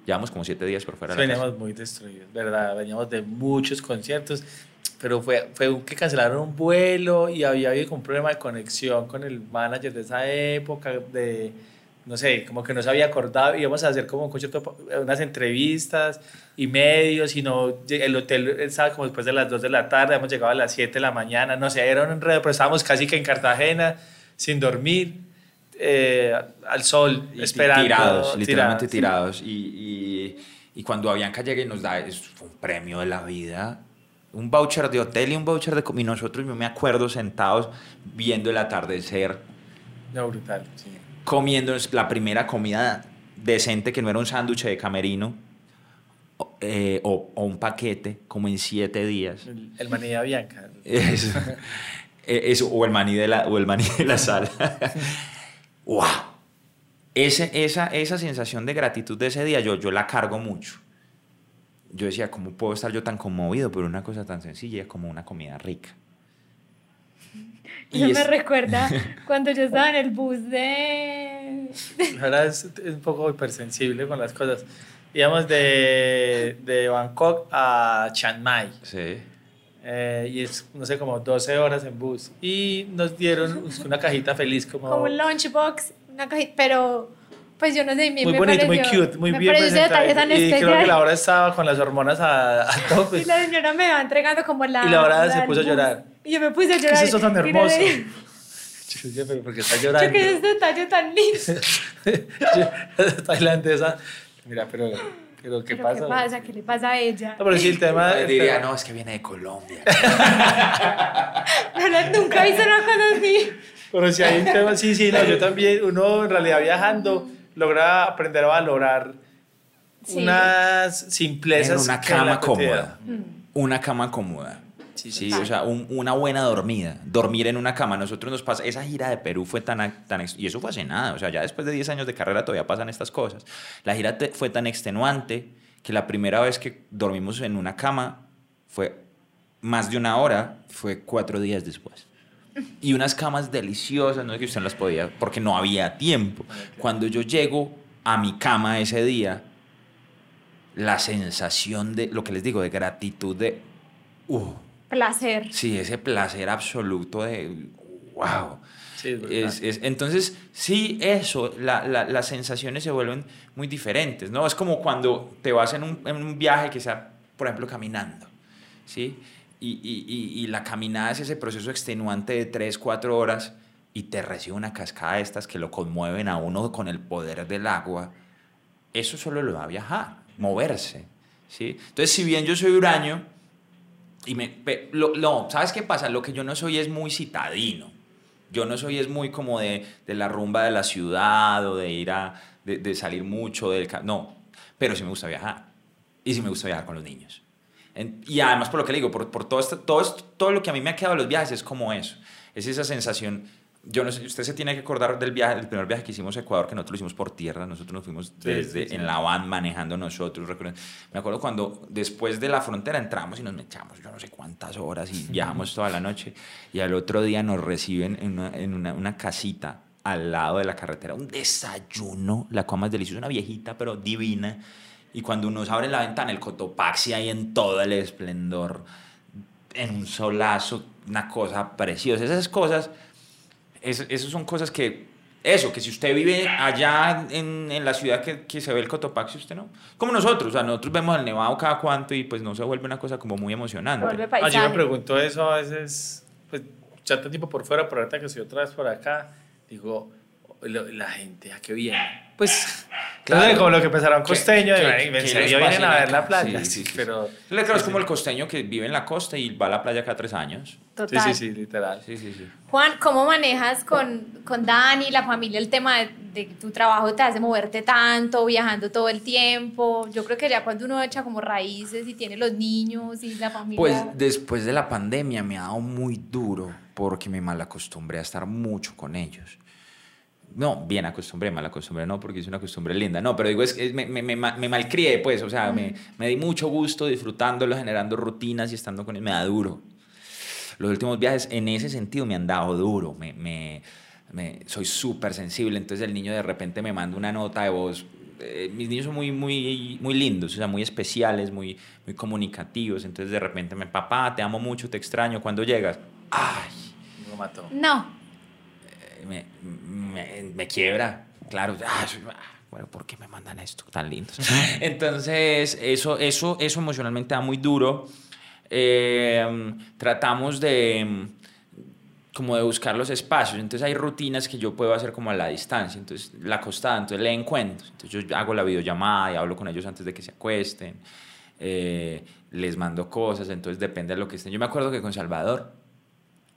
E: Llevamos como siete días por fuera de la casa.
D: Veníamos muy destruidos, ¿verdad? Veníamos de muchos conciertos, pero fue, fue que cancelaron un vuelo y había habido un problema de conexión con el manager de esa época, de, no sé, como que no se había acordado, íbamos a hacer como un concierto, unas entrevistas y medios, y no, el hotel estaba como después de las 2 de la tarde, hemos llegado a las 7 de la mañana, no sé, era un enredo, pero estábamos casi que en Cartagena, sin dormir, eh, al sol,
E: Y
D: esperando.
E: Tirados, literalmente
D: tirados.
E: tirados. Y, y, y cuando Avianca llega y nos da es un premio de la vida, un voucher de hotel y un voucher de comida. Y nosotros, yo me acuerdo, sentados viendo el atardecer,
D: No, brutal, sí.
E: comiendo la primera comida decente que no era un sándwich de camerino o, eh, o- o un paquete, como en siete días.
D: El, el maní de Bianca.
E: Eso, eso, o el maní de la, o el maní de la sala. ¡Wow! Ese, esa, esa sensación de gratitud de ese día, yo, yo la cargo mucho. Yo decía, ¿cómo puedo estar yo tan conmovido por una cosa tan sencilla como una comida rica?
F: Eso
E: Y
F: me
E: es-
F: recuerda cuando yo estaba en el bus de...
D: Ahora es, es un poco hipersensible con las cosas. Íbamos de, de Bangkok a Chiang Mai.
E: Sí.
D: Eh, y es, no sé, como 12 horas en bus. Y nos dieron una cajita feliz como...
F: Como un lunchbox, una cajita, pero pues yo no sé, me,
D: muy
F: me
D: bonito, muy
F: pareció-
D: cute, muy
F: me
D: bien presentado. Y creo que la hora estaba con las hormonas a, a tope.
F: Y la señora me va entregando como la...
D: Y la hora se puso a llorar.
F: Y yo me puse a
D: ¿Qué
F: llorar.
D: es eso tan hermoso? Yo pero porque está
F: Yo
D: llorando.
F: que es este detalle tan lindo.
D: tailandesa. Mira, pero, pero ¿qué
F: ¿Pero
D: pasa?
F: ¿Qué pasa? ¿Qué le pasa a ella?
D: No, pero sí, el tema...
E: Yo diría, no, es que viene de Colombia.
F: No, no, nunca hice una cosa así.
D: Pero si hay un tema, sí, sí, no, yo también, uno en realidad viajando logra aprender a valorar
F: Sí.
D: unas simplezas.
E: una
D: en la
E: cama cómoda. Una cama cómoda.
D: Sí,
E: o sea, un- una buena dormida. Dormir en una cama. Nosotros nos pasa. Esa gira de Perú fue tan, tan. Y eso fue hace nada. O sea, ya después de 10 años de carrera todavía pasan estas cosas. La gira te- fue tan extenuante que la primera vez que dormimos en una cama fue más de una hora, fue cuatro días después. Y unas camas deliciosas, no es que usted las podía, porque no había tiempo. Cuando yo llego a mi cama ese día, la sensación de, lo que les digo, de gratitud, de, uh,
F: Placer.
E: sí, ese placer absoluto de, wow.
D: Sí, es.
E: Es- es- entonces, sí, eso, la- la- las sensaciones se vuelven muy diferentes, ¿no? Es como cuando te vas en un, en un viaje que sea, por ejemplo, caminando, ¿sí? Y, y- y- y la caminada es ese proceso extenuante de 3, 4 horas y te recibe una cascada de estas que lo conmueven a uno con el poder del agua. Eso solo lo va a viajar, moverse, ¿sí? Entonces, si bien yo soy huraño, y me, lo- no, ¿sabes qué pasa? Lo que yo no soy es muy citadino. Yo no soy es muy como de, de la rumba de la ciudad o de ir a, de, de salir mucho del... No, pero sí me gusta viajar. Y sí me gusta viajar con los niños. En- y además, por lo que le digo, por, por todo, esto, todo, esto- todo lo que a mí me ha quedado de los viajes es como eso. Es esa sensación. Yo no sé, usted se tiene que acordar del viaje, del primer viaje que hicimos a Ecuador, que nosotros lo hicimos por tierra, nosotros nos fuimos desde
D: sí, sí.
E: en la van manejando nosotros. Me acuerdo cuando después de la frontera entramos y nos echamos yo no sé cuántas horas y viajamos toda la noche y al otro día nos reciben en una, en una, una casita al lado de la carretera, un desayuno, la cosa más deliciosa, una viejita pero divina. Y cuando nos abren la ventana, el Cotopaxi ahí en todo el esplendor, en un solazo, una cosa preciosa. Esas cosas, es- esas son cosas que, eso, que si usted vive allá en, en la ciudad que, que se ve el Cotopaxi, usted no. Como nosotros, o sea, nosotros vemos el nevado cada cuanto y pues no se vuelve una cosa como muy emocionante.
F: Vuelve
D: Ah, yo me pregunto eso a veces, pues ya tanto tiempo por fuera, pero ahorita que estoy otra vez por acá, digo, la gente, ¿a qué viene? Pues,
E: Claro.
D: claro, como lo que empezaron
E: ¿Qué-
D: costeño,
E: qué
D: en
E: los
D: serio vienen a ver la playa.
E: Sí, sí, sí.
D: pero,
E: Le creo, es como el costeño que vive en la costa y va a la playa cada tres años.
F: Total.
D: sí, sí, literal.
E: Sí, sí, sí.
F: Juan, ¿cómo manejas con, con Dani, la familia, el tema de, de que tu trabajo te hace moverte tanto, viajando todo el tiempo? Yo creo que ya cuando uno echa como raíces y tiene los niños y la familia...
E: Pues después de la pandemia me ha dado muy duro porque me malacostumbré a estar mucho con ellos. No, bien acostumbré, mal acostumbré, no, porque es una costumbre linda. No, pero digo, es, es- me, me, me, ma- me malcrié, pues, o sea, me, me di mucho gusto disfrutándolo, generando rutinas y estando con él. Me da duro. Los últimos viajes en ese sentido me han dado duro. Me, me- me- soy súper sensible. Entonces el niño de repente me manda una nota de voz. Eh, mis niños son muy, muy, muy lindos, o sea, muy especiales, muy, muy comunicativos. Entonces de repente me, papá, te amo mucho, te extraño. ¿Cuándo llegas? Ay,
D: Lo mató.
F: No,
E: eh, me, me, me quiebra. Claro, ah, ah, bueno, ¿por qué me mandan esto tan lindos? Entonces, eso, eso, eso emocionalmente da muy duro. Eh, tratamos de como de buscar los espacios. Entonces hay rutinas que yo puedo hacer como a la distancia. Entonces la acostada, entonces leen cuentos. Entonces yo hago la videollamada y hablo con ellos antes de que se acuesten. Eh, les mando cosas, entonces depende de lo que estén. Yo me acuerdo que con Salvador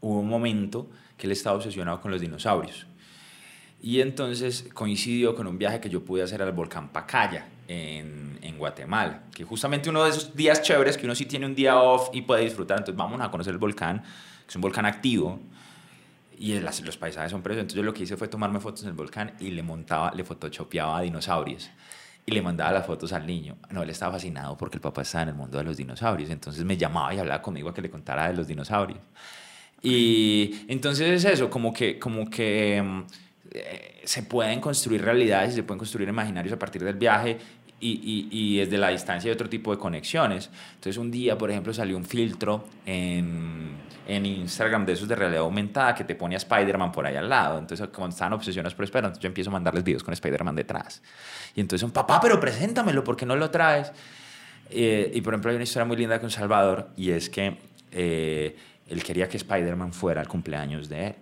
E: hubo un momento que él estaba obsesionado con los dinosaurios. Y entonces coincidió con un viaje que yo pude hacer al volcán Pacaya en, en Guatemala, que justamente uno de esos días chéveres que uno sí tiene un día off y puede disfrutar. Entonces vamos a conocer el volcán, que es un volcán activo y el- los paisajes son preciosos. Entonces yo lo que hice fue tomarme fotos en el volcán y le montaba, le photoshopeaba a dinosaurios y le mandaba las fotos al niño. No, él estaba fascinado porque el papá estaba en el mundo de los dinosaurios. Entonces me llamaba y hablaba conmigo a que le contara de los dinosaurios. Y entonces es eso, como que, como que mm, eh, se pueden construir realidades y se pueden construir imaginarios a partir del viaje y, y, y desde la distancia hay otro tipo de conexiones. Entonces un día, por ejemplo, salió un filtro en, en Instagram de esos de realidad aumentada que te pone a Spider-Man por ahí al lado. Entonces, como estaban obsesionados por Spider-Man, yo empiezo a mandarles videos con Spider-Man detrás. Y entonces son, papá, pero preséntamelo, ¿por qué no lo traes? Eh, y por ejemplo, hay una historia muy linda con Salvador y es que eh, él quería que Spider-Man fuera al cumpleaños de él.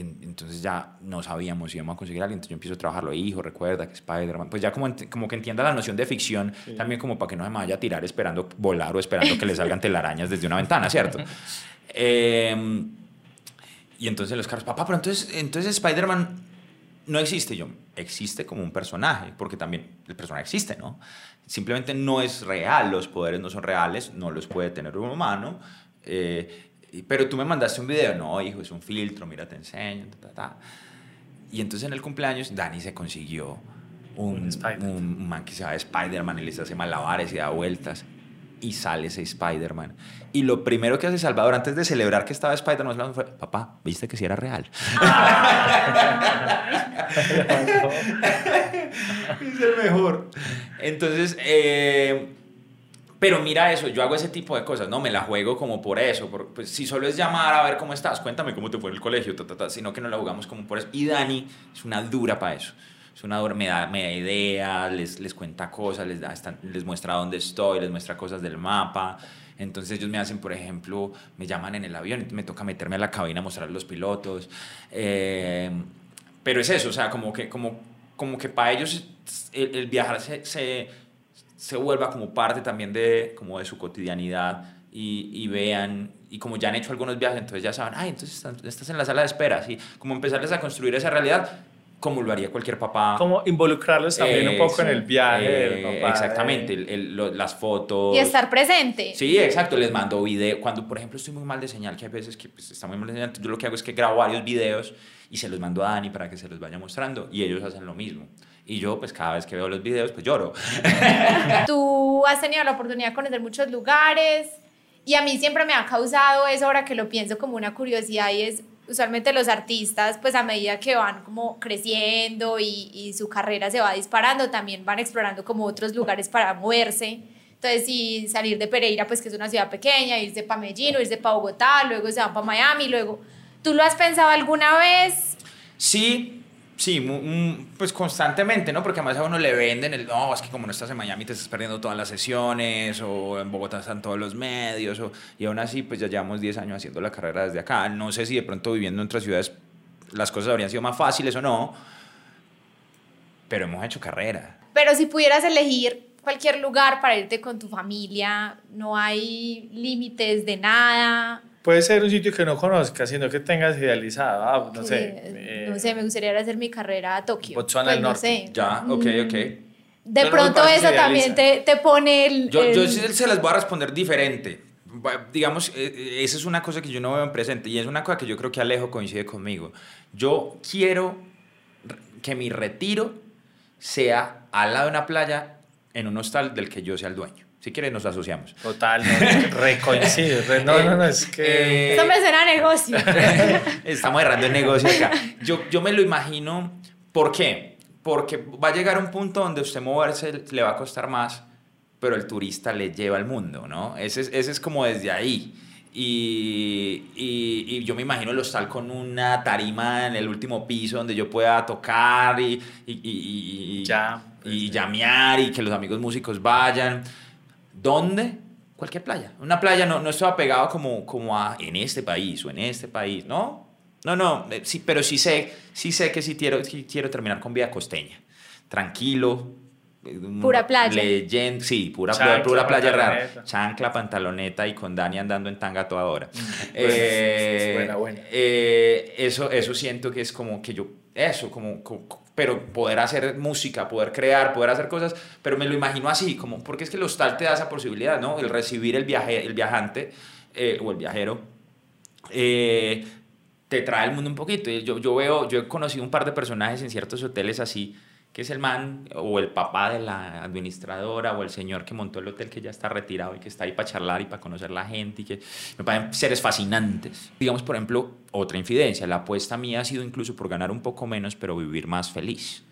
E: Entonces ya no sabíamos si íbamos a conseguir a alguien. Entonces yo empiezo a trabajarlo. Hijo, recuerda que Spider-Man. Pues ya como, como que entienda la noción de ficción, también como para que no se me vaya a tirar esperando volar o esperando que le salgan telarañas desde una ventana, ¿cierto? Eh, y entonces los carros, papá, pero entonces, entonces Spider-Man no existe. Yo, existe como un personaje, porque también el personaje existe, ¿no? Simplemente no es real, los poderes no son reales, no los puede tener un humano. eh, pero tú me mandaste un video, no, hijo, es un filtro, mira, te enseño, ta, ta, ta. Y entonces en el cumpleaños Dani se consiguió un,
D: Un
E: un man que se llama Spider-Man y les hace malabares y da vueltas. Y sale ese Spider-Man. Y lo primero que hace Salvador antes de celebrar que estaba Spider-Man fue, papá, ¿viste que sí era real? es el mejor. Entonces, eh, pero mira eso, yo hago ese tipo de cosas, no me la juego como por eso, por- pues si solo es llamar a ver cómo estás, cuéntame cómo te fue el colegio, ta, ta, sino que no la jugamos como por eso. Y Dani es una dura para eso. Es una dura, me da, me da ideas, les, les cuenta cosas, les, da, les muestra dónde estoy, les muestra cosas del mapa. Entonces ellos me hacen, por ejemplo, me llaman en el avión, me toca meterme a la cabina a mostrar los pilotos. Eh, pero es eso, o sea, como que, como, como que para ellos el, viajar se, se vuelva como parte también de, como de su cotidianidad y, y vean, y como ya han hecho algunos viajes, entonces ya saben, ay, entonces estás, en la sala de espera, ¿sí? Como empezarles a construir esa realidad como lo haría cualquier papá.
D: Como involucrarlos también un poco en
E: Eh,
D: el viaje. del
E: eh,
D: papá,
E: exactamente,
D: de-
E: el- el- lo- las fotos.
F: y estar presente.
E: Sí, exacto, les mando video. Cuando, por ejemplo, estoy muy mal de señal, que hay veces que pues, está muy mal de señal, yo lo que hago es que grabo varios videos y se los mando a Dani para que se los vaya mostrando y ellos hacen lo mismo. Y yo, pues cada vez que veo los videos, pues lloro.
F: Tú has tenido la oportunidad de conocer muchos lugares y a mí siempre me ha causado eso ahora que lo pienso como una curiosidad y es usualmente los artistas pues a medida que van como creciendo y, y su carrera se va disparando también van explorando como otros lugares para moverse. Entonces, si salir de Pereira, pues que es una ciudad pequeña, irse para Medellín o irse para Bogotá, luego se van para Miami, luego... ¿Tú lo has pensado alguna vez?
E: Sí, sí, pues constantemente, ¿no? Porque además a uno le venden el, no, es que como no estás en Miami te estás perdiendo todas las sesiones, o en Bogotá están todos los medios, o, y aún así, pues ya llevamos 10 años haciendo la carrera desde acá. No sé si de pronto viviendo en otras ciudades las cosas habrían sido más fáciles o no, pero hemos hecho carrera.
F: Pero si pudieras elegir cualquier lugar para irte con tu familia, no hay límites de nada.
D: Puede ser un sitio que no conozcas, sino que tengas idealizado. Ah, no
F: que,
D: sé.
F: eh,
D: eh,
F: no sé, me gustaría hacer mi carrera a Tokio.
D: Botswana
F: Pues
D: del
F: no
D: Norte.
F: sé.
E: Ya, ok, ok.
F: De
D: Yo no me
F: pronto
D: parece
F: eso también te, te pone el...
E: Yo, yo
F: el-
E: sí se las voy a responder diferente. Digamos, eh, eh, esa es una cosa que yo no veo en presente y es una cosa que yo creo que Alejo coincide conmigo. Yo quiero que mi retiro sea al lado de una playa en un hostal del que yo sea el dueño. Si quieres, nos asociamos.
D: Total, no, recoincido. re- No, no, no, es que.
E: Eh,
F: Eso me suena a negocio.
E: Estamos errando el negocio acá. Yo, yo me lo imagino. ¿Por qué? Porque va a llegar un punto donde usted moverse le va a costar más, pero el turista le lleva al mundo, ¿no? Ese es, ese es como desde ahí. Y, y- y yo me imagino el hostal con una tarima en el último piso donde yo pueda tocar y, y, y, y-
D: Jam.
E: y llamear y que los amigos músicos vayan. ¿Dónde? Cualquier playa. Una playa no, no estoy apegado como, como a en este país o en este país, ¿no? No, no, eh, sí, pero sí sé, sí sé que sí quiero, sí quiero terminar con vida costeña. Tranquilo. eh,
F: Pura playa.
E: Leyen- sí, pura,
D: Chancla,
E: pura playa rara. Chancla, pantaloneta y con Dani andando en tanga toda hora.
D: Bueno,
E: Eh,
D: buena, buena.
E: eh, eso, eso siento que es como que yo, eso, como, co- pero poder hacer música, poder crear, poder hacer cosas, pero me lo imagino así, como, porque es que el hostal te da esa posibilidad, ¿no? El recibir el, viaje, el viajante eh, o el viajero. eh, te trae el mundo un poquito. Yo, yo veo, yo he conocido un par de personajes en ciertos hoteles así, que es el man o el papá de la administradora o el señor que montó el hotel que ya está retirado y que está ahí para charlar y para conocer la gente y que me parecen seres fascinantes. Digamos, por ejemplo, otra infidencia, la apuesta mía ha sido incluso por ganar un poco menos pero vivir más feliz.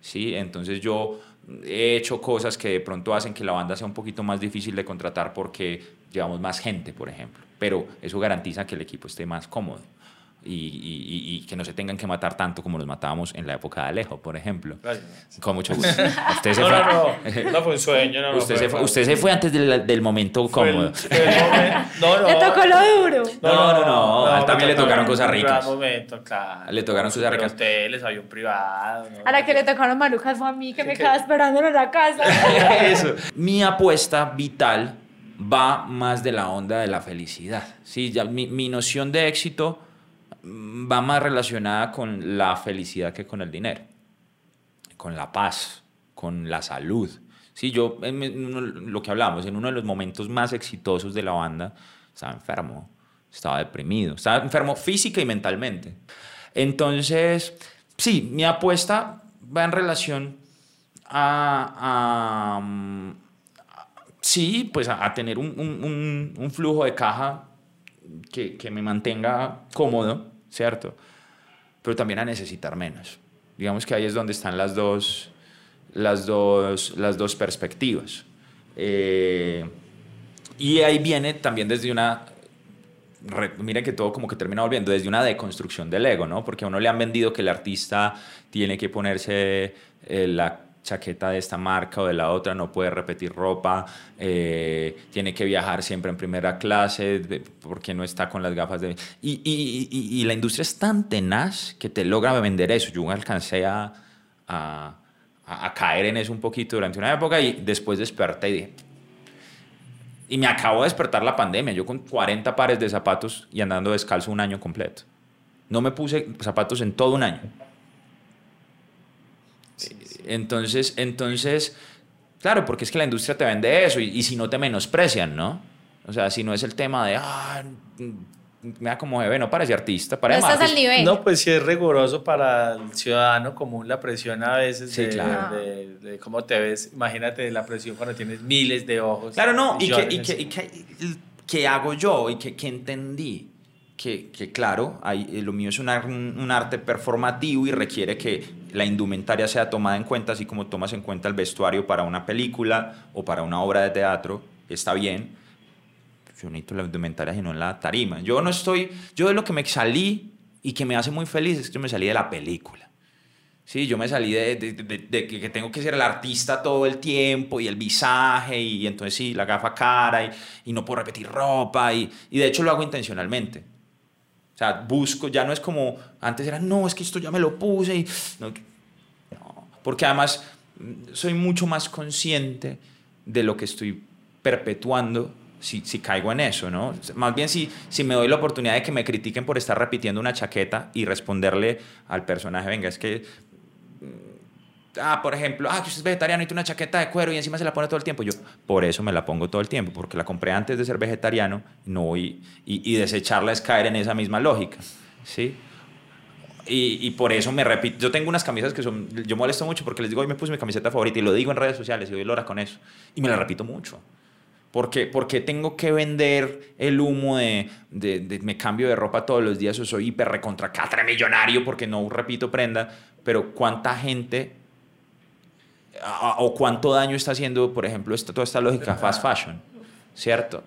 E: ¿sí? Entonces yo he hecho cosas que de pronto hacen que la banda sea un poquito más difícil de contratar porque llevamos más gente, por ejemplo. Pero eso garantiza que el equipo esté más cómodo y, y- y- que no se tengan que matar tanto como nos matábamos en la época de Alejo, por ejemplo.
D: Gracias.
E: Con mucho gusto. Usted se
D: No,
E: fue,
D: no, no. No fue un sueño, no. no
E: usted, se fue, usted se fue antes del, del momento
D: fue el-
E: cómodo.
D: fue el momento- No, no.
F: Le tocó lo duro.
E: No, no, no, a él también le tocaron cosas ricas.
D: momento, claro.
E: Le tocaron cosas ricas.
D: hoteles, avión privado. ¿no?
F: A la que le tocaron malucas fue a mí, que me quedaba esperando en la casa.
E: Eso. Mi apuesta vital va más de la onda de la felicidad. ¿sí? Ya, mi, mi noción de éxito va más relacionada con la felicidad que con el dinero, con la paz, con la salud. Sí, yo, en, lo que hablamos, en uno de los momentos más exitosos de la banda, estaba enfermo, estaba deprimido, estaba enfermo física y mentalmente. Entonces, sí, mi apuesta va en relación a, a, sí, pues a, a tener un- un- un flujo de caja que, que me mantenga cómodo, ¿cierto? Pero también a necesitar menos. Digamos que ahí es donde están las dos, las dos, las dos perspectivas. Eh, y ahí viene también desde una re- miren que todo como que termina volviendo desde una deconstrucción del ego, ¿no? Porque a uno le han vendido que el artista tiene que ponerse eh, la chaqueta de esta marca o de la otra, no puede repetir ropa, eh, tiene que viajar siempre en primera clase porque no está con las gafas de... Y, y- la industria es tan tenaz que te logra vender eso. Yo alcancé a- a caer en eso un poquito durante una época y después desperté y dije, y me acabo de despertar la pandemia, yo con 40 pares de zapatos y andando descalzo un año completo. No me puse zapatos en todo un año. Entonces, entonces, claro, porque es que la industria te vende eso y, y si no te menosprecian, ¿no? O sea, si no es el tema de, ah, me da como bebé, no parece artista,
F: No
E: parece
F: estás
E: más-
F: al nivel.
D: No, pues sí es riguroso para el ciudadano común la presión a veces
E: Sí,
D: de,
E: claro.
D: de- de cómo te ves. Imagínate la presión cuando tienes miles de ojos.
E: Claro, no, y que, y que, y que- que hago yo y que, que entendí que, que claro, hay, eh, lo mío es un, un arte performativo y requiere que la indumentaria sea tomada en cuenta, así como tomas en cuenta el vestuario para una película o para una obra de teatro, está bien. Yo necesito la indumentaria y no en la tarima. Yo no estoy, yo de lo que me salí y que me hace muy feliz es que me salí de la película. Sí, yo me salí de, que tengo que ser el artista todo el tiempo y el visaje y, entonces sí, la gafa cara y, y no puedo repetir ropa y, y de hecho lo hago intencionalmente. O sea, busco, ya no es como antes era, no, es que esto ya me lo puse y... no, no. Porque además mm, soy mucho más consciente de lo que estoy perpetuando si, si caigo en eso, ¿no? Más bien si, si me doy la oportunidad de que me critiquen por estar repitiendo una chaqueta y responderle al personaje, venga, es que ah, por ejemplo, ah, que usted vegetariano y tiene una chaqueta de cuero y encima se la pone todo el tiempo. Yo, por eso me la pongo todo el tiempo, porque la compré antes de ser vegetariano no y, y desecharla es caer en esa misma lógica, ¿sí? Y, y, por eso me repito, yo tengo unas camisas que son, yo molesto mucho porque les digo, hoy me puse mi camiseta favorita y lo digo en redes sociales y doy lora con eso. Y me la repito mucho. Porque, porque tengo que vender el humo de, de, me cambio de ropa todos los días o soy hiper recontra millonario porque no repito prenda, pero cuánta gente o cuánto daño está haciendo, por ejemplo, esta, toda esta lógica fast fashion, ¿cierto?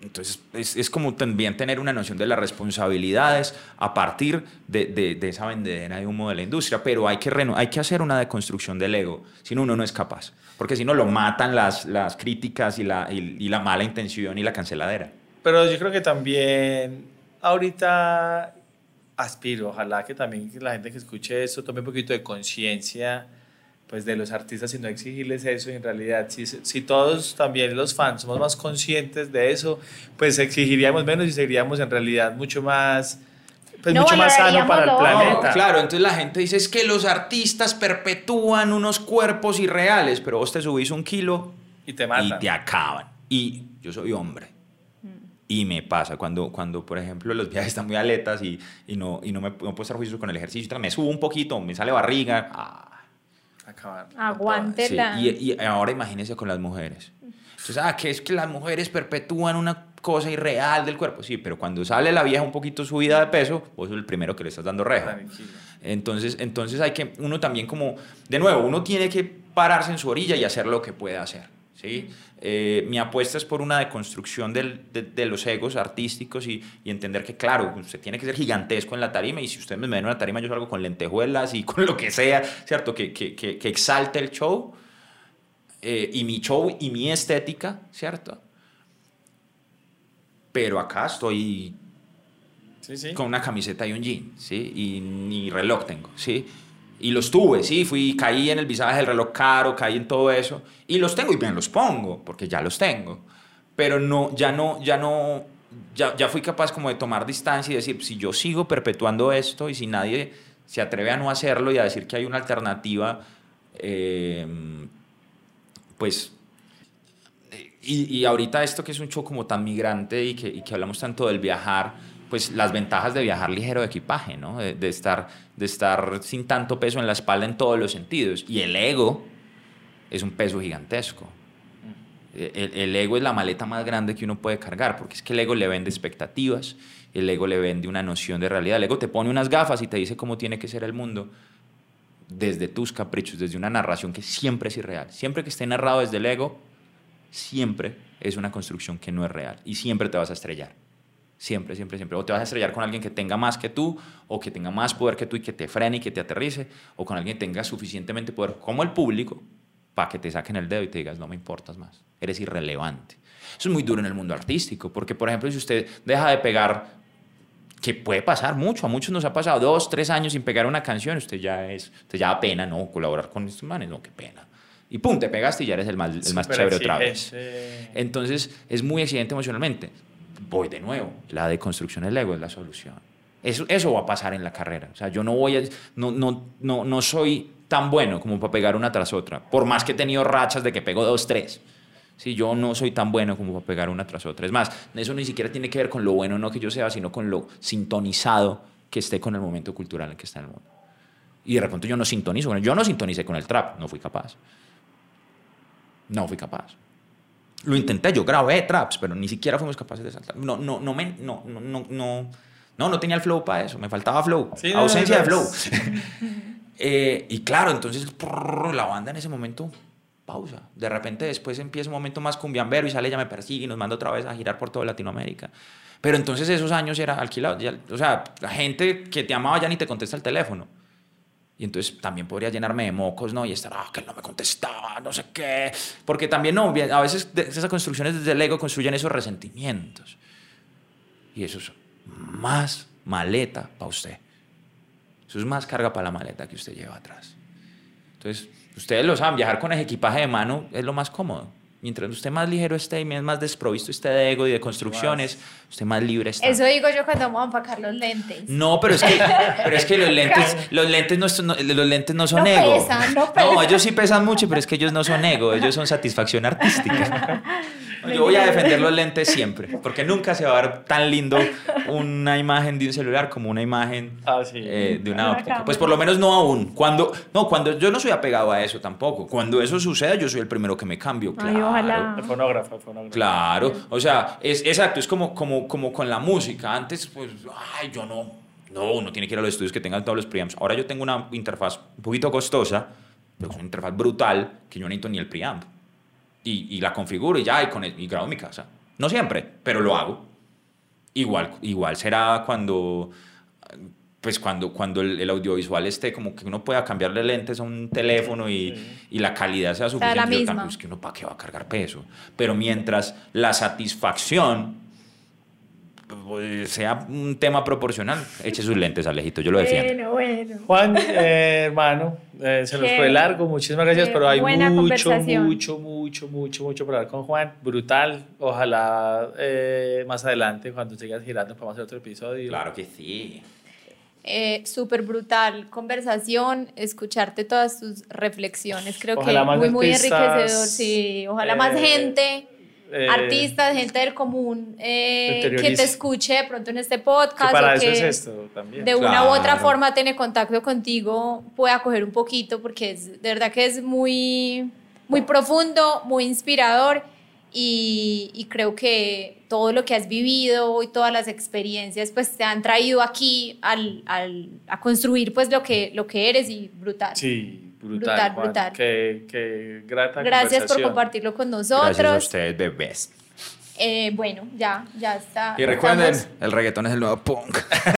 E: Entonces, es, es, como también tener una noción de las responsabilidades a partir de, de, de, esa vendedera de humo de la industria, pero hay que, hay que hacer una deconstrucción del ego, si no, uno no es capaz, porque si no lo matan las, las críticas y la, y, y la mala intención y la canceladera.
D: Pero yo creo que también ahorita aspiro, ojalá que también la gente que escuche esto tome un poquito de conciencia pues de los artistas y no exigirles eso y en realidad si, si todos también los fans somos más conscientes de eso pues exigiríamos menos y seríamos en realidad mucho más pues
F: No
D: mucho más sano para el
F: valoraríamos
D: planeta
E: No, claro, entonces la gente dice es que los artistas perpetúan unos cuerpos irreales, pero vos te subís un kilo
D: y te
E: y
D: matan
E: te acaban. Y yo soy hombre. Y me pasa cuando, cuando, por ejemplo, los viajes están muy aletas y, y no, y no, me, no puedo estar juicioso con el ejercicio, me subo un poquito, me sale barriga. ah,
D: acabar
F: Aguántela.
E: Sí, y, y ahora imagínese con las mujeres. Entonces, ah, que es que las mujeres perpetúan una cosa irreal del cuerpo. Sí, pero cuando sale la vieja un poquito subida de peso, vos sos el primero que le estás dando reja. Entonces, entonces hay que, uno también como, de nuevo, uno tiene que pararse en su orilla y hacer lo que puede hacer. ¿Sí? Eh, mi apuesta es por una deconstrucción del, de, de, los egos artísticos y, y, entender que, claro, usted tiene que ser gigantesco en la tarima y si usted me ven en una tarima yo salgo con lentejuelas y con lo que sea, ¿cierto? Que, que, que, que exalte el show eh, y mi show y mi estética, ¿cierto? Pero acá estoy
D: sí, sí.
E: con una camiseta y un jean, ¿sí? Y ni reloj tengo, ¿sí? Y los tuve, sí, fui, caí en el visaje del reloj caro, caí en todo eso, y los tengo y me los pongo, porque ya los tengo. Pero no, ya no, ya no, ya, ya fui capaz como de tomar distancia y decir, si yo sigo perpetuando esto y si nadie se atreve a no hacerlo y a decir que hay una alternativa, eh, pues y, y, ahorita esto que es un show como tan migrante y que, y que, hablamos tanto del viajar, pues las ventajas de viajar ligero de equipaje, ¿no? De, de, estar, de estar sin tanto peso en la espalda en todos los sentidos. Y el ego es un peso gigantesco. El, el, ego es la maleta más grande que uno puede cargar, porque es que el ego le vende expectativas, el ego le vende una noción de realidad. El ego te pone unas gafas y te dice cómo tiene que ser el mundo desde tus caprichos, desde una narración que siempre es irreal. Siempre que esté narrado desde el ego, siempre es una construcción que no es real y siempre te vas a estrellar. Siempre, siempre, siempre. O te vas a estrellar con alguien que tenga más que tú, o que tenga más poder que tú y que te frene y que te aterrice, o con alguien que tenga suficientemente poder como el público para que te saquen el dedo y te digas, no me importas más, eres irrelevante. Eso es muy duro en el mundo artístico, porque por ejemplo, si usted deja de pegar, que puede pasar mucho, a muchos nos ha pasado dos, tres años sin pegar una canción, usted ya es, usted ya da pena, ¿no? Colaborar con estos manes, no, qué pena y pum, te pegaste y ya eres el más, el más chévere otra vez. Entonces, es muy exigente emocionalmente. Voy de nuevo, la deconstrucción del ego es la solución. Eso, eso va a pasar en la carrera. O sea, yo no voy a, no, no, no, no soy tan bueno como para pegar una tras otra, por más que he tenido rachas de que pego dos, tres. Sí, yo no soy tan bueno como para pegar una tras otra. Es más, eso ni siquiera tiene que ver con lo bueno no que yo sea, sino con lo sintonizado que esté con el momento cultural en que está el mundo. Y de repente yo no sintonizo él. Yo no sintonicé con el trap, no fui capaz. No fui capaz. Lo intenté, yo grabé traps, pero ni siquiera fuimos capaces de saltar. No, no, no, me, no, no, no, no, no, no tenía el flow para eso, me faltaba flow, sí, ausencia de flow. eh, y claro, entonces prrr, la banda en ese momento, pausa. De repente después empieza un momento más cumbiambero y sale, ya me persigue y nos manda otra vez a girar por toda Latinoamérica. Pero entonces esos años era alquilado, ya, o sea, la gente que te amaba ya ni te contesta el teléfono. Y entonces también podría llenarme de mocos, ¿no? Y estar, ah, que él no me contestaba, no sé qué. Porque también, no, a veces esas construcciones desde el ego construyen esos resentimientos. Y eso es más maleta para usted. Eso es más carga para la maleta que usted lleva atrás. Entonces, ustedes lo saben, viajar con el equipaje de mano es lo más cómodo. Mientras usted más ligero esté y más desprovisto esté de ego y de construcciones, usted más libre está.
F: Eso digo yo cuando vamos a empacar los lentes.
E: No, pero es que, pero es que los lentes, los lentes no, son- los lentes no son
F: No
E: ego.
F: pesan, no pesan.
E: ellos sí pesan mucho, pero es que ellos no son ego, ellos son satisfacción artística. Yo voy a defender los lentes siempre, porque nunca se va a ver tan lindo una imagen de un celular como una imagen
D: Ah, sí.
E: eh, de una
G: Una
E: óptica.
G: cámara.
E: Pues por lo menos no aún. Cuando, no, cuando yo no soy apegado a eso tampoco. Cuando eso suceda, yo soy el primero que me cambio.
G: Ay,
E: Claro.
G: ojalá.
D: El fonógrafo, el fonógrafo.
E: Claro, o sea, es exacto, es como, como, como con la música. Antes, pues, ay, yo no, no, uno tiene que ir a los estudios que tengan todos los preamps. Ahora yo tengo una interfaz un poquito costosa, pero es una interfaz brutal que yo no necesito ni el preamp. Y, y la configuro y ya, y, con el- y grabo en mi casa. No siempre, pero lo hago. Igual, igual será cuando, pues cuando, cuando el, el audiovisual esté como que uno pueda cambiarle lentes a un teléfono y, y la calidad sea
F: sea
E: suficiente.
F: la misma.
E: es que uno para qué va a cargar peso. Pero mientras la satisfacción sea un tema proporcional, eche sus lentes, Alejito, yo lo defiendo.
G: Bueno, bueno.
D: Juan, eh, hermano, eh, se nos
G: Qué-
D: fue largo, muchísimas gracias, pero hay mucho, mucho, mucho, mucho, mucho por hablar con Juan. Brutal. Ojalá eh, más adelante, cuando sigas girando, podamos hacer otro episodio.
E: Claro que sí.
F: Eh, Súper brutal conversación, escucharte todas tus reflexiones, creo
D: Ojalá
F: que muy, muy enriquecedor, sí, ojalá más gente,
D: eh,
F: artistas, gente del común, eh, que te escuche de pronto en este
D: Que
F: podcast,
D: para
F: o
D: eso
F: que
D: es esto también.
F: de una u otra forma tiene contacto contigo, pueda coger un poquito, porque es, de verdad que es muy, muy profundo, muy inspirador y, y creo que todo lo que has vivido y todas las experiencias pues te han traído aquí al, al- a construir pues lo que, lo que eres y brutal.
D: Sí, brutal.
F: Brutal,
D: Juan.
F: brutal.
D: Qué, qué grata
F: Gracias por compartirlo con
E: Gracias a
F: nosotros.
E: ustedes, bebés.
F: Eh, bueno, ya, ya está.
E: Y recuerden,
F: Estamos-
E: el reggaetón es el nuevo punk.